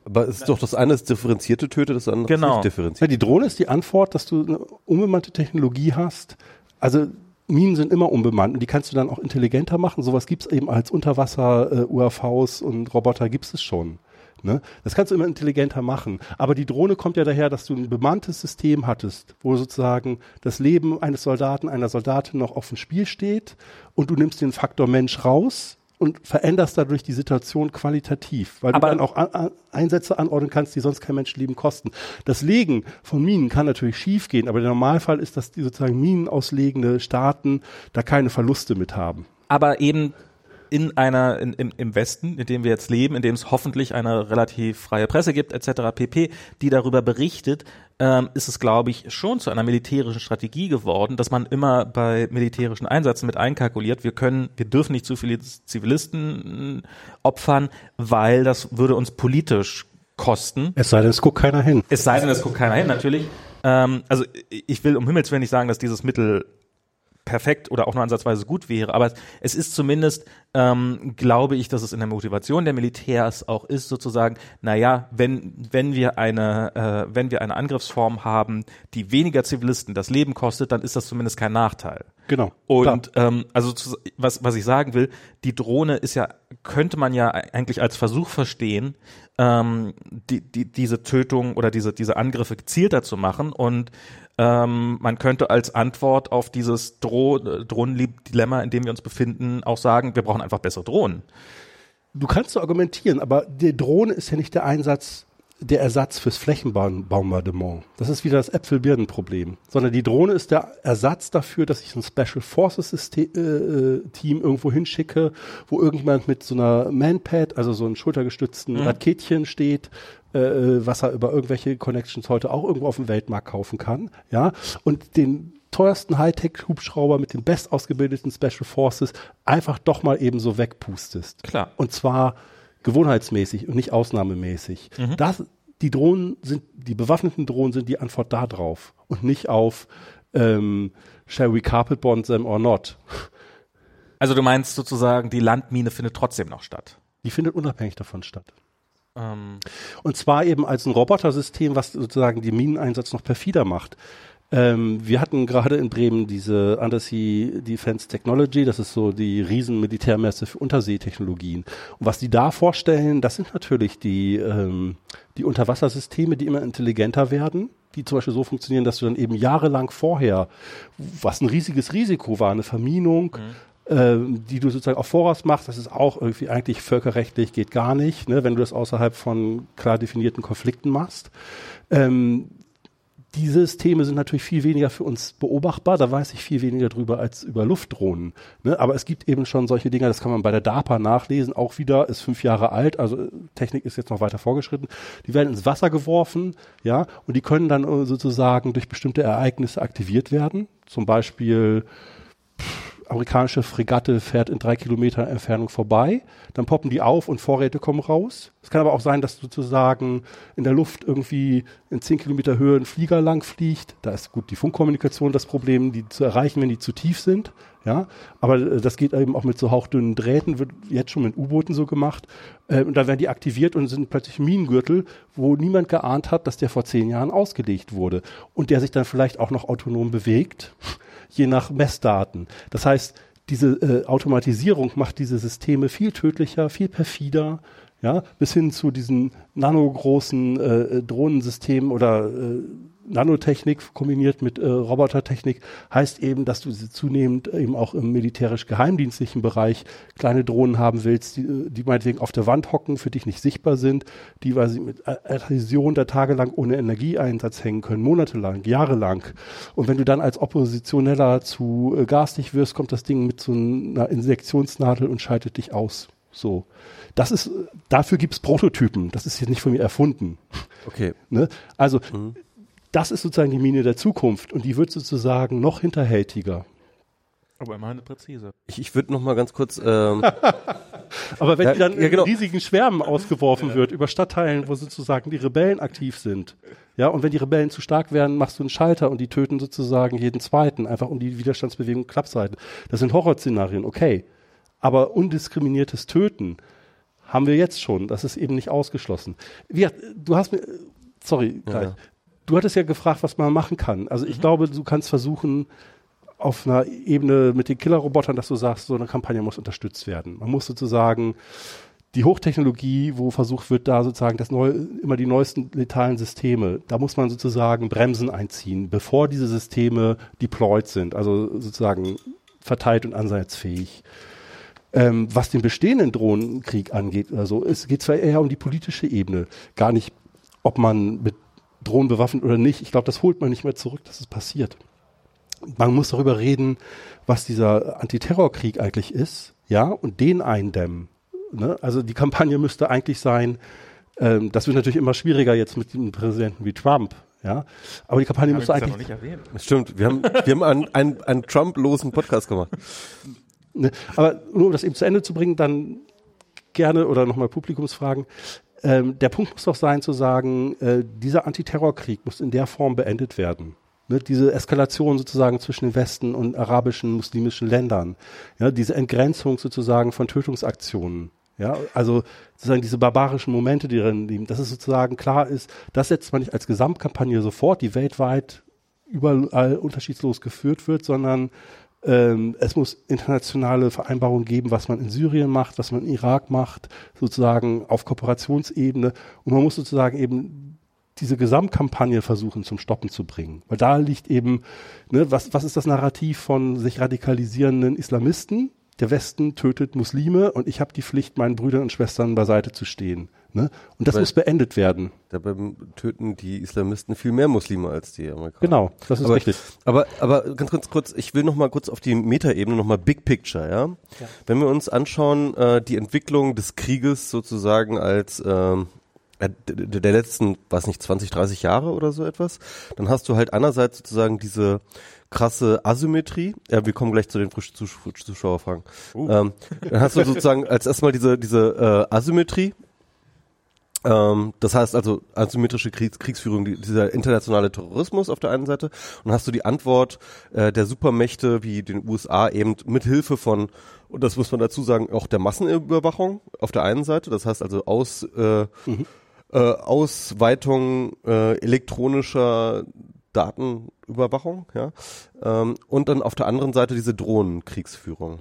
Aber es ist doch das eine ist differenzierte Töte, das andere Genau. ist nicht Ja, differenziert. die Drohne ist die Antwort, dass du eine unbemannte Technologie hast. Also Minen sind immer unbemannt und die kannst du dann auch intelligenter machen. Sowas gibt's eben als Unterwasser-UAVs und Roboter gibt's es schon. Ne? Das kannst du immer intelligenter machen. Aber die Drohne kommt ja daher, dass du ein bemanntes System hattest, wo sozusagen das Leben eines Soldaten, einer Soldatin noch auf dem Spiel steht und du nimmst den Faktor Mensch raus und veränderst dadurch die Situation qualitativ, weil Aber- du dann auch an, an, Einsätze anordnen kannst, die sonst kein Menschenleben kosten. Das Legen von Minen kann natürlich schiefgehen, aber der Normalfall ist, dass die sozusagen minenauslegende Staaten da keine Verluste mit haben. aber eben in einer, in, im, im Westen, in dem wir jetzt leben, in dem es hoffentlich eine relativ freie Presse gibt, etc. pp., die darüber berichtet, ähm, ist es, glaube ich, schon zu einer militärischen Strategie geworden, dass man immer bei militärischen Einsätzen mit einkalkuliert, wir können, wir dürfen nicht zu viele Zivilisten äh, opfern, weil das würde uns politisch kosten. Es sei denn, es guckt keiner hin. Es sei denn, es guckt keiner hin, natürlich. Ähm, also ich will um Himmels Willen nicht sagen, dass dieses Mittel perfekt oder auch nur ansatzweise gut wäre, aber es ist zumindest, ähm, glaube ich, dass es in der Motivation der Militärs auch ist, sozusagen, naja, wenn, wenn wir eine, äh, wenn wir eine Angriffsform haben, die weniger Zivilisten das Leben kostet, dann ist das zumindest kein Nachteil. Genau. Und ähm, also zu, was, was ich sagen will, die Drohne ist ja, könnte man ja eigentlich als Versuch verstehen, ähm, die, die, diese Tötung oder diese, diese Angriffe gezielter zu machen und ähm, man könnte als Antwort auf dieses Droh Drohnendilemma, in dem wir uns befinden, auch sagen, wir brauchen einfach bessere Drohnen. Du kannst so argumentieren, aber die Drohne ist ja nicht der Einsatz, der Ersatz fürs Flächenbombardement. Das ist wieder das Äpfel-Birnen-Problem. Sondern die Drohne ist der Ersatz dafür, dass ich ein Special Forces System, äh, äh, Team irgendwo hinschicke, wo irgendjemand mit so einer Manpad, also so einem schultergestützten Raketchen steht, äh, äh, was er über irgendwelche Connections heute auch irgendwo auf dem Weltmarkt kaufen kann, ja, und den teuersten Hightech-Hubschrauber mit den best ausgebildeten Special Forces einfach doch mal eben so wegpustest. Klar. Und zwar gewohnheitsmäßig und nicht ausnahmemäßig. Mhm. Das, die Drohnen sind, die bewaffneten Drohnen sind die Antwort da drauf und nicht auf ähm, shall we carpet bond them or not. Also du meinst sozusagen, die Landmine findet trotzdem noch statt. Die findet unabhängig davon statt. Ähm, Und zwar eben als ein Robotersystem, was sozusagen den Mineneinsatz noch perfider macht. Ähm, wir hatten gerade in Bremen diese Undersea Defense Technology, das ist so die riesen Militärmesse für Unterseetechnologien. Und was die da vorstellen, das sind natürlich die, ähm, die Unterwassersysteme, die immer intelligenter werden, die zum Beispiel so funktionieren, dass du dann eben jahrelang vorher, was ein riesiges Risiko war, eine Verminung, ähm, die du sozusagen auf Voraus machst, das ist auch irgendwie eigentlich völkerrechtlich geht gar nicht, ne, wenn du das außerhalb von klar definierten Konflikten machst. Ähm, die Systeme sind natürlich viel weniger für uns beobachtbar, da weiß ich viel weniger drüber als über Luftdrohnen. Ne? Aber es gibt eben schon solche Dinge, das kann man bei der DARPA nachlesen, auch wieder, ist fünf Jahre alt, also äh, Technik ist jetzt noch weiter vorgeschritten. Die werden ins Wasser geworfen, ja, und die können dann äh, sozusagen durch bestimmte Ereignisse aktiviert werden. Zum Beispiel amerikanische Fregatte fährt in drei Kilometer Entfernung vorbei, dann poppen die auf und Vorräte kommen raus. Es kann aber auch sein, dass sozusagen in der Luft irgendwie in 10 Kilometer Höhe ein Flieger lang fliegt. Da ist gut die Funkkommunikation das Problem, die zu erreichen, wenn die zu tief sind. Ja, aber äh, das geht eben auch mit so hauchdünnen Drähten, wird jetzt schon mit U-Booten so gemacht. Äh, und da werden die aktiviert und sind plötzlich Minengürtel, wo niemand geahnt hat, dass der vor zehn Jahren ausgelegt wurde und der sich dann vielleicht auch noch autonom bewegt, je nach Messdaten. Das heißt, diese äh, Automatisierung macht diese Systeme viel tödlicher, viel perfider ja, bis hin zu diesen nanogroßen äh, Drohnensystemen oder äh, Nanotechnik kombiniert mit äh, Robotertechnik heißt eben, dass du sie zunehmend eben auch im militärisch-geheimdienstlichen Bereich kleine Drohnen haben willst, die, die meinetwegen auf der Wand hocken, für dich nicht sichtbar sind, die weil sie mit Adhäsion der Tage lang ohne Energieeinsatz hängen können, monatelang, jahrelang. Und wenn du dann als Oppositioneller zu äh, garstig wirst, kommt das Ding mit so einer Insektionsnadel und schaltet dich aus. So. Das ist, dafür gibt's Prototypen. Das ist jetzt nicht von mir erfunden. Okay. Ne? Also, mhm. das ist sozusagen die Mine der Zukunft und die wird sozusagen noch hinterhältiger. Aber immerhin präzise. Ich, ich würde noch mal ganz kurz. Ähm, Aber wenn ja, die dann ja, genau. in riesigen Schwärmen ausgeworfen ja. wird über Stadtteilen, wo sozusagen die Rebellen aktiv sind, ja, und wenn die Rebellen zu stark werden, machst du einen Schalter und die töten sozusagen jeden Zweiten, einfach um die Widerstandsbewegung klappseiten. Das sind Horrorszenarien, okay. Aber undiskriminiertes Töten haben wir jetzt schon. Das ist eben nicht ausgeschlossen. Wie, du hast mir, sorry, ja. du hattest ja gefragt, was man machen kann. Also ich mhm. glaube, du kannst versuchen, auf einer Ebene mit den Killerrobotern, dass du sagst, so eine Kampagne muss unterstützt werden. Man muss sozusagen die Hochtechnologie, wo versucht wird, da sozusagen das neu, immer die neuesten letalen Systeme, da muss man sozusagen Bremsen einziehen, bevor diese Systeme deployed sind, also sozusagen verteilt und ansatzfähig. Ähm, was den bestehenden Drohnenkrieg angeht, also es geht zwar eher um die politische Ebene, gar nicht, ob man mit Drohnen bewaffnet oder nicht. Ich glaube, das holt man nicht mehr zurück, dass es passiert. Man muss darüber reden, was dieser Antiterrorkrieg eigentlich ist, ja, und den eindämmen. Ne? Also die Kampagne müsste eigentlich sein, ähm, das wird natürlich immer schwieriger jetzt mit einem Präsidenten wie Trump, ja. Aber die Kampagne müsste eigentlich. Ja noch nicht erwähnt. Stimmt, wir haben, wir haben einen, einen, einen Trump-losen Podcast gemacht. Ne? Aber nur um das eben zu Ende zu bringen, dann gerne oder nochmal Publikumsfragen. Ähm, der Punkt muss doch sein zu sagen, äh, dieser Antiterrorkrieg muss in der Form beendet werden. Ne? Diese Eskalation sozusagen zwischen den Westen und arabischen, muslimischen Ländern. Ja? Diese Entgrenzung sozusagen von Tötungsaktionen. Ja, also sozusagen diese barbarischen Momente, die drin liegen, dass es sozusagen klar ist, das setzt man nicht als Gesamtkampagne sofort, die weltweit überall unterschiedslos geführt wird, sondern ähm, es muss internationale Vereinbarungen geben, was man in Syrien macht, was man in Irak macht, sozusagen auf Kooperationsebene. Und man muss sozusagen eben diese Gesamtkampagne versuchen zum Stoppen zu bringen. Weil da liegt eben, ne, was, was ist das Narrativ von sich radikalisierenden Islamisten? Der Westen tötet Muslime und ich habe die Pflicht, meinen Brüdern und Schwestern beiseite zu stehen. Ne? Und das Weil muss beendet werden. Dabei töten die Islamisten viel mehr Muslime als die Amerikaner. Genau, das ist aber, richtig. Aber, aber ganz kurz, kurz, ich will noch mal kurz auf die Metaebene, noch mal Big Picture, ja? ja. Wenn wir uns anschauen, äh, die Entwicklung des Krieges sozusagen als ähm, äh, der letzten, was nicht, 20, 30 Jahre oder so etwas, dann hast du halt einerseits sozusagen diese krasse Asymmetrie. Ja, wir kommen gleich zu den Zuschauerfragen. Uh. Ähm, dann hast du sozusagen als erstmal diese, diese äh, Asymmetrie ähm, das heißt also asymmetrische Kriegs Kriegsführung, dieser internationale Terrorismus auf der einen Seite und hast du die Antwort äh, der Supermächte wie den USA eben mit Hilfe von und das muss man dazu sagen auch der Massenüberwachung auf der einen Seite, das heißt also aus äh, mhm. äh, Ausweitung äh, elektronischer Datenüberwachung, ja, ähm, und dann auf der anderen Seite diese Drohnenkriegsführung.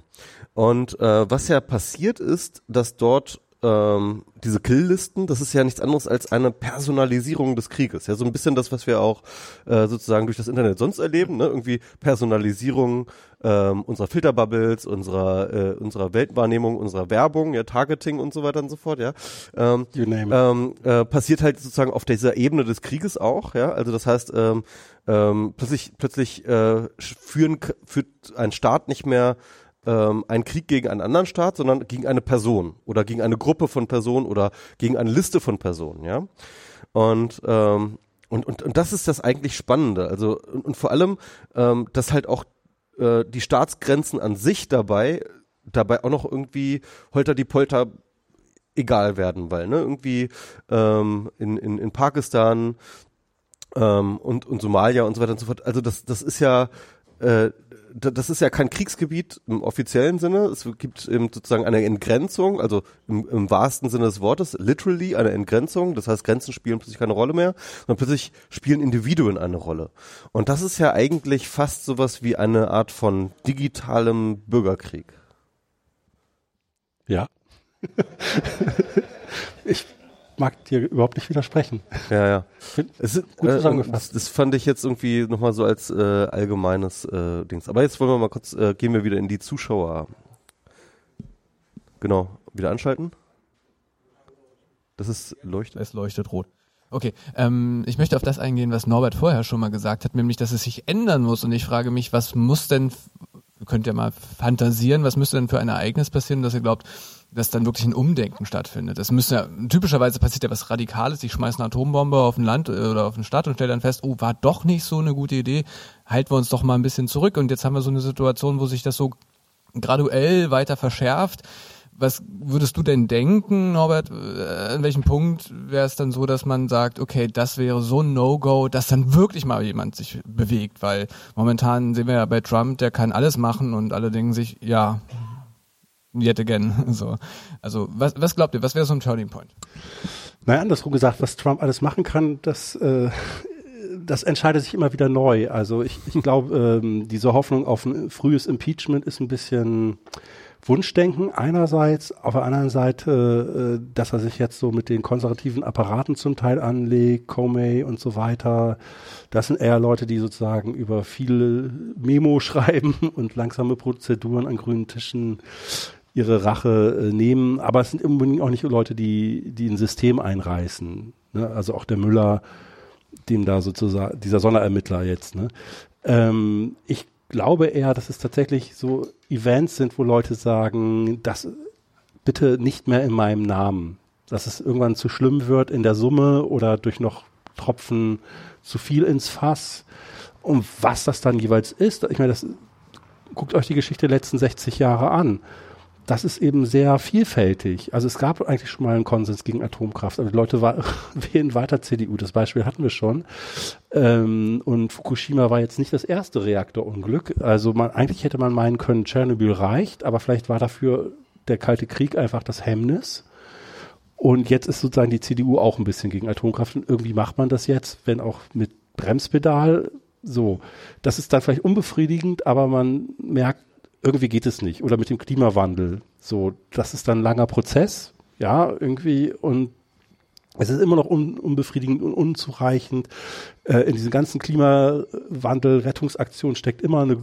Und äh, was ja passiert ist, dass dort ähm, diese Killlisten, das ist ja nichts anderes als eine Personalisierung des Krieges. Ja, so ein bisschen das, was wir auch äh, sozusagen durch das Internet sonst erleben, ne? Irgendwie Personalisierung ähm, unserer Filterbubbles, unserer äh, unserer Weltwahrnehmung, unserer Werbung, ja, Targeting und so weiter und so fort, ja. Ähm, you name ähm, äh, passiert halt sozusagen auf dieser Ebene des Krieges auch, ja. Also das heißt, ähm, ähm, plötzlich plötzlich äh, führen führt ein Staat nicht mehr ähm, ein Krieg gegen einen anderen Staat, sondern gegen eine Person oder gegen eine Gruppe von Personen oder gegen eine Liste von Personen, ja. Und ähm, und, und, und das ist das eigentlich Spannende. Also und, und vor allem, ähm, dass halt auch äh, die Staatsgrenzen an sich dabei dabei auch noch irgendwie holter die Polter egal werden, weil ne, irgendwie ähm, in, in, in Pakistan ähm, und, und Somalia und so weiter und so fort, also das, das ist ja äh, das ist ja kein Kriegsgebiet im offiziellen Sinne. Es gibt eben sozusagen eine Entgrenzung, also im, im wahrsten Sinne des Wortes, literally eine Entgrenzung. Das heißt, Grenzen spielen plötzlich keine Rolle mehr, sondern plötzlich spielen Individuen eine Rolle. Und das ist ja eigentlich fast sowas wie eine Art von digitalem Bürgerkrieg. Ja. ich mag dir überhaupt nicht widersprechen. Ja, ja. Es ist, gut äh, zusammengefasst. Das, das, fand ich jetzt irgendwie nochmal so als äh, allgemeines äh, Dings. Aber jetzt wollen wir mal kurz, äh, gehen wir wieder in die Zuschauer. Genau, wieder anschalten. Das ist leuchtet. Es leuchtet rot. Okay, ähm, ich möchte auf das eingehen, was Norbert vorher schon mal gesagt hat, nämlich, dass es sich ändern muss. Und ich frage mich, was muss denn, könnt ihr mal fantasieren, was müsste denn für ein Ereignis passieren, dass ihr glaubt, dass dann wirklich ein Umdenken stattfindet. Das müsste ja, typischerweise passiert ja was Radikales. Ich schmeiße eine Atombombe auf ein Land äh, oder auf eine Stadt und stelle dann fest, oh, war doch nicht so eine gute Idee. Halten wir uns doch mal ein bisschen zurück. Und jetzt haben wir so eine Situation, wo sich das so graduell weiter verschärft. Was würdest du denn denken, Norbert? Äh, an welchem Punkt wäre es dann so, dass man sagt, okay, das wäre so ein No-Go, dass dann wirklich mal jemand sich bewegt? Weil momentan sehen wir ja bei Trump, der kann alles machen und alle denken sich, ja, yet again. So. Also was, was glaubt ihr, was wäre so ein Turning Point? Naja, andersrum gesagt, was Trump alles machen kann, das, äh, das entscheidet sich immer wieder neu. Also ich, ich glaube, ähm, diese Hoffnung auf ein frühes Impeachment ist ein bisschen Wunschdenken einerseits, auf der anderen Seite, äh, dass er sich jetzt so mit den konservativen Apparaten zum Teil anlegt, Comey und so weiter. Das sind eher Leute, die sozusagen über viele Memo schreiben und langsame Prozeduren an grünen Tischen ihre Rache äh, nehmen, aber es sind unbedingt auch nicht Leute, die, die ein System einreißen. Ne? Also auch der Müller, dem da sozusagen, dieser Sonderermittler jetzt. Ne? Ähm, ich glaube eher, dass es tatsächlich so Events sind, wo Leute sagen, das bitte nicht mehr in meinem Namen. Dass es irgendwann zu schlimm wird in der Summe oder durch noch Tropfen zu viel ins Fass. Und was das dann jeweils ist, ich meine, das guckt euch die Geschichte der letzten 60 Jahre an das ist eben sehr vielfältig. Also es gab eigentlich schon mal einen Konsens gegen Atomkraft, aber die Leute wählen weiter CDU. Das Beispiel hatten wir schon. Ähm, und Fukushima war jetzt nicht das erste Reaktorunglück. Also man, eigentlich hätte man meinen können, Tschernobyl reicht, aber vielleicht war dafür der Kalte Krieg einfach das Hemmnis. Und jetzt ist sozusagen die CDU auch ein bisschen gegen Atomkraft. Und irgendwie macht man das jetzt, wenn auch mit Bremspedal. So, das ist dann vielleicht unbefriedigend, aber man merkt, irgendwie geht es nicht. Oder mit dem Klimawandel. So, das ist dann ein langer Prozess, ja, irgendwie. Und es ist immer noch un unbefriedigend und unzureichend. Äh, in diesen ganzen Klimawandel-Rettungsaktionen steckt immer eine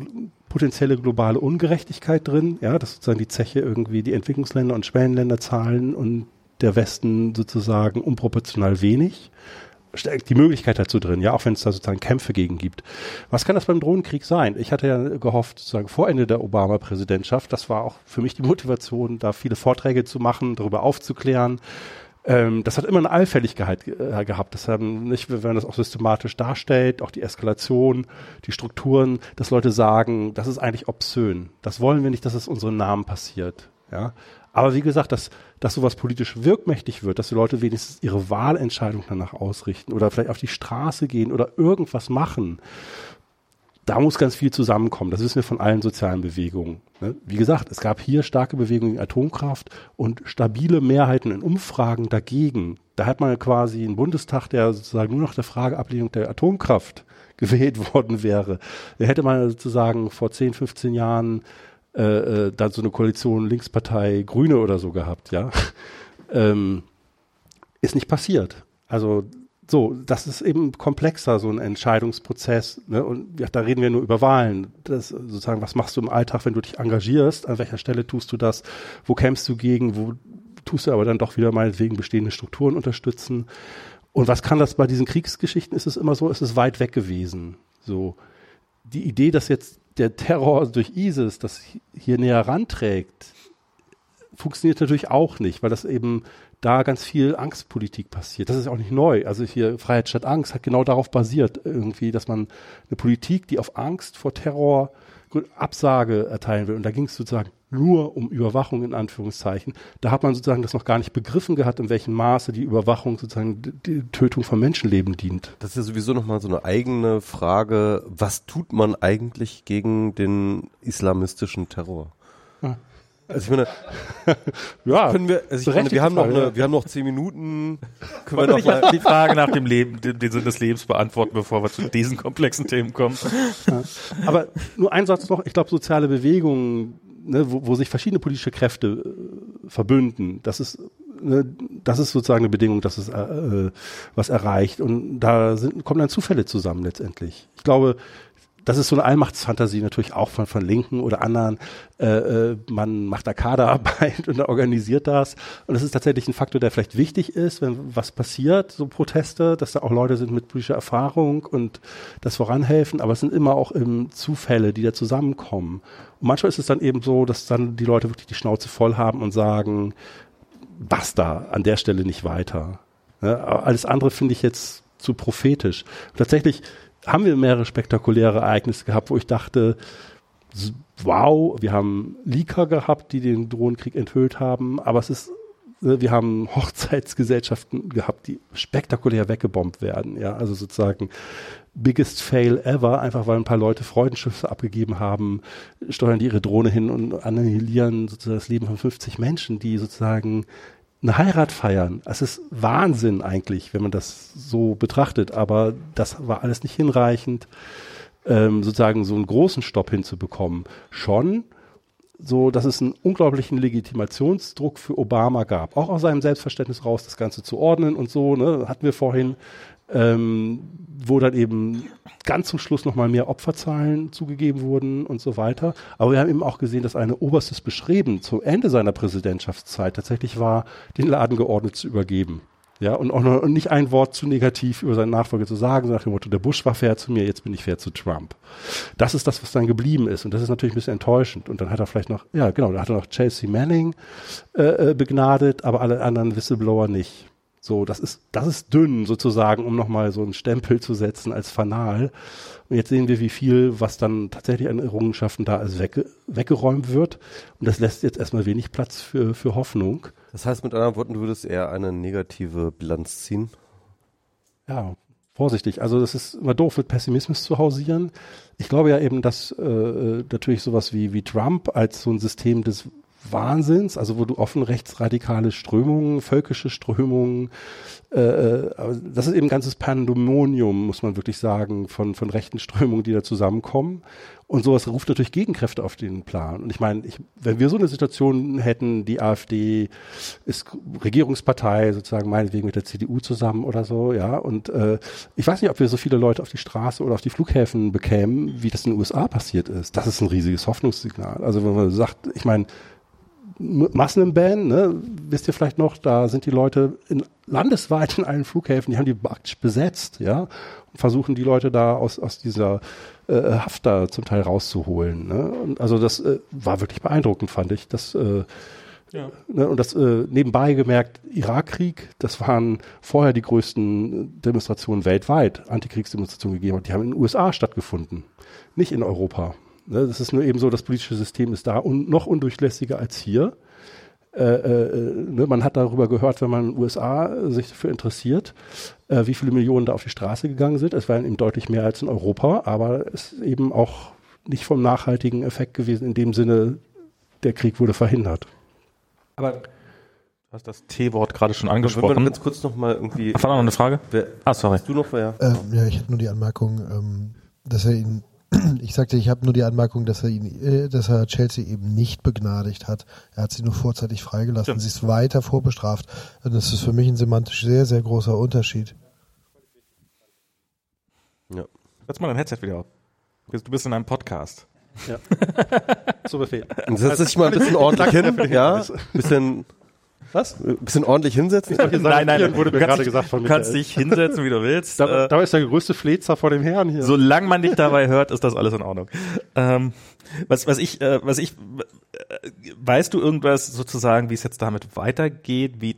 potenzielle globale Ungerechtigkeit drin, ja, dass sozusagen die Zeche irgendwie die Entwicklungsländer und Schwellenländer zahlen und der Westen sozusagen unproportional wenig die Möglichkeit dazu drin, ja, auch wenn es da sozusagen Kämpfe gegen gibt. Was kann das beim Drohnenkrieg sein? Ich hatte ja gehofft, sozusagen vor Ende der Obama-Präsidentschaft, das war auch für mich die Motivation, da viele Vorträge zu machen, darüber aufzuklären. Ähm, das hat immer eine Allfälligkeit äh, gehabt. Das haben nicht, wenn man das auch systematisch darstellt, auch die Eskalation, die Strukturen, dass Leute sagen, das ist eigentlich obszön. Das wollen wir nicht, dass es unseren Namen passiert. Ja, aber wie gesagt, dass, dass sowas politisch wirkmächtig wird, dass die Leute wenigstens ihre Wahlentscheidung danach ausrichten oder vielleicht auf die Straße gehen oder irgendwas machen, da muss ganz viel zusammenkommen. Das wissen wir von allen sozialen Bewegungen. Ne? Wie gesagt, es gab hier starke Bewegungen in Atomkraft und stabile Mehrheiten in Umfragen dagegen. Da hat man quasi einen Bundestag, der sozusagen nur noch der Frageablehnung der Atomkraft gewählt worden wäre. Da hätte man sozusagen vor 10, 15 Jahren äh, äh, dann so eine Koalition Linkspartei Grüne oder so gehabt, ja. ähm, ist nicht passiert. Also so, das ist eben komplexer, so ein Entscheidungsprozess. Ne? Und ja, da reden wir nur über Wahlen. Das, sozusagen, was machst du im Alltag, wenn du dich engagierst? An welcher Stelle tust du das? Wo kämpfst du gegen? Wo tust du aber dann doch wieder meinetwegen bestehende Strukturen unterstützen? Und was kann das bei diesen Kriegsgeschichten? Ist es immer so, ist es weit weg gewesen. So, die Idee, dass jetzt der Terror durch ISIS das hier näher ranträgt, funktioniert natürlich auch nicht, weil das eben da ganz viel Angstpolitik passiert. Das ist auch nicht neu. Also hier Freiheit statt Angst hat genau darauf basiert, irgendwie, dass man eine Politik, die auf Angst vor Terror Absage erteilen will. Und da ging es sozusagen nur um Überwachung in Anführungszeichen. Da hat man sozusagen das noch gar nicht begriffen gehabt, in welchem Maße die Überwachung sozusagen die Tötung von Menschenleben dient. Das ist ja sowieso nochmal so eine eigene Frage. Was tut man eigentlich gegen den islamistischen Terror? Ja. Also ich meine, ja, können wir, also ich meine, wir haben noch eine, wir haben noch zehn Minuten. Können wir noch mal die Frage nach dem Leben, den, den Sinn des Lebens beantworten, bevor wir zu diesen komplexen Themen kommen. Ja. Aber nur ein Satz noch. Ich glaube, soziale Bewegungen, ne, wo, wo sich verschiedene politische Kräfte äh, verbünden, das ist ne, das ist sozusagen eine Bedingung, dass es äh, was erreicht. Und da sind, kommen dann Zufälle zusammen letztendlich. Ich glaube, das ist so eine Allmachtsfantasie natürlich auch von, von Linken oder anderen. Äh, äh, man macht da Kaderarbeit und organisiert das. Und das ist tatsächlich ein Faktor, der vielleicht wichtig ist, wenn was passiert, so Proteste, dass da auch Leute sind mit politischer Erfahrung und das voranhelfen. Aber es sind immer auch ähm, Zufälle, die da zusammenkommen. Und manchmal ist es dann eben so, dass dann die Leute wirklich die Schnauze voll haben und sagen, basta, an der Stelle nicht weiter. Ja, alles andere finde ich jetzt zu prophetisch. Und tatsächlich haben wir mehrere spektakuläre Ereignisse gehabt, wo ich dachte, wow, wir haben Leaker gehabt, die den Drohnenkrieg enthüllt haben, aber es ist ne, wir haben Hochzeitsgesellschaften gehabt, die spektakulär weggebombt werden. Ja, also sozusagen biggest fail ever, einfach weil ein paar Leute Freudenschüsse abgegeben haben, steuern die ihre Drohne hin und annihilieren sozusagen das Leben von 50 Menschen, die sozusagen eine Heirat feiern. Es ist Wahnsinn eigentlich, wenn man das so betrachtet, aber das war alles nicht hinreichend, ähm, sozusagen so einen großen Stopp hinzubekommen. Schon so, dass es einen unglaublichen Legitimationsdruck für Obama gab, auch aus seinem Selbstverständnis raus, das Ganze zu ordnen und so, ne, hatten wir vorhin, ähm, wo dann eben ganz zum Schluss nochmal mehr Opferzahlen zugegeben wurden und so weiter. Aber wir haben eben auch gesehen, dass ein oberstes Bestreben zum Ende seiner Präsidentschaftszeit tatsächlich war, den Laden geordnet zu übergeben. Ja, und auch noch, nicht ein Wort zu negativ über seinen Nachfolger zu sagen, so nach dem Motto, der Bush war fair zu mir, jetzt bin ich fair zu Trump. Das ist das, was dann geblieben ist. Und das ist natürlich ein bisschen enttäuschend. Und dann hat er vielleicht noch, ja, genau, da hat er noch Chelsea Manning äh, äh begnadet, aber alle anderen Whistleblower nicht. So, das ist, das ist dünn sozusagen, um nochmal so einen Stempel zu setzen als Fanal. Und jetzt sehen wir, wie viel, was dann tatsächlich an Errungenschaften da ist, wegge weggeräumt wird. Und das lässt jetzt erstmal wenig Platz für, für Hoffnung. Das heißt, mit anderen Worten, du würdest eher eine negative Bilanz ziehen? Ja, vorsichtig. Also das ist immer doof, mit Pessimismus zu hausieren. Ich glaube ja eben, dass äh, äh natürlich sowas wie, wie Trump als so ein System des Wahnsinns, also wo du offen rechtsradikale Strömungen, völkische Strömungen, äh, äh das ist eben ein ganzes Pandemonium, muss man wirklich sagen, von, von rechten Strömungen, die da zusammenkommen. Und sowas ruft natürlich Gegenkräfte auf den Plan. Und ich meine, ich, wenn wir so eine Situation hätten, die AfD ist Regierungspartei, sozusagen meinetwegen mit der CDU zusammen oder so, ja, und äh, ich weiß nicht, ob wir so viele Leute auf die Straße oder auf die Flughäfen bekämen, wie das in den USA passiert ist. Das ist ein riesiges Hoffnungssignal. Also wenn man sagt, ich meine, Massenban, ne, wisst ihr vielleicht noch, da sind die Leute in, landesweit in allen Flughäfen, die haben die praktisch besetzt, ja, und versuchen die Leute da aus, aus dieser äh, Haft da zum Teil rauszuholen. Ne? Und also das äh, war wirklich beeindruckend, fand ich. Das, äh, ja. ne, und das äh, nebenbei gemerkt, Irakkrieg, das waren vorher die größten Demonstrationen weltweit, Antikriegsdemonstrationen gegeben hat. Die haben in den USA stattgefunden, nicht in Europa. Ne, das ist nur eben so, das politische System ist da und noch undurchlässiger als hier. Äh, äh, ne, man hat darüber gehört, wenn man in den USA sich dafür interessiert, äh, wie viele Millionen da auf die Straße gegangen sind. Es waren eben deutlich mehr als in Europa, aber es ist eben auch nicht vom nachhaltigen Effekt gewesen, in dem Sinne, der Krieg wurde verhindert. Aber du hast das T-Wort gerade schon angesprochen. Wenn wir ganz kurz noch mal irgendwie. Ach, war noch eine Frage? Wer, ah, sorry. Hast du noch wer? Ähm, ja, ich hätte nur die Anmerkung, ähm, dass er ihn ich sagte, ich habe nur die Anmerkung, dass er ihn, äh, dass er Chelsea eben nicht begnadigt hat. Er hat sie nur vorzeitig freigelassen. Stimmt. Sie ist weiter vorbestraft. Und das ist für mich ein semantisch sehr, sehr großer Unterschied. Ja. Setz mal dein Headset wieder auf. Du bist in einem Podcast. Ja. so Befehl. Und setz dich mal ein bisschen ordentlich hin. Ja. Bisschen was? Ein bisschen ordentlich hinsetzen? Ich sagen, nein, nein, wurde mir gerade gesagt von Du kannst dich hinsetzen, wie du willst. Da, äh, da ist der größte Flezer vor dem Herrn hier. Solange man dich dabei hört, ist das alles in Ordnung. Ähm, was, was ich, äh, was ich, äh, weißt du irgendwas sozusagen, wie es jetzt damit weitergeht, wie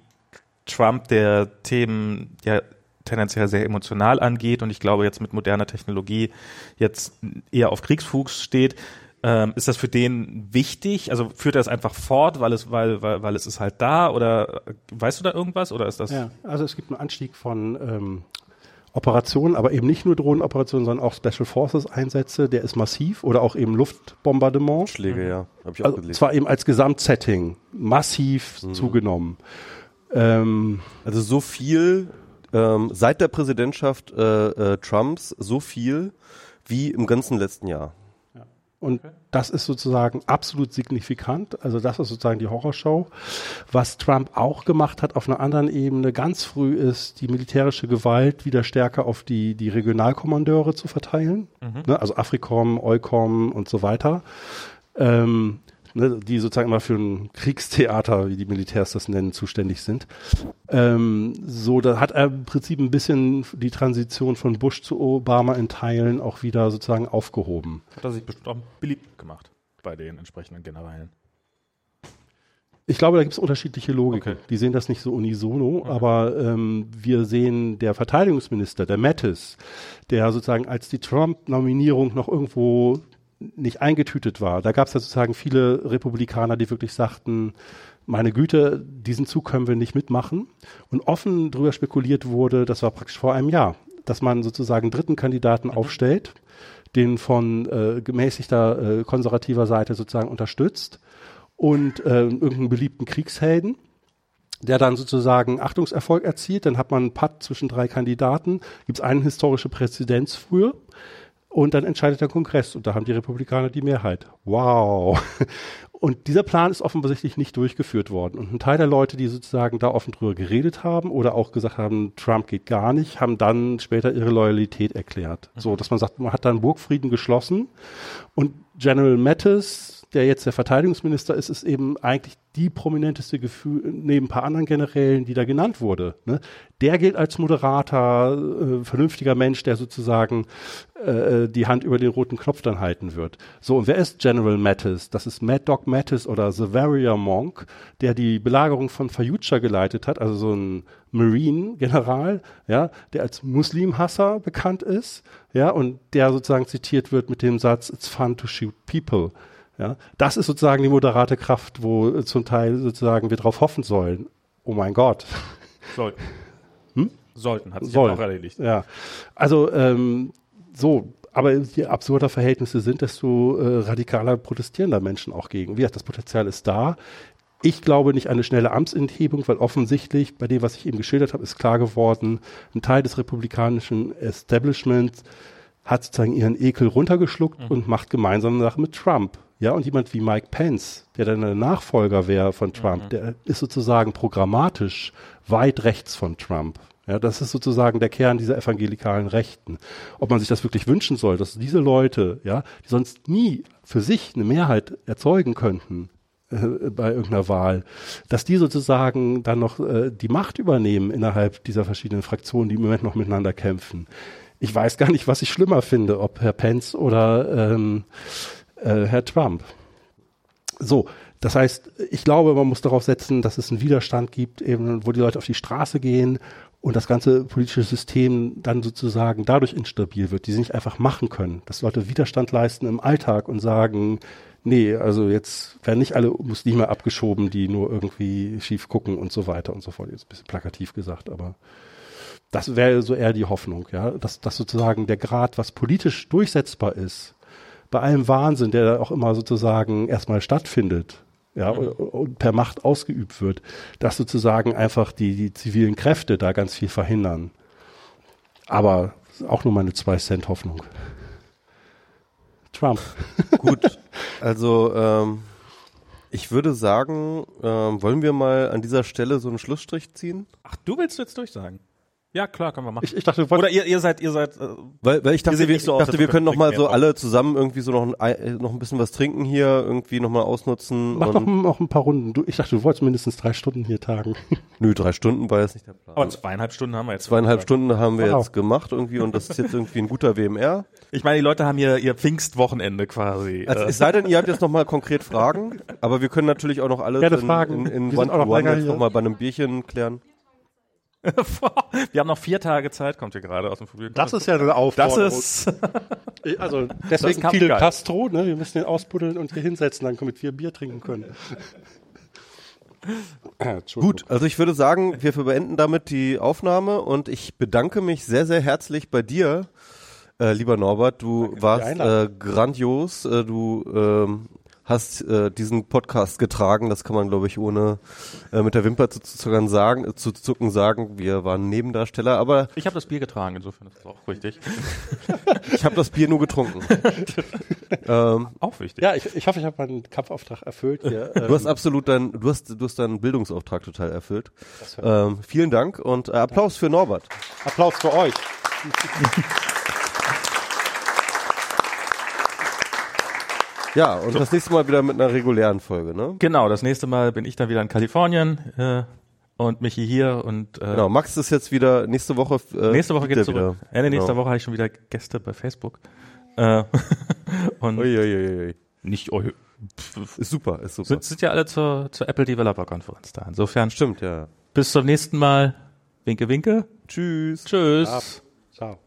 Trump der Themen ja tendenziell sehr emotional angeht und ich glaube jetzt mit moderner Technologie jetzt eher auf Kriegsfuß steht. Ähm, ist das für den wichtig? Also führt er es einfach fort, weil es, weil, weil, weil es ist halt da oder äh, weißt du da irgendwas oder ist das? Ja, also es gibt einen Anstieg von ähm, Operationen, aber eben nicht nur Drohnenoperationen, sondern auch Special Forces Einsätze, der ist massiv oder auch eben Luftbombardement. Schläge, ja. Hab ich auch Also gelesen. zwar eben als Gesamtsetting massiv Mhm. zugenommen. Ähm, Also so viel ähm, seit der Präsidentschaft äh, äh, Trumps so viel wie im ganzen letzten Jahr. Und das ist sozusagen absolut signifikant. Also das ist sozusagen die Horrorshow. Was Trump auch gemacht hat auf einer anderen Ebene ganz früh ist, die militärische Gewalt wieder stärker auf die, die Regionalkommandeure zu verteilen. Ne, also Afrikom, Eukom und so weiter. Ähm, ne, die sozusagen immer für ein Kriegstheater, wie die Militärs das nennen, zuständig sind. Ähm, so, da hat er im Prinzip ein bisschen die Transition von Bush zu Obama in Teilen auch wieder sozusagen aufgehoben. Hat er sich bestimmt auch beliebt gemacht bei den entsprechenden Generälen. Ich glaube, da gibt es unterschiedliche Logiken. Okay. Die sehen das nicht so unisono, aber ähm, wir sehen der Verteidigungsminister, der Mattis, der sozusagen als die Trump-Nominierung noch irgendwo nicht eingetütet war, da gab es ja sozusagen viele Republikaner, die wirklich sagten, meine Güte, diesen Zug können wir nicht mitmachen. Und offen darüber spekuliert wurde, das war praktisch vor einem Jahr, dass man sozusagen dritten Kandidaten aufstellt, den von äh, gemäßigter äh, konservativer Seite sozusagen unterstützt und äh, irgendeinen beliebten Kriegshelden, der dann sozusagen Achtungserfolg erzielt. Dann hat man einen Patt zwischen drei Kandidaten, gibt es eine historische Präzedenz früher und dann entscheidet der Kongress und da haben die Republikaner die Mehrheit. Wow. Und dieser Plan ist offensichtlich nicht durchgeführt worden. Und ein Teil der Leute, die sozusagen da offen drüber geredet haben oder auch gesagt haben, Trump geht gar nicht, haben dann später ihre Loyalität erklärt. So, dass man sagt, man hat dann Burgfrieden geschlossen und General Mattis, der jetzt der Verteidigungsminister ist, ist eben eigentlich die prominenteste Gefühl, neben ein paar anderen Generälen, die da genannt wurde. Ne? Der gilt als moderater, äh, vernünftiger Mensch, der sozusagen äh, die Hand über den roten Knopf dann halten wird. So, und wer ist General Mattis? Das ist Mad Dog Mattis oder The Warrior Monk, der die Belagerung von Fayucha geleitet hat, also so ein Marine-General, ja, der als Muslimhasser bekannt ist, ja, und der sozusagen zitiert wird mit dem Satz, it's fun to shoot people. Ja, das ist sozusagen die moderate Kraft, wo äh, zum Teil sozusagen wir drauf hoffen sollen. Oh mein Gott. Sollten. Sollten, hat sich Sollen. auch erledigt. Ja, also ähm, so, aber je absurder Verhältnisse sind, desto äh, radikaler protestieren da Menschen auch gegen. Wie gesagt, das Potenzial ist da. Ich glaube nicht an eine schnelle Amtsenthebung, weil offensichtlich bei dem, was ich eben geschildert habe, ist klar geworden, ein Teil des republikanischen Establishments hat sozusagen ihren Ekel runtergeschluckt und macht gemeinsame Sachen mit Trump. Ja, und jemand wie Mike Pence, der dann der Nachfolger wäre von Trump, der ist sozusagen programmatisch weit rechts von Trump. Ja, das ist sozusagen der Kern dieser evangelikalen Rechten. Ob man sich das wirklich wünschen soll, dass diese Leute, ja, die sonst nie für sich eine Mehrheit erzeugen könnten, äh, bei irgendeiner Wahl, dass die sozusagen dann noch äh, die Macht übernehmen innerhalb dieser verschiedenen Fraktionen, die im Moment noch miteinander kämpfen. Ich weiß gar nicht, was ich schlimmer finde, ob Herr Pence oder ähm, äh, Herr Trump. So, das heißt, ich glaube, man muss darauf setzen, dass es einen Widerstand gibt, eben, wo die Leute auf die Straße gehen und das ganze politische System dann sozusagen dadurch instabil wird, die sie nicht einfach machen können, dass Leute Widerstand leisten im Alltag und sagen, nee, also jetzt werden nicht alle Muslime abgeschoben, die nur irgendwie schief gucken und so weiter und so fort. Jetzt ein bisschen plakativ gesagt, aber das wäre so eher die Hoffnung, ja, dass, dass sozusagen der Grad, was politisch durchsetzbar ist, bei allem Wahnsinn, der da auch immer sozusagen erstmal stattfindet, ja, und, und per Macht ausgeübt wird, dass sozusagen einfach die, die zivilen Kräfte da ganz viel verhindern. Aber auch nur meine zwei Cent Hoffnung. Trump. Gut, also ähm, ich würde sagen, ähm, wollen wir mal an dieser Stelle so einen Schlussstrich ziehen? Ach, du willst jetzt durchsagen? Ja, klar, können wir machen. Ich, ich dachte, Oder ihr, ihr seid, ihr seid, äh, Weil, weil ich dachte, wir, so ich dachte, wir können noch mal so alle zusammen irgendwie so noch ein, Ei- äh, noch ein bisschen was trinken hier, irgendwie noch mal ausnutzen. mach doch und, noch ein paar Runden. Du, ich dachte, du wolltest mindestens drei Stunden hier tagen. nö, drei Stunden war jetzt nicht der Plan. aber zweieinhalb Stunden haben wir jetzt. Zweieinhalb Stunden haben wir Wow. jetzt gemacht irgendwie und das ist jetzt irgendwie ein guter WMR. Ich meine, die Leute haben hier ihr Pfingstwochenende quasi. Also, äh, es sei denn, ihr habt jetzt noch mal konkret Fragen, aber wir können natürlich auch noch alles Gerne in, Fragen. in, in noch One-to-One länger jetzt hier. noch mal bei einem Bierchen klären. wir haben noch vier Tage Zeit, kommt hier gerade aus dem Vergnügen. ist ja eine Das ist, Also deswegen Fidel Castro, ne? wir müssen den ausbuddeln und hier hinsetzen, dann damit wir Bier trinken können. Gut, also ich würde sagen, wir beenden damit die Aufnahme und ich bedanke mich sehr, sehr herzlich bei dir, äh, lieber Norbert. Du Danke warst äh, grandios. Äh, du ähm, hast äh, diesen Podcast getragen. Das kann man, glaube ich, ohne äh, mit der Wimper zu zucken sagen, äh, zu zucken sagen. Wir waren Nebendarsteller, aber ich habe das Bier getragen. Insofern ist das auch richtig. ich habe das Bier nur getrunken. ähm, auch wichtig. Ja, ich, ich hoffe, ich habe meinen Kampfauftrag erfüllt. Hier. du hast absolut deinen, du hast, du hast deinen Bildungsauftrag total erfüllt. Ähm, vielen Dank und äh, Applaus für Norbert. Applaus für euch. Ja, und so. das nächste Mal wieder mit einer regulären Folge, ne? Genau, das nächste Mal bin ich dann wieder in Kalifornien äh, und Michi hier und äh, Genau, Max ist jetzt wieder nächste Woche äh, Nächste Woche geht's zurück. Wieder. Ende genau. nächster Woche habe ich schon wieder Gäste bei Facebook. Äh, und Uiuiui. nicht oh, ist super, ist super. Sind, sind ja alle zur, zur Apple Developer Konferenz da. Insofern stimmt, ja. Bis zum nächsten Mal. Winke winke. Tschüss. Tschüss. Ciao.